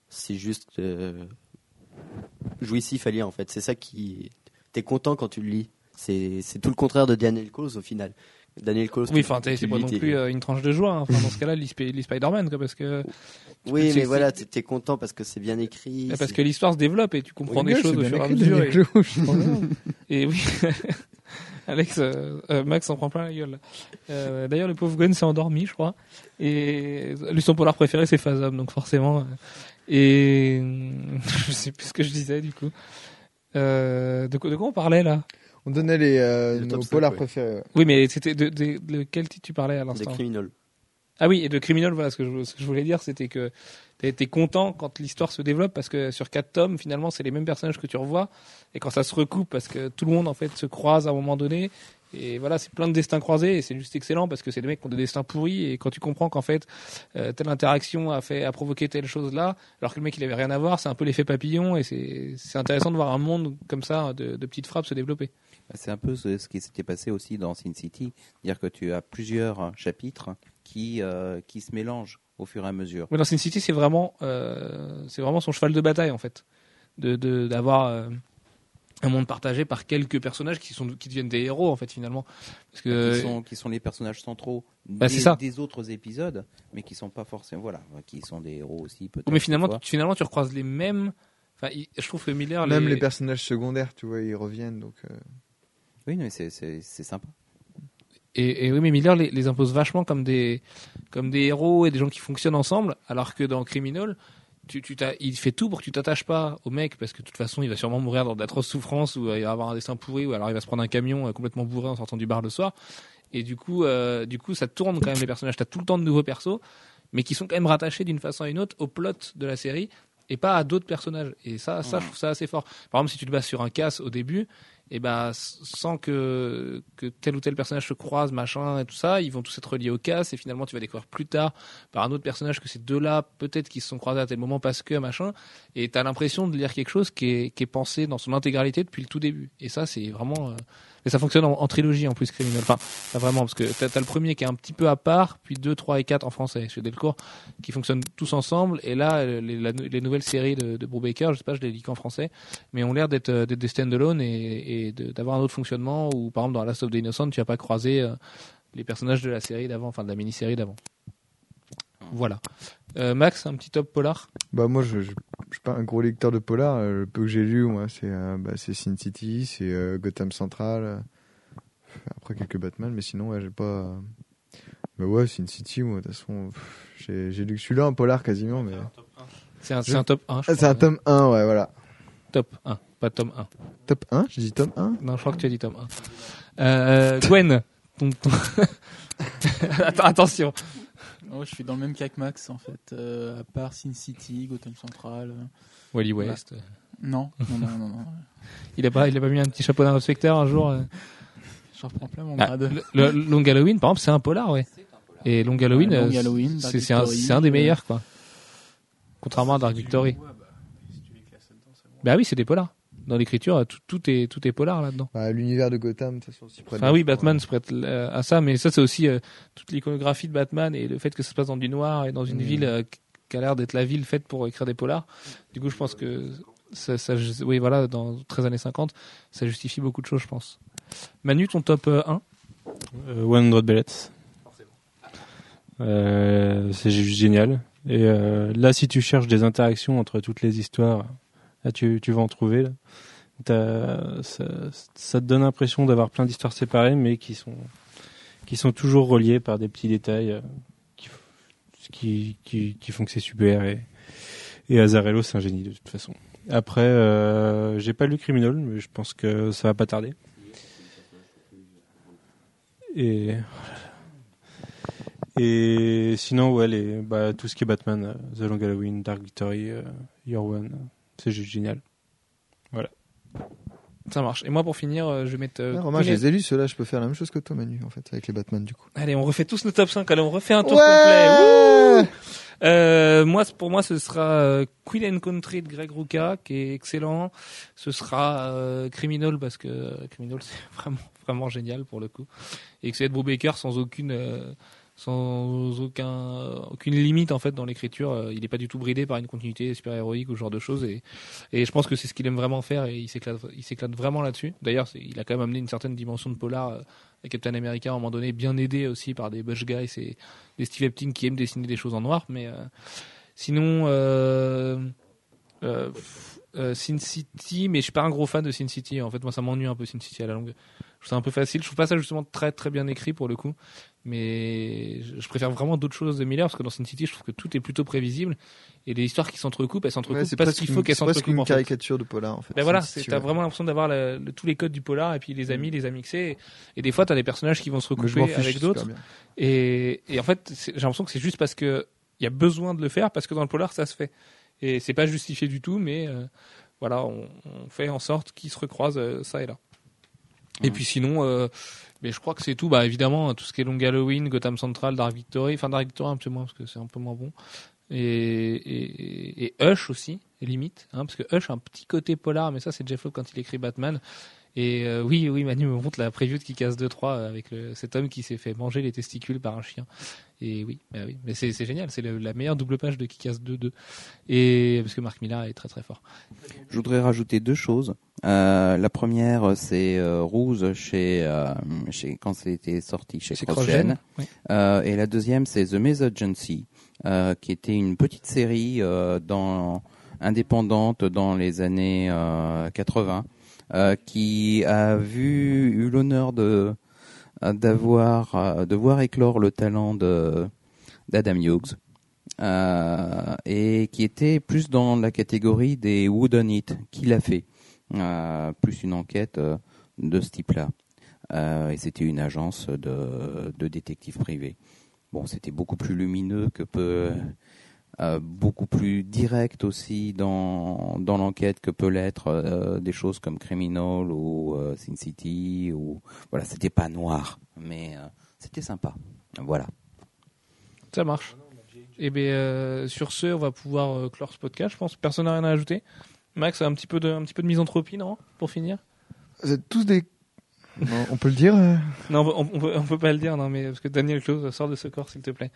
c'est juste jouissif à lire en fait. C'est ça qui, t'es content quand tu le lis. C'est c'est tout le contraire de Daniel Close au final. Daniel Close. Oui, tu- enfin, tu c'est pas non plus euh, une tranche de joie. hein. Enfin, dans ce cas-là, lis, Sp- lis Spider-Man, quoi, parce que Oui, mais voilà, t'es t'es content parce que c'est bien écrit. parce que l'histoire se développe et tu comprends Oui, des choses au fur et à mesure. (laughs) Et, oui, (laughs) Alex, euh, euh, Max en prend plein la gueule. Euh, D'ailleurs, le pauvre Gwen s'est endormi, je crois. Et lui, son polar préféré, c'est Phasm, donc forcément. euh, Et (laughs) je sais plus ce que je disais du coup. Euh, de, quoi, de quoi on parlait là? On donnait les, euh, Le nos polars ouais. préférés. ouais. Oui, mais c'était de, de, de quel titre tu parlais à des l'instant criminels. Ah oui, et de Criminal, voilà, ce que je, ce que je voulais dire, c'était que t'as été content quand l'histoire se développe parce que sur quatre tomes, finalement, c'est les mêmes personnages que tu revois et quand ça se recoupe parce que tout le monde en fait se croise à un moment donné et voilà, c'est plein de destins croisés et c'est juste excellent parce que c'est des mecs qui ont des destins pourris et quand tu comprends qu'en fait euh, telle interaction a fait a provoqué telle chose là, alors que le mec il avait rien à voir, c'est un peu l'effet papillon et c'est c'est intéressant de voir un monde comme ça de, de petites frappes se développer. C'est un peu ce, ce qui s'était passé aussi dans Sin City, dire que tu as plusieurs chapitres qui euh, qui se mélangent au fur et à mesure. Mais dans Sin City, c'est vraiment, euh, c'est vraiment son cheval de bataille en fait, de de- d'avoir euh, un monde partagé par quelques personnages qui sont qui deviennent des héros en fait finalement, parce que qui sont qui sont les personnages centraux Bah, des, c'est ça. des autres épisodes, mais qui sont pas forcément voilà, qui sont des héros aussi peut-être. mais finalement tu, finalement tu recroises les mêmes. Enfin, je trouve que Miller Même les, les personnages secondaires, tu vois, ils reviennent. Donc, euh, oui, mais c'est sympa. et, et oui mais Miller les, les impose vachement comme des comme des héros et des gens qui fonctionnent ensemble, alors que dans Criminal tu, tu il fait tout pour que tu t'attaches pas au mec parce que de toute façon il va sûrement mourir dans d'atroces souffrances ou euh, il va avoir un destin pourri ou alors il va se prendre un camion euh, complètement bourré en sortant du bar le soir Et du coup, euh, du coup, ça tourne quand même les personnages. T'as tout le temps de nouveaux persos, mais qui sont quand même rattachés d'une façon à une autre au plot de la série et pas à d'autres personnages. Et ça, ça, je trouve ça assez fort. Par exemple, si tu te bases sur un casse au début, et ben sans que que tel ou tel personnage se croise, machin et tout ça, ils vont tous être reliés au casse et finalement tu vas découvrir plus tard par un autre personnage que ces deux-là peut-être qu'ils se sont croisés à tel moment parce que machin. Et t'as l'impression de lire quelque chose qui est qui est pensé dans son intégralité depuis le tout début. Et ça, c'est vraiment euh, et ça fonctionne en, trilogie en plus criminel. Enfin, pas vraiment parce que t'as as le premier qui est un petit peu à part, puis 2, 3 et 4 en français chez Delcourt qui fonctionnent tous ensemble. Et là, les, nouvelles séries de, de Brubaker, je sais pas, je les lis qu'en français, mais ont l'air d'être euh, des stand-alone et, d'avoir un autre fonctionnement. Ou par exemple dans Last of the Innocent, tu vas pas croiser euh, les personnages de la série d'avant, enfin de la mini-série d'avant. Voilà. Euh, Max, un petit top polar? Bah moi je, je, je suis pas un gros lecteur de polar. euh, Le peu que j'ai lu, moi, c'est euh, bah, c'est Sin City, c'est euh, Gotham Central. euh, après quelques Batman, mais sinon ouais, j'ai pas. euh, Bah ouais, Sin City, moi de toute façon, j'ai lu que celui-là en polar quasiment, mais. C'est un, Je- un top 1. je Ah, c'est un tome 1, ouais, voilà. Top 1, pas tome 1. Top 1 J'ai dit tome 1 Non, je crois que tu as dit tome 1. Euh, Gwen, ton, ton- (laughs) attention. Oh, je suis dans le même cas que Max en fait, euh, à part Sin City, Gotham Central. euh, Wally West. Non, non, non, non, non. (laughs) Il a pas, il a pas mis un petit chapeau d'inspecteur un jour. euh Je reprends plein mon Ah, grade. le, le Long Halloween, par exemple, c'est un polar, ouais. Et Long Halloween, Ouais, c'est un, des meilleurs, quoi. Contrairement à Dark Victory. Bah oui, c'est des polars. Dans l'écriture, tout, tout est tout est polar là-dedans. bah, L'univers de Gotham, de toute façon, s'y prête Enfin oui. Batman se prête euh, à ça, mais ça c'est aussi euh, toute l'iconographie de Batman et le fait que ça se passe dans du noir et dans une Mhm. ville euh, qui a l'air d'être la ville faite pour écrire des polars. Du coup, je pense que ça, ça oui voilà, dans 13 années 50, ça justifie beaucoup de choses, je pense. Manu, ton top euh, 1 Euh, 100 Bellets. Euh, c'est juste génial. Et euh, là, si tu cherches des interactions entre toutes les histoires, là, tu, vas en trouver. Ça, te donne l'impression d'avoir plein d'histoires séparées, mais qui sont, qui sont toujours reliées par des petits détails euh, qui, font que c'est super. Et, et Azarello, c'est un génie de toute façon. Après, euh, j'ai pas lu Criminal, mais je pense que ça va pas tarder. Et sinon, ouais, les, bah, tout ce qui est Batman, euh, The Long Halloween, Dark Victory, euh, Your One, c'est juste génial. Ça marche. Et moi, pour finir, euh, je vais mettre. euh, Ah, Romain, je les ai lus, ceux-là, je peux faire la même chose que toi, Manu, en fait, avec les Batman, du coup. Allez, on refait tous nos top 5. Allez, on refait un tour Ouais complet. Wouh Euh, moi, pour moi, ce sera euh, Queen and Country de Greg Rucka, qui est excellent. Ce sera euh, Criminal, parce que euh, Criminal, (laughs) c'est vraiment, vraiment génial pour le coup. Et que c'est Ed Brubaker sans aucune, euh, sans aucun, aucune limite en fait dans l'écriture. Euh, Il n'est pas du tout bridé par une continuité super héroïque ou ce genre de choses. Et, et je pense que c'est ce qu'il aime vraiment faire et il s'éclate, vraiment là-dessus. D'ailleurs, il a quand même amené une certaine dimension de polar. euh, avec Captain America à un moment donné, bien aidé aussi par des Bush Guys et des Steve Epting qui aiment dessiner des choses en noir. Mais euh, sinon, euh, euh, euh, Sin City, mais je suis pas un gros fan de Sin City. En fait, moi, ça m'ennuie un peu Sin City à la longue. Je trouve ça un peu facile. Je trouve pas ça justement très très bien écrit pour le coup. Mais je préfère vraiment d'autres choses de Miller parce que dans Sin City, je trouve que tout est plutôt prévisible et les histoires qui s'entrecoupent, elles s'entrecoupent Ouais, c'est parce qu'il faut une- qu'elles c'est s'entrecoupent. une en fait. caricature de polar, en fait. Ben voilà, c'est- t'as vraiment l'impression d'avoir le- tous les codes du polar et puis les amis, les amis mixés. Et, et des fois, t'as des personnages qui vont se recouper fiche, avec c'est d'autres. Et, et en fait, c'est- j'ai l'impression que c'est juste parce que il y a besoin de le faire parce que dans le polar, ça se fait. Et c'est pas justifié du tout, mais euh, voilà, on, on fait en sorte qu'ils se recroisent euh, ça et là. Et puis sinon, euh, mais je crois que c'est tout. Bah évidemment, tout ce qui est Long Halloween, Gotham Central, Dark Victory, enfin Dark Victory un peu moins parce que c'est un peu moins bon. Et, et, et Hush aussi, limite, hein, parce que Hush a un petit côté polar, mais ça c'est Jeff Loeb quand il écrit Batman. Et euh, oui, oui, Manu me montre la preview de Kick-Ass 2-3 euh, avec le, cet homme qui s'est fait manger les testicules par un chien. Et oui, bah oui. mais c'est génial, c'est la meilleure double page de Kick-Ass 2-2. Et parce que Mark Millar est très très fort. Je voudrais rajouter deux choses. Euh, la première, c'est euh, Rouge chez, euh, chez quand c'était sorti chez C'est CrossGen. Oui. Euh, et la deuxième, c'est The Mesagency, qui était une petite série dans, indépendante dans les années euh, 80, euh, qui a vu eu l'honneur de euh, d'avoir euh, de voir éclore le talent de d'Adam Hughes. Euh, et qui était plus dans la catégorie des Wooden It qu'il a fait, euh, plus une enquête euh, de ce type-là. Euh, et c'était une agence de, de détectives privés. Bon, c'était beaucoup plus lumineux que peut, euh, beaucoup plus direct aussi dans, dans l'enquête que peut l'être euh, des choses comme Criminal ou euh, Sin City ou voilà, c'était pas noir, mais euh, c'était sympa. Voilà. Ça marche. Et bien, euh, sur ce, on va pouvoir euh, clore ce podcast. Je pense personne n'a rien à ajouter. Max, un petit peu de, un petit peu de misanthropie, non? Pour finir? Vous êtes tous des. Non, on peut le dire euh Non, on, on peut, on peut pas le dire, non, mais parce que Daniel Close sort de ce corps, s'il te plaît.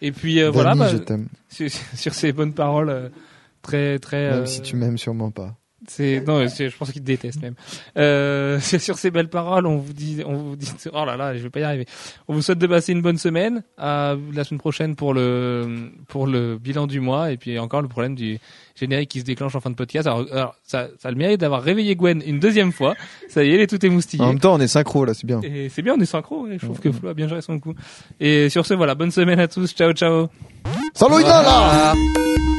Et puis euh, voilà, bah, je sur, (laughs) sur ces bonnes paroles, euh, très très. Même si tu m'aimes sûrement pas. C'est non, c'est- je pense qu'il te déteste même. Euh, (laughs) c'est sur ces belles paroles, on vous dit, on vous dit, (laughs) oh là là, je vais pas y arriver. On vous souhaite de passer une bonne semaine. À la semaine prochaine pour le pour le bilan du mois et puis encore le problème du générique qui se déclenche en fin de podcast. Alors, alors, ça, ça a le mérite d'avoir réveillé Gwen une deuxième fois. Ça y est, elle est tout émoustillée. En même temps, on est synchro là, c'est bien. Et c'est bien, on est synchro. ouais. Je trouve que Flo a bien géré son coup. Et sur ce, voilà, bonne semaine à tous. Ciao, ciao. Salut là Voilà.